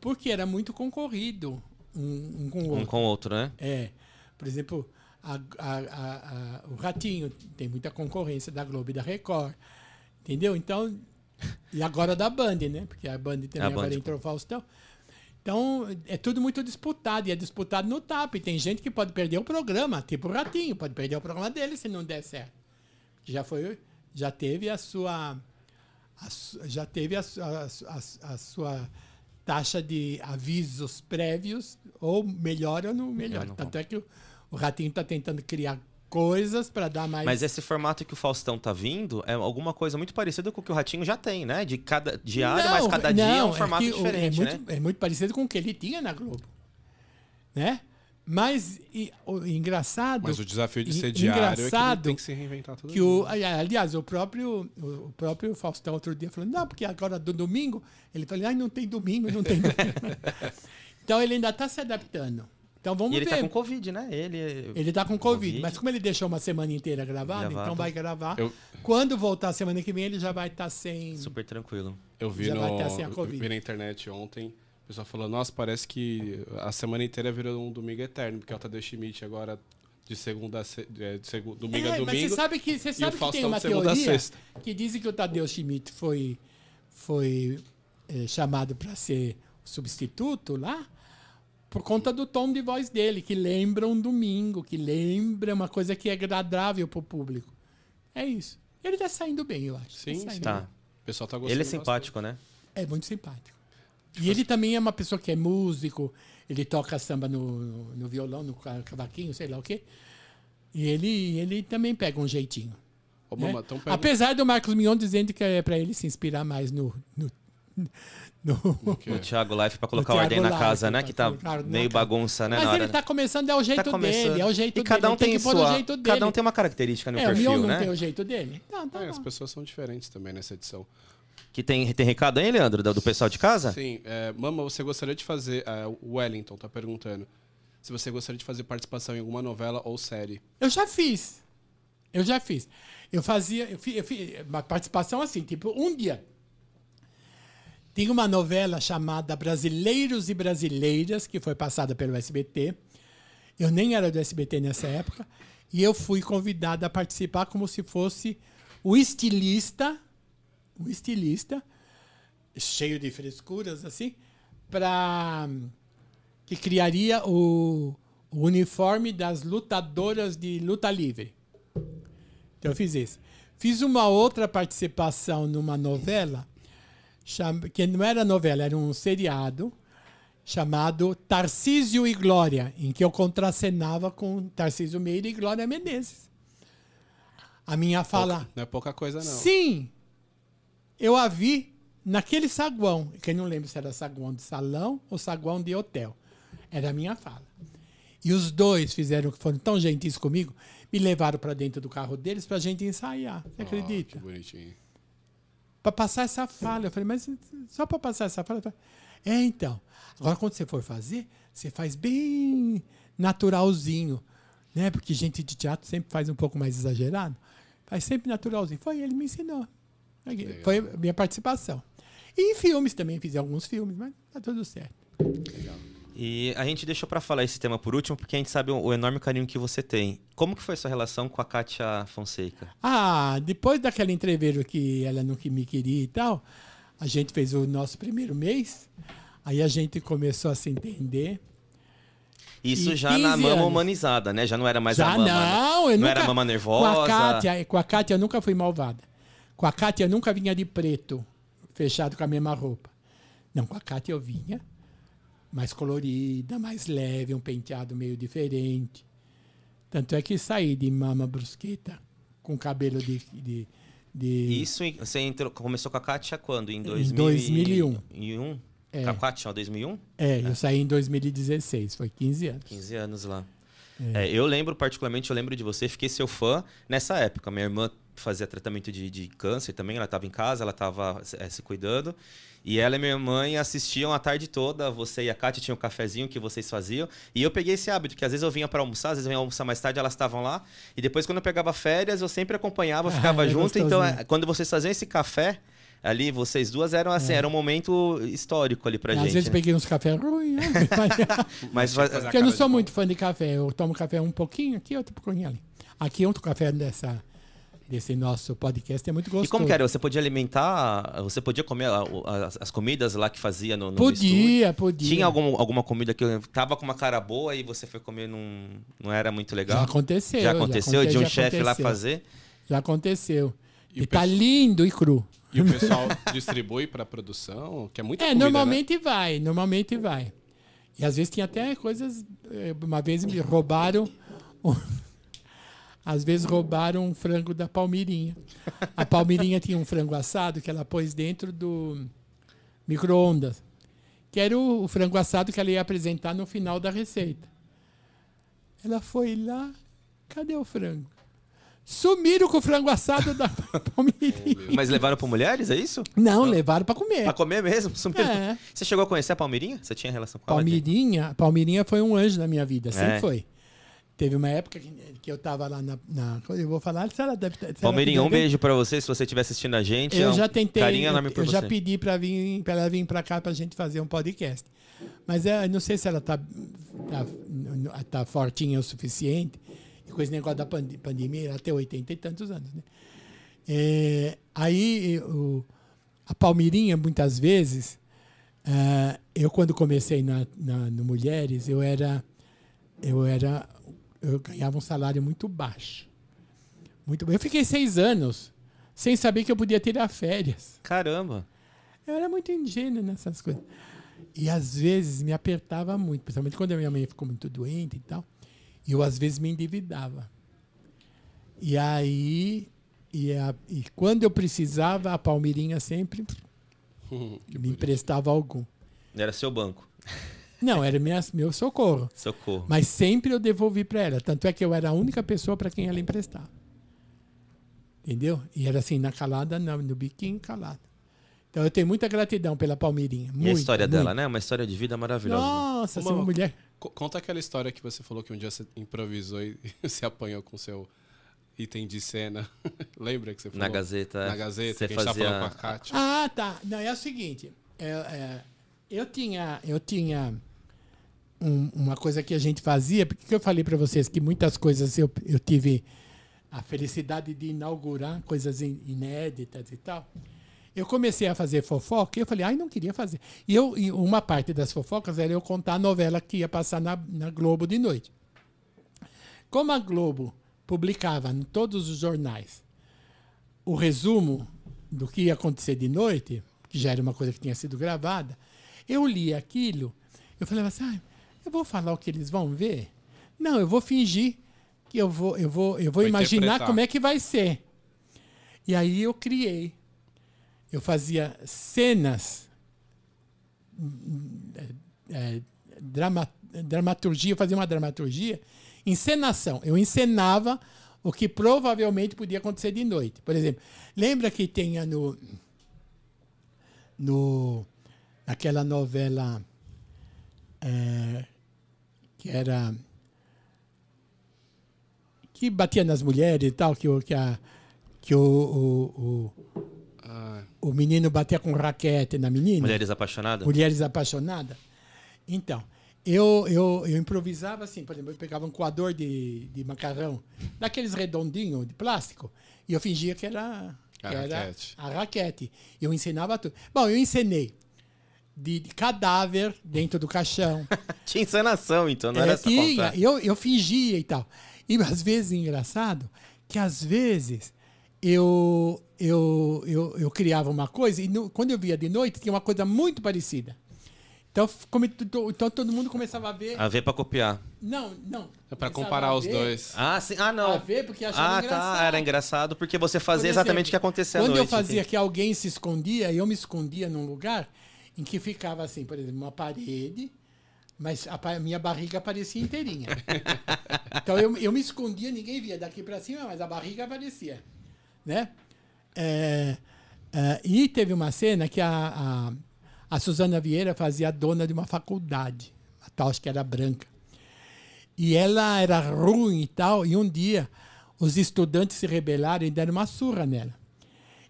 porque era muito concorrido um, um com o Um outro. com o outro, né? É. Por exemplo, a- a- a- o Ratinho tem muita concorrência da Globo e da Record. Entendeu? Então. E agora da Band, né? Porque a Band também A agora Band, entrou Faustão. Então, é tudo muito disputado. E é disputado no TAP. Tem gente que pode perder o programa, tipo o Ratinho, pode perder o programa dele se não der certo. Já foi. Já teve a sua. a já teve a, a a su- a sua taxa de avisos prévios, ou melhora ou não melhora. não Tanto é que o, o Ratinho está tentando criar coisas para dar mais. Mas esse formato que o Faustão tá vindo é alguma coisa muito parecida com o que o Ratinho já tem, né? De cada diário, mas cada dia é um não, formato que o- diferente, é né? muito, É muito parecido com o que ele tinha na Globo. Né? Mas e, o engraçado. Mas o desafio de e- ser diário é que ele tem que se reinventar todo que o, aliás, o próprio, o, o próprio Faustão outro dia falou, não, porque agora do domingo, ele falou, ai, não tem domingo, não tem domingo. então ele ainda está se adaptando. Então vamos E ele ver. tá com Covid, né? Ele. Ele está com Covid, Covid. mas como ele deixou uma semana inteira gravado, Gravado. então vai gravar. Eu- Quando voltar a semana que vem, ele já vai estar sem. Super tranquilo. Eu vi, Já no, vai ter, assim, a eu Covid. vi na internet ontem, o pessoal falou, nossa, parece que a semana inteira virou um domingo eterno, porque é o Tadeu Schmidt agora de segunda a se, é, de segu- domingo É, a mas domingo. você sabe que, você o sabe que tem uma segunda teoria sexta. que dizem que o Tadeu Schmidt foi, foi é, chamado para ser substituto lá por conta do tom de voz dele, que lembra um domingo, que lembra uma coisa que é agradável para o público. É isso. Ele está saindo bem, eu acho. Sim, Tá. bem. O pessoal tá gostando Ele é bastante. simpático, né? É muito simpático. E ele também é uma pessoa que é músico, ele toca samba no, no, violão, no ca- cavaquinho, sei lá o quê. E ele, ele também pega um jeitinho. Ô, né? Mama, então pega- Apesar do Marcos Mion dizendo que é para ele se inspirar mais no. no, no- O Thiago Life pra colocar O ordem na casa, Life, né? pra Que tá meio casa. bagunça, né? Mas na ele hora. tá começando, é o jeito Tá começando. dele, é o jeito e cada dele. um tem, que pôr sua, o jeito dele. cada um tem uma característica no é, o perfil, Mion não né? tem o jeito dele? Tá, tá É, as pessoas são diferentes também nessa edição. Que tem, tem recado aí, Leandro, do, do pessoal de casa? Sim, é, Mama, você gostaria de fazer. é, o Wellington tá perguntando se você gostaria de fazer participação em alguma novela ou série. Eu já fiz. Eu já fiz. Eu fazia, eu fiz, eu fiz uma participação assim, tipo, um dia. Tinha uma novela chamada Brasileiros e Brasileiras, que foi passada pelo SBT. Eu nem era do SBT nessa época. E eu fui convidado a participar como se fosse o estilista, o estilista, cheio de frescuras, assim, para que criaria o, o uniforme das lutadoras de luta livre. Então eu fiz isso. Fiz uma outra participação numa novela, que não era novela, era um seriado, chamado Tarcísio e Glória, em que eu contracenava com Tarcísio Meira e Glória Menezes. A minha fala. Pouca- não é pouca coisa, não. Sim! Eu a vi naquele saguão, que eu não lembro se era saguão de salão ou saguão de hotel. Era a minha fala. E os dois fizeram, foram tão gentis comigo, me levaram para dentro do carro deles para a gente ensaiar. Você Ah, acredita? que bonitinho. Para passar essa fala. Eu falei, mas só para passar essa fala? Eu falei, É, então. Agora, quando você for fazer, você faz bem naturalzinho. Né? Porque gente de teatro sempre faz um pouco mais exagerado. Faz sempre naturalzinho. Foi, ele me ensinou. Legal. Foi a minha participação. E em filmes também, fiz alguns filmes, mas tá tudo certo. E a gente deixou para falar esse tema por último, porque a gente sabe o, o enorme carinho que você tem. Como que foi a sua relação com a Kátia Fonseca? Ah, depois daquela entrevista que ela não me queria e tal, a gente fez o nosso primeiro mês, aí a gente começou a se entender. Isso E já na 15 mama anos. humanizada, né? Já não era mais Já a mama. né? não, eu não nunca, era mama nervosa. Com a, Kátia, com a Kátia eu nunca fui malvada. Com a Kátia eu nunca vinha de preto, fechado com a mesma roupa. Não, com a Kátia eu vinha mais colorida, mais leve, um penteado meio diferente. Tanto é que saí de mama brusqueta com cabelo de. de, de Isso você entrou, começou com a Kátia quando? Em, Em 2000 2001. Em um? É. Com a Kátia, ó, 2001? É, eu saí em 2016, foi 15 anos. 15 anos lá. É, eu lembro, particularmente, eu lembro de você, fiquei seu fã nessa época. Minha irmã fazia tratamento de, de câncer também, ela estava em casa, ela estava se cuidando. E ela e minha mãe assistiam a tarde toda, você e a Kátia tinham um cafezinho que vocês faziam. E eu peguei esse hábito, que às vezes eu vinha para almoçar, às vezes eu vinha almoçar mais tarde, elas estavam lá. E depois, quando eu pegava férias, eu sempre acompanhava, Ah, ficava é junto. Então, é, quando vocês faziam esse café, ali, vocês duas eram assim, era um momento histórico ali pra Às gente. vezes né? peguei uns cafés ruins, né? Mas a porque eu não sou muito fã de café. Eu tomo café um pouquinho aqui, outro pouquinho ali. Aqui outro café dessa, desse nosso podcast é muito gostoso. E como que era? Você podia alimentar, você podia comer as, as comidas lá que fazia no, no estúdio? Podia, podia. Tinha algum, alguma comida que tava com uma cara boa e você foi comer num, não era muito legal? Já aconteceu. Já aconteceu de um já chefe lá fazer? Já aconteceu. E E, tá lindo e cru. E o pessoal distribui para produção, que é muita É, comida, normalmente vai, normalmente vai. E às vezes tinha até coisas. eh, Uma vez me roubaram. Às vezes roubaram um frango da Palmirinha. A Palmirinha tinha um frango assado que ela pôs dentro do micro-ondas. Que era o, o frango assado que ela ia apresentar no final da receita. Ela foi lá. Cadê o frango? Sumiram com o frango assado da Palmirinha. Mas levaram para mulheres, é isso? Não, levaram para comer. Pra comer mesmo? Sumiram. É. Você chegou a conhecer a Palmeirinha? Você tinha relação com ela? Palmirinha, Palmirinha foi um anjo na minha vida, sempre É. foi. Teve uma época que, que eu tava lá na, na- Eu vou falar, se ela deve se Palmeirinha, quiser um beijo pra você, se você estiver assistindo a gente. é Eu um já tentei, Carinho eu, enorme por eu já você. pedi para vir, para ela vir para cá pra gente fazer um podcast. Mas é, eu não sei se ela tá, tá, tá fortinha o suficiente. E com esse negócio da pande- pandemia, ela tem 80 e tantos anos, né? É, aí o, a Palmirinha, muitas vezes, ah, eu quando comecei na, na- no Mulheres, eu era, eu era, eu ganhava um salário muito baixo. Muito bem. Eu fiquei seis anos sem saber que eu podia tirar férias. Caramba. Eu era muito ingênuo nessas coisas. E às vezes me apertava muito, principalmente quando a minha mãe ficou muito doente e tal. E eu às vezes me endividava. E aí, e, a- e quando eu precisava, a Palmeirinha sempre me emprestava algum. Era seu banco. Não, era minha, meu socorro. Socorro. Mas sempre eu devolvi para ela. Tanto é que eu era a única pessoa para quem ela emprestava. Entendeu? E era assim, na calada, no, no biquinho, calada. Então eu tenho muita gratidão pela Palmeirinha. E a história dela, né? Uma história de vida maravilhosa. Nossa, Uma- essa uma mulher. Co- Conta aquela história que você falou que um dia você improvisou e se apanhou com seu item de cena. Lembra que você falou? Na Gazeta. Na Gazeta, Você que a gente fazia... tava falando com a Kátia. Ah, tá. Não, é o seguinte. é, é, eu tinha, eu tinha um- uma coisa que a gente fazia, porque eu falei para vocês que muitas coisas eu, eu tive a felicidade de inaugurar coisas in- inéditas e tal. Eu comecei a fazer fofoca e eu falei, ai, não queria fazer. E, eu, e uma parte das fofocas era eu contar a novela que ia passar na, na Globo de noite. Como a Globo publicava em todos os jornais o resumo do que ia acontecer de noite, que já era uma coisa que tinha sido gravada, eu li aquilo, eu falei assim, ah, eu vou falar o que eles vão ver? Não, eu vou fingir que eu vou, eu vou, eu vou Vou imaginar interpretar. como é que vai ser. E aí eu criei. Eu fazia cenas, é, drama, dramaturgia, eu fazia uma dramaturgia, encenação. Eu encenava o que provavelmente podia acontecer de noite. Por exemplo, lembra que tinha no, no naquela novela é, que era que batia nas mulheres e tal, que, o- que, a, que o, o, o, Ah, o menino batia com raquete na menina. Mulheres apaixonadas? Mulheres apaixonadas. Então, eu, eu, eu improvisava assim, por exemplo, eu pegava um coador de, de macarrão, daqueles redondinhos de plástico, e eu fingia que era, que A era raquete. a raquete. Eu ensinava tudo. Bom, eu ensinei de, de cadáver dentro do caixão. Tinha encenação, então, não É, era só tinha, eu, eu fingia e tal. E às vezes, engraçado, que às vezes eu, eu, eu, eu criava uma coisa e no- quando eu via de noite tinha uma coisa muito parecida. Então, to- então todo mundo começava a ver. A ver pra copiar. Não, não. É pra comparar os dois. Ah, sim. Ah, não. A ver porque achava Ah, engraçado. tá. Era engraçado porque você fazia Por exatamente o que exemplo, acontecia à Quando noite. eu fazia entendi. que alguém se escondia, eu me escondia num lugar em que ficava assim, por exemplo, uma parede, mas a minha barriga aparecia inteirinha. então eu, eu me escondia, ninguém via daqui para cima, mas a barriga aparecia, né? É, é, e teve uma cena que a, a, a Suzana Vieira fazia a dona de uma faculdade, a tal acho que era branca. E ela era ruim e tal, e um dia os estudantes se rebelaram e deram uma surra nela.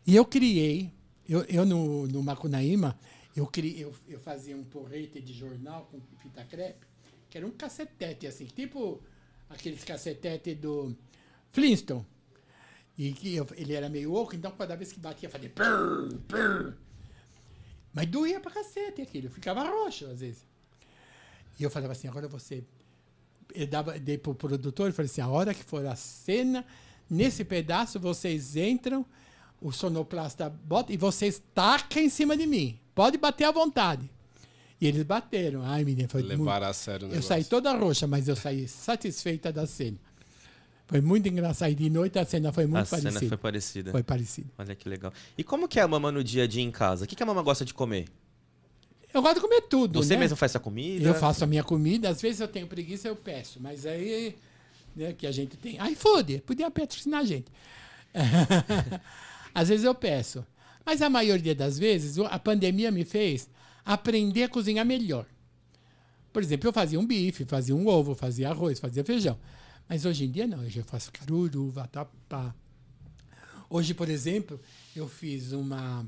E eu criei, eu, eu no, no Macunaíma, eu, criei, eu, eu fazia um porrete de jornal com fita crepe, que era um cacetete, assim, tipo aqueles cacetete do Flintstone. E que eu- ele era meio oco, então cada vez que batia, fazia purr, purr. Mas doía pra cacete aquilo, ficava roxo às vezes. E eu falava assim, agora você eu dava, dei pro produtor e falei assim: a hora que for a cena, nesse pedaço vocês entram, o sonoplasta bota e vocês tacam em cima de mim. Pode bater à vontade. E eles bateram. Ai, menina, foi muito. Levar a sério o Eu negócio. saí toda roxa, mas eu saí satisfeita da cena. Foi muito engraçado. E de noite a cena foi muito A cena parecida. foi parecida. Foi parecida. Olha que legal. E como que é a mama no dia a dia em casa? O que, que a mama gosta de comer? Eu gosto de comer tudo. Você né? mesmo faz sua comida? Eu faço a minha comida, às vezes eu tenho preguiça, eu peço. Mas aí, né, que a gente tem. iFood, podia patrocinar a gente. às vezes eu peço. Mas a maioria das vezes, a pandemia me fez aprender a cozinhar melhor. Por exemplo, eu fazia um bife, fazia um ovo, fazia arroz, fazia feijão. Mas hoje em dia não, hoje eu faço caruru, vatapá. Hoje, por exemplo, eu fiz uma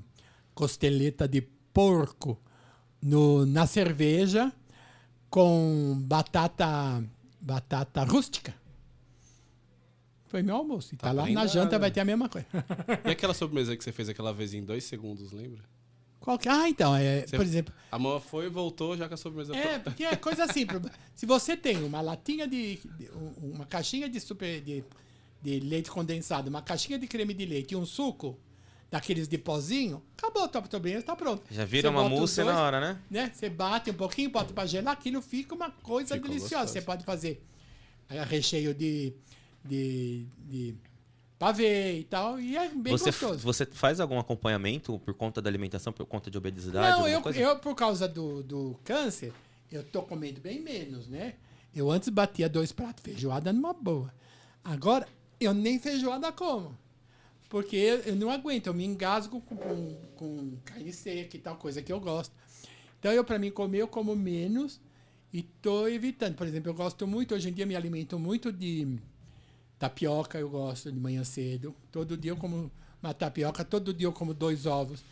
costeleta de porco no, na cerveja com batata batata rústica. Foi meu almoço. E tá, Tá lá na janta vai ter a mesma coisa. E aquela sobremesa que você fez aquela vez em dois segundos, lembra? Qual que- Ah, então, é, Você- por exemplo, A mão foi e voltou já com a sobremesa É, pronta. porque é coisa simples. Se você tem uma latinha de. de- um- uma caixinha de, super, de, de leite condensado, uma caixinha de creme de leite e um suco daqueles de pozinho, acabou a tua sobremesa, está pronto. Já vira Você uma mousse dois, na hora, né? Né? Você bate um pouquinho, bota para gelar, aquilo fica uma coisa Fica deliciosa. gostoso. Você pode fazer recheio de, de, de pavê e tal, e é bem Você, gostoso. você faz algum acompanhamento por conta da alimentação, por conta de obesidade? Não, eu, coisa? eu, por causa do, do câncer, eu tô comendo bem menos, né? Eu antes batia dois pratos de feijoada numa boa. Agora, eu nem feijoada como. Porque eu, eu não aguento, eu me engasgo com, com, com carne seca e tal, coisa que eu gosto. Então, eu, para mim, comer, eu como menos e tô evitando. Por exemplo, eu gosto muito, hoje em dia, me alimento muito de tapioca, eu gosto de manhã cedo. Todo dia eu como uma tapioca, todo dia eu como dois ovos.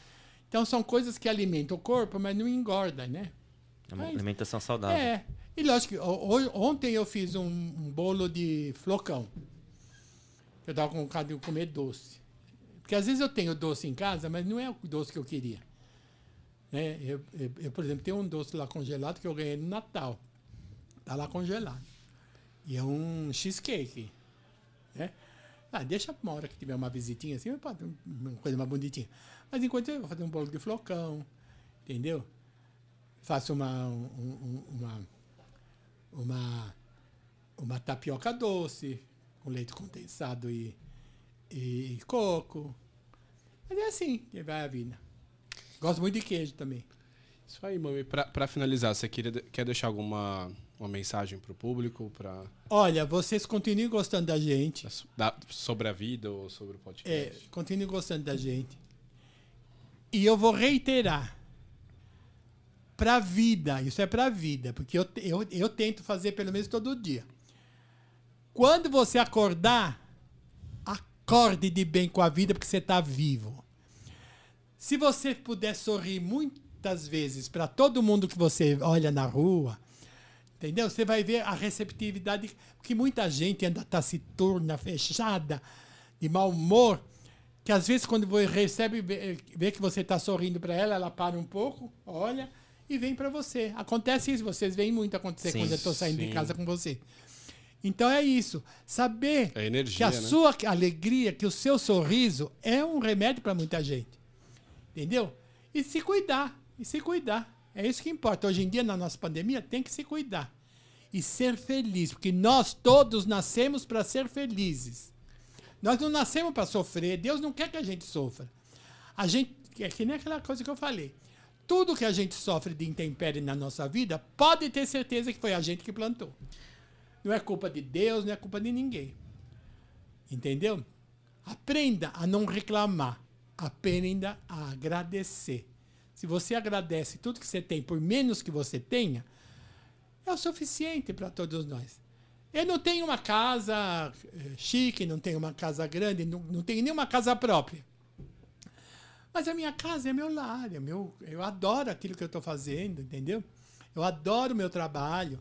Então são coisas que alimentam o corpo, mas não engordam, né? É uma Mas- alimentação saudável. É. E lógico, que ontem eu fiz um, um bolo de flocão. Eu tava com vontade de comer doce. Porque às vezes eu tenho doce em casa, mas não é o doce que eu queria. Né? Eu, eu- eu, por exemplo, tenho um doce lá congelado que eu ganhei no Natal. Tá lá congelado. E é um cheesecake. Né? Ah, deixa uma hora que tiver uma visitinha assim, uma coisa mais bonitinha. Mas enquanto eu vou fazer um bolo de flocão, entendeu? Faço uma, um- um- uma, uma, uma tapioca doce com leite condensado e, e coco. Mas é assim que vai a vida. Gosto muito de queijo também. Isso aí, mami. Pra finalizar, você queria, quer deixar alguma uma mensagem pro público pra, Olha, vocês continuem gostando da gente. da- sobre a vida ou sobre o É, podcast? continuem gostando da gente. E eu vou reiterar. Pra vida, isso é pra vida, porque eu, eu, eu tento fazer pelo menos todo dia. Quando você acordar, acorde de bem com a vida, porque você está vivo. Se você puder sorrir muitas vezes para todo mundo que você olha na rua, Entendeu? Você vai ver a receptividade, porque muita gente anda taciturna, fechada, de mau humor, que às vezes quando você recebe, vê, vê que você está sorrindo para ela, ela para um pouco, olha e vem para você. Acontece isso, vocês veem muito acontecer Sim, quando eu estou saindo sim. de casa com você. Então é isso. Saber É energia, que a né? sua alegria, que o seu sorriso é um remédio para muita gente. Entendeu? E se cuidar. E se cuidar. É isso que importa. Hoje em dia, na nossa pandemia, tem que se cuidar. E ser feliz. Porque nós todos nascemos para ser felizes. Nós não nascemos para sofrer. Deus não quer que a gente sofra. A gente. É que nem aquela coisa que eu falei. Tudo que a gente sofre de intempérie na nossa vida, pode ter certeza que foi a gente que plantou. Não é culpa de Deus, não é culpa de ninguém. Entendeu? Aprenda a não reclamar. Aprenda a agradecer. Se você agradece tudo que você tem, por menos que você tenha, é o suficiente para todos nós. Eu não tenho uma casa eh, chique, não tenho uma casa grande, não, não tenho nenhuma casa própria. Mas a minha casa é meu lar, é meu, eu adoro aquilo que eu estou fazendo, entendeu? Eu adoro o meu trabalho.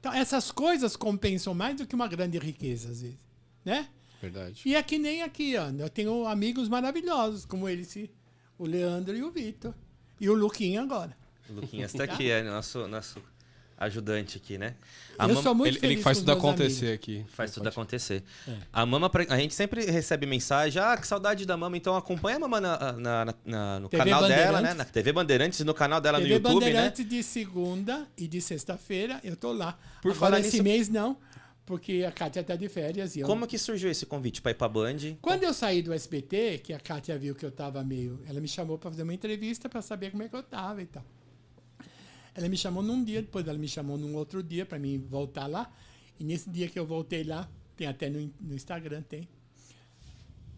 Então, essas coisas compensam mais do que uma grande riqueza, às vezes. Né? Verdade. E é que nem aqui, ó. Eu tenho amigos maravilhosos, como esse, o Leandro e o Vitor. E o Luquinha agora. O Luquinhas tá aqui, é nosso, nosso ajudante aqui, né? A eu mam- sou muito Ele, feliz ele faz tudo meus acontecer amigos. aqui. Faz tudo Pode- acontecer. É. A mama, a gente sempre recebe mensagem, ah, que saudade da mama, então acompanha a mama na, na- na- no TV canal dela, né? Na TV Bandeirantes e no canal dela TV no YouTube, né? Bandeirantes de segunda e de sexta-feira, eu tô lá. Por Agora, falar esse nisso- mês não, porque a Kátia tá de férias. E eu... Como que surgiu esse convite pra ir pra Band? Quando eu saí do SBT, que a Kátia viu que eu tava meio... Ela me chamou para fazer uma entrevista para saber como é que eu tava e tal. Ela me chamou num dia, depois ela me chamou num outro dia para mim voltar lá. E nesse dia que eu voltei lá, tem até no, no Instagram, tem.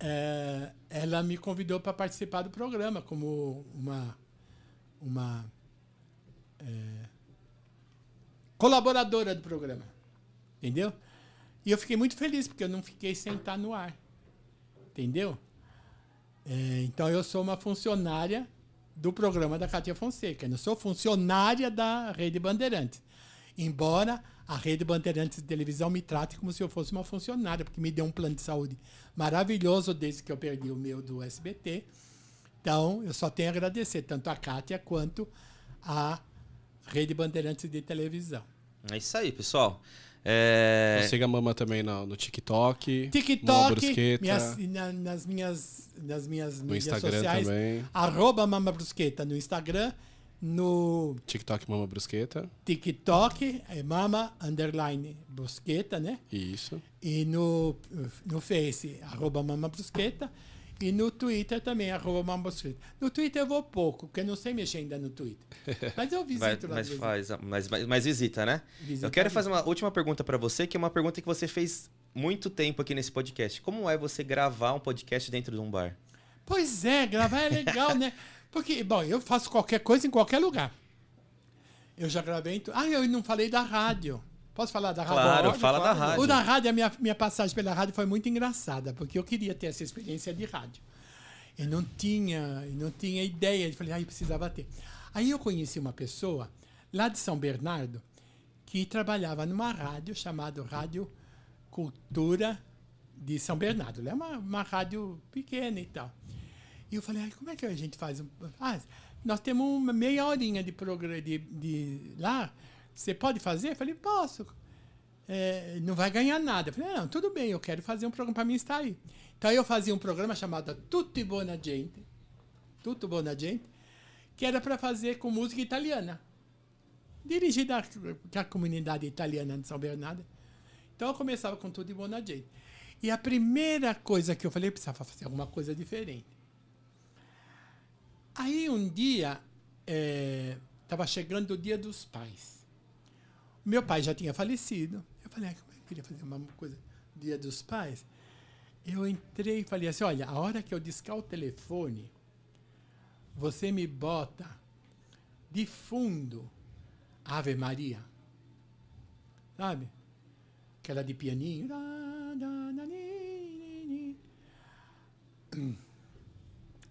é, ela me convidou para participar do programa como uma, uma é, colaboradora do programa. Entendeu? E eu fiquei muito feliz, porque eu não fiquei sem estar no ar. Entendeu? É, então eu sou uma funcionária do programa da Cátia Fonseca. Eu não sou funcionária da Rede Bandeirantes. Embora a Rede Bandeirantes de televisão me trate como se eu fosse uma funcionária, porque me deu um plano de saúde maravilhoso desde que eu perdi o meu do SBT. Então, eu só tenho a agradecer tanto a Cátia quanto a Rede Bandeirantes de televisão. É isso aí, pessoal. É... Siga a Mama também no, no TikTok. TikTok, minhas- na- nas minhas, nas minhas No mídias Instagram sociais, também. arroba Mama Brusqueta no Instagram, no TikTok Mama Brusqueta. TikTok é Mama Underline Brusqueta, né? Isso. E no, no Face, arroba Mama Brusqueta. E no Twitter também, arroba Brusqueta. No Twitter eu vou pouco, porque eu não sei mexer ainda no Twitter. Mas eu visito Vai, lá. mas faz, mas, mas, visita, né? Visita Eu quero fazer uma última pergunta pra você, que é uma pergunta que você fez muito tempo aqui nesse podcast. Como é você gravar um podcast dentro de um bar? Pois é, gravar é legal, né? Porque, bom, eu faço qualquer coisa em qualquer lugar. Eu já gravei. em Ah, eu não falei da rádio. Posso falar da rádio? Claro, Pode, fala da pode. rádio. O da rádio, a minha, minha passagem pela rádio foi muito engraçada, porque eu queria ter essa experiência de rádio. Eu não tinha, eu não tinha ideia. Eu falei, ah, eu precisava ter. Aí eu conheci uma pessoa lá de São Bernardo que trabalhava numa rádio chamada Rádio Cultura de São Bernardo. É uma, uma rádio pequena e tal. E eu falei, ai, como é que a gente faz? Ah, nós temos uma meia horinha de programa de, de lá. Você pode fazer? Eu falei, posso. É, não vai ganhar nada. Eu falei, não, tudo bem, eu quero fazer um programa para mim estar aí. Então eu fazia um programa chamado Tutti Buona Gente. Tutto Buona Gente, que era para fazer com música italiana. Dirigida à, comunidade italiana de São Bernardo. Então eu começava com Tutti Buona Gente. E a primeira coisa que eu falei, eu precisava fazer alguma coisa diferente. Aí um dia, estava chegando o dia dos pais. Meu pai já tinha falecido. Eu falei, ah, é eu queria fazer uma coisa dia dos pais? Eu entrei e falei assim, olha, a hora que eu discar o telefone, você me bota de fundo Ave Maria. Sabe? Aquela de pianinho.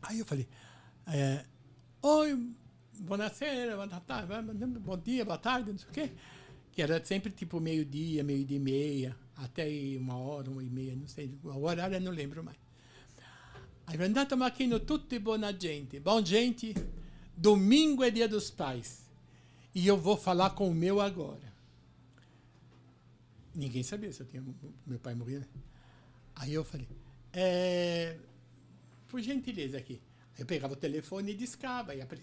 Aí eu falei, é, oi, buonasera, boa tarde, bom dia, boa tarde, não sei o quê. Que era sempre tipo meio-dia, meio-dia e meia, até uma hora, uma e meia, não sei, o horário eu não lembro mais. Aí falei, andate macchino, tutti buona gente. Bom, gente, domingo é dia dos pais. E eu vou falar com o meu agora. Ninguém sabia se eu tinha meu pai morrido. né? Aí eu falei, é, por gentileza aqui. Eu pegava o telefone e discava. E apre-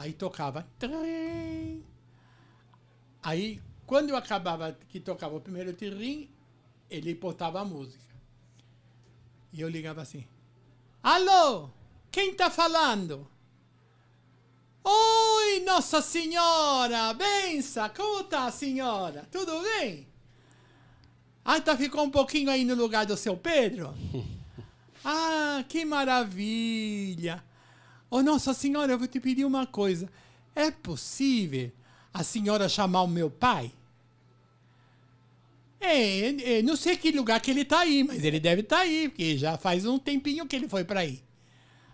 Aí tocava. Aí, quando eu acabava, que tocava o primeiro tirrim, ele botava a música. E eu ligava assim: Alô? Quem tá falando? Oi, Nossa Senhora! Bença! Como tá a senhora? Tudo bem? Ah, tá, ficou um pouquinho aí no lugar do seu Pedro? Ah, que maravilha! Ô, Nossa Senhora, eu vou te pedir uma coisa. É possível a senhora chamar o meu pai? É, é, não sei que lugar que ele tá aí, mas ele deve estar aí, porque já faz um tempinho que ele foi para aí.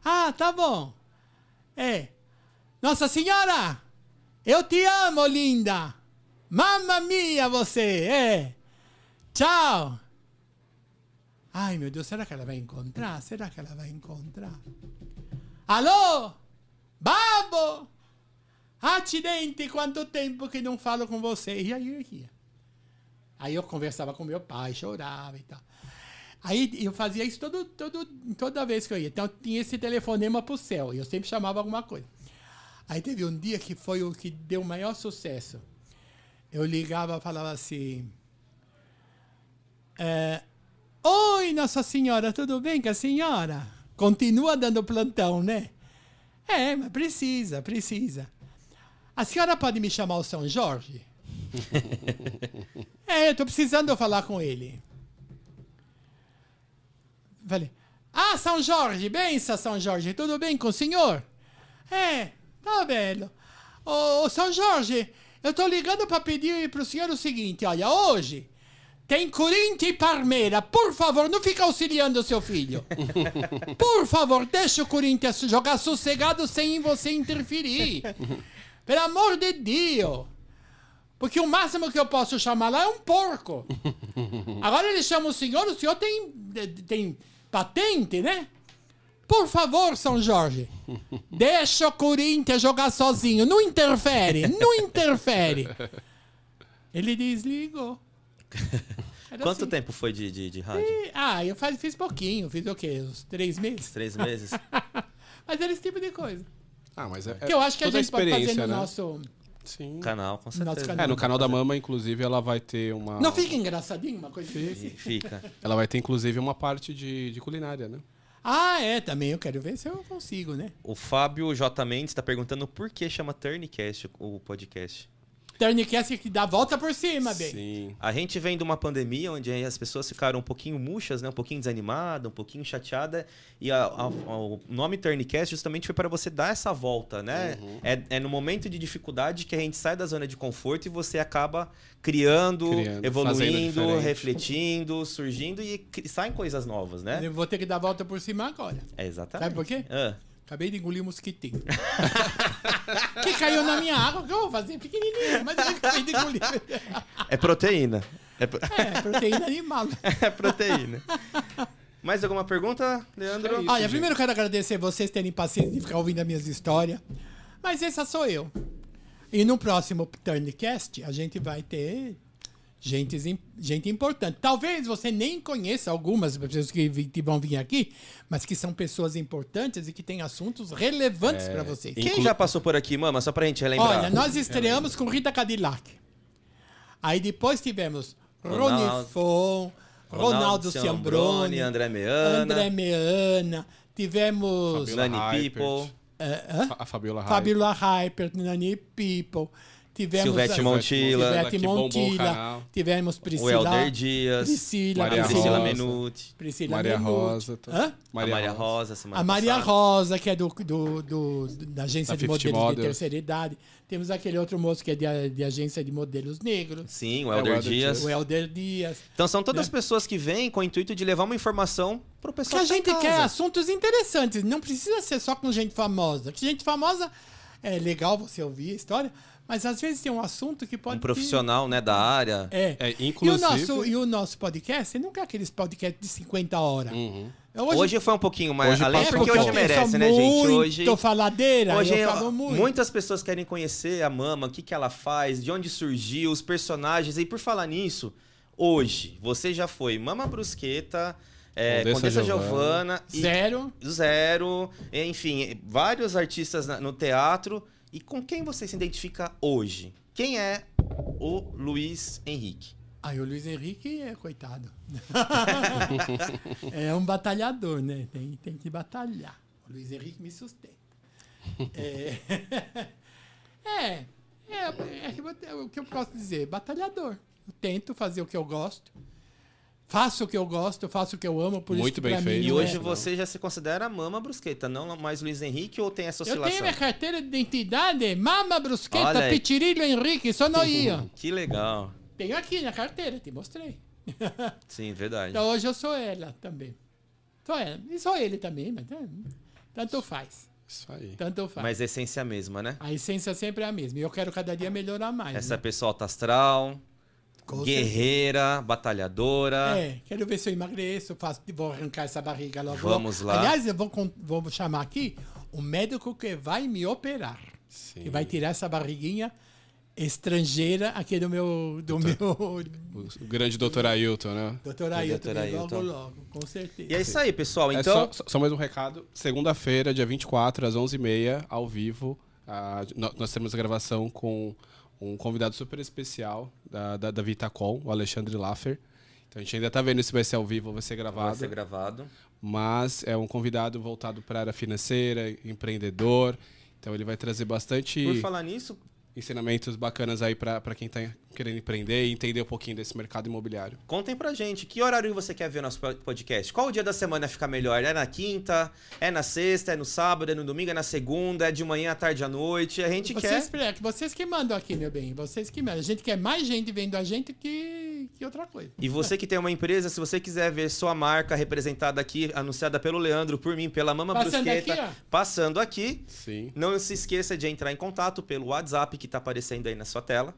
Ah, tá bom. É. Nossa Senhora, eu te amo, linda. Mamma mia, você, é. Tchau. Ai, meu Deus, será que ela vai encontrar? Será que ela vai encontrar? Alô? Babo? Acidente, quanto tempo que não falo com você? E aí eu. Aí eu conversava com meu pai, chorava e tal. Aí eu fazia isso todo, todo, toda vez que eu ia. Então tinha esse telefonema pro céu. E eu sempre chamava alguma coisa. Aí teve um dia que foi o que deu o maior sucesso. Eu ligava e falava assim. é, Oi, Nossa Senhora, tudo bem com a senhora? Continua dando plantão, né? É, mas precisa, precisa. A senhora pode me chamar o São Jorge? é, eu tô precisando falar com ele. Falei, ah, São Jorge, benção, São Jorge, tudo bem com o senhor? É, tá belo. Ô, ô, São Jorge, eu tô ligando para pedir pro senhor o seguinte, olha, hoje tem Corinthians e Parmeira. Por favor, não fica auxiliando o seu filho. Por favor, deixa o Corinthians jogar sossegado sem você interferir. Pelo amor de Deus. Porque o máximo que eu posso chamar lá é um porco. Agora ele chama o senhor, o senhor tem, tem patente, né? Por favor, São Jorge, deixa o Corinthians jogar sozinho. Não interfere, não interfere. Ele desligou. Quanto assim. tempo foi de, de, de rádio? E- ah, eu faz, fiz pouquinho, fiz o quê? Uns três meses? Três meses? Mas era esse tipo de coisa. Ah, mas é. Que eu acho que a gente pode fazer no né? nosso. Sim. canal, com certeza. canal. É, no canal da Mama, inclusive, ela vai ter uma. Não fica engraçadinho uma coisa E assim? Fica. Ela vai ter, inclusive, uma parte de, de culinária, né? Ah, é, também eu quero ver se eu consigo, né? O Fábio J. Mendes está perguntando por que chama Turncast o podcast. Turncast que dá a volta por cima, bem. Sim. A gente vem de uma pandemia onde as pessoas ficaram um pouquinho murchas, né? um pouquinho desanimadas, um pouquinho chateadas. E a- a- o nome Turncast justamente foi para você dar essa volta, né? É, é no momento de dificuldade que a gente sai da zona de conforto e você acaba criando, Criando, evoluindo, refletindo, surgindo e saem coisas novas, né? Eu vou ter que dar a volta por cima agora. É exatamente. Sabe por quê? Ah, Acabei de engolir um mosquitinho. que caiu na minha água. O que eu vou fazer? Pequenininho, mas eu acabei de engolir. é proteína. É, pro- É, proteína animal. é proteína. Mais alguma pergunta, Leandro? É isso. Olha, gente. primeiro eu quero agradecer vocês terem paciência de ficar ouvindo as minhas histórias. Mas essa sou eu. E no próximo Turncast a gente vai ter gente, gente importante. Talvez você nem conheça algumas pessoas que, que vão vir aqui, mas que são pessoas importantes e que têm assuntos relevantes para vocês. Quem Inclu- já passou por aqui, mama? Só pra gente relembrar. Olha, nós estreamos com Rita Cadillac. Aí depois tivemos Ronaldo- Rony Fon, Ronaldo Ciambrone, André Meana, André Meana, tivemos Fabiola. People, Fa- A Fabiola Hypert. Fabiola Hyper, Nani People, tivemos Silvete a- Montilla, Silvete o canal. tivemos o Priscila, Helder Dias, Priscila, Maria Priscila Rosa. Menuti, Priscila Maria Menuti. Rosa. tá- Hã? a Maria Rosa, semana A Maria passada. Rosa, que é do, do, do- da agência Da de 50 modelos de terceira idade. Temos aquele outro moço que é de, de agência de modelos negros. Sim, o É, o Helder Helder Dias. O Helder Dias. Então são todas Né? pessoas que vêm com o intuito de levar uma informação pro Que pessoal a que tá em gente quer assuntos interessantes. Não precisa ser só com gente famosa. Que gente famosa é legal você ouvir a história, mas às vezes tem um assunto que pode. Um profissional, né, da área. É. É, E o, inclusive. nosso, e o nosso podcast não é aqueles podcasts de 50 horas. Uhum. Hoje, foi um pouquinho mais. Hoje além passou porque hoje merece, né, gente? Hoje. faladeira, Hoje, eu ó, falo muito. muitas pessoas querem conhecer a Mama, o que, que ela faz, de onde surgiu, os personagens. E por falar nisso, hoje, você já foi Mama Brusqueta, é, Condessa Condessa, Giovana. Giovana, e Zero. Zero, enfim, vários artistas na- no teatro. E com quem você se identifica hoje? Quem é o Luiz Henrique? Aí o Luiz Henrique é coitado. é um batalhador, né? Tem, tem que batalhar. O Luiz Henrique me sustenta. É, é, é, é eu- o que eu posso dizer? Batalhador. Eu tento fazer o que eu gosto. Faço o que eu gosto, faço o que eu amo. Por Muito isso que bem feito. E não hoje é- você já se considera Mama Brusqueta, não mais Luiz Henrique ou tem essa Eu oscilação? tenho minha carteira de identidade, Mama Brusqueta. Pitirilho Henrique, só não ia. Que legal. Tenho aqui na carteira, te mostrei. Sim, verdade. Então hoje eu sou ela também. Sou ela. E sou ele também, mas é, tanto faz. Isso aí. Tanto faz. Mas a essência é a mesma, né? A essência sempre é a mesma. E eu quero cada dia melhorar mais. Essa né? pessoa alta astral, Com guerreira, batalhadora. É, quero ver se eu emagreço, faço, vou arrancar essa barriga logo. Vamos logo. lá. Aliás, eu vou, vou chamar aqui o médico que vai me operar. Sim. Que vai tirar essa barriguinha estrangeira aqui do meu. Do meu. O grande doutor Ailton, né? Doutor Do Ailton, Dr. logo, Ailton. logo, com certeza. E é isso aí, pessoal. É Então, só, só mais um recado. Segunda-feira, dia 24, às 11h30, ao vivo, ah, nó- nós temos a gravação com um convidado super especial da, da, da Vitacom, o Alexandre Laffer. Então a gente ainda está vendo se vai ser ao vivo ou vai ser vai gravado. ser gravado. Mas é um convidado voltado para a área financeira, empreendedor. Então ele vai trazer bastante Por falar nisso, ensinamentos bacanas aí para quem está querendo empreender e entender um pouquinho desse mercado imobiliário. contem pra gente que horário você quer ver o nosso po- podcast. Qual o dia da semana fica melhor? É na quinta? É na sexta? É no sábado? É no domingo? É na segunda? É de manhã, à tarde, à noite? A gente Vocês, quer. é, que vocês que mandam aqui, meu bem. Vocês que mandam. A gente quer mais gente vendo a gente que, que outra coisa. E você que tem uma empresa, se você quiser ver sua marca representada aqui, anunciada pelo Leandro, por mim, pela Mama Passando Brusqueta, aqui, ó. passando aqui, Sim. Não se esqueça de entrar em contato pelo WhatsApp que está aparecendo aí na sua tela.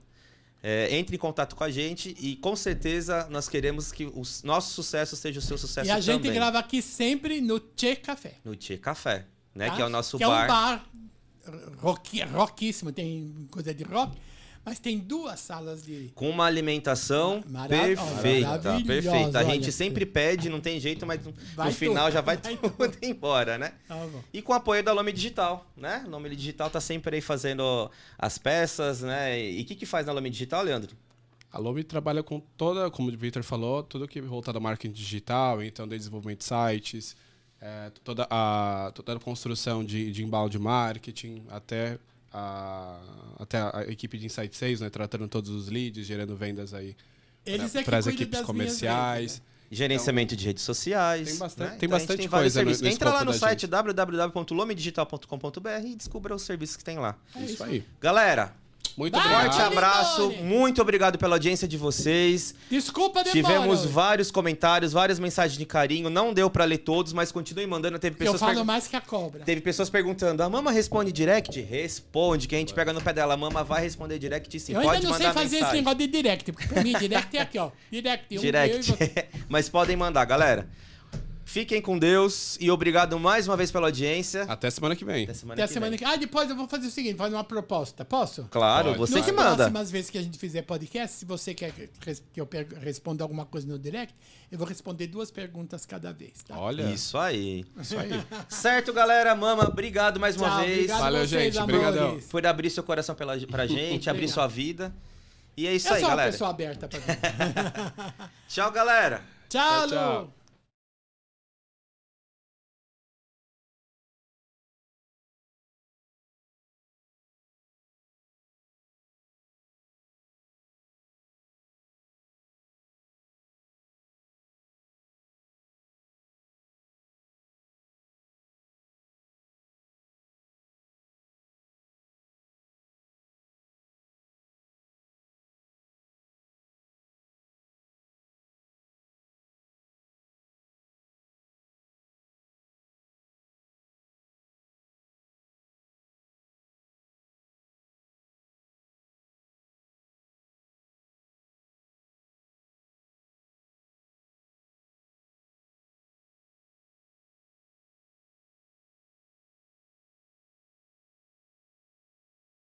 É, entre em contato com a gente e com certeza nós queremos que o nosso sucesso seja o seu sucesso e a gente também. grava aqui sempre no Tchê Café. No Tchê Café, né? tá? Que é o nosso que bar. é um bar rock, rockíssimo, tem coisa de rock, mas tem duas salas de. Com uma alimentação Mara- perfeita, maravilhosa, perfeita. A gente olha. sempre pede, não tem jeito, mas no- Vai no final tudo, já vai, vai tudo tudo. embora, né? Tá bom. E com o apoio da Lome Digital, né? A Lome Digital tá sempre aí fazendo as peças, né? E o que que faz na Lome Digital, Leandro? A Lomi trabalha com toda, como o Victor falou, tudo que voltado ao marketing digital, então desde desenvolvimento de sites, é, toda, a, toda a construção de, de inbound marketing, até a, até a equipe de Insight Sales, né, tratando todos os leads, gerando vendas aí Eles é para as equipes comerciais. Gerenciamento de redes sociais. Tem bastante- né? tem Então, bastante tem vários coisa no- Entra lá no site www.lomedigital.com.br e descubra os serviços que tem lá. É isso isso. aí. Galera, Muito Vai, obrigado. forte abraço, muito obrigado pela audiência de vocês. Desculpa demora. Tivemos vários comentários, várias mensagens de carinho. Não deu pra ler todos, mas continue mandando. Teve Eu pessoas, falo pergun- mais que a cobra. Teve pessoas perguntando: a mama responde direct? Responde, que a gente pega no pé dela. A mama vai responder direct sim. eu Pode ainda não sei mandar fazer esse mensagem. negócio de direct, porque pra mim direct é aqui, ó. Direct. Um eu e Direct. você. Mas podem mandar, galera. Fiquem com Deus e obrigado mais uma vez pela audiência. Até semana que vem. Até semana Até que semana vem. que... Ah, depois eu vou fazer o seguinte, fazer uma proposta. Posso? Claro, Pode. você Nas que manda. próximas vezes que a gente fizer podcast, se você quer que eu responda alguma coisa no direct, eu vou responder duas perguntas cada vez, tá? Olha, Isso aí. isso aí. Certo, galera. Mama, obrigado mais uma Tchau, vez obrigado Valeu, vocês, gente. Obrigadão. por abrir seu coração pela, pra gente, abrir sua vida. E é isso Eu aí, sou uma galera. pessoa aberta pra mim. Tchau, galera. tchau, Tchau, tchau. Lu.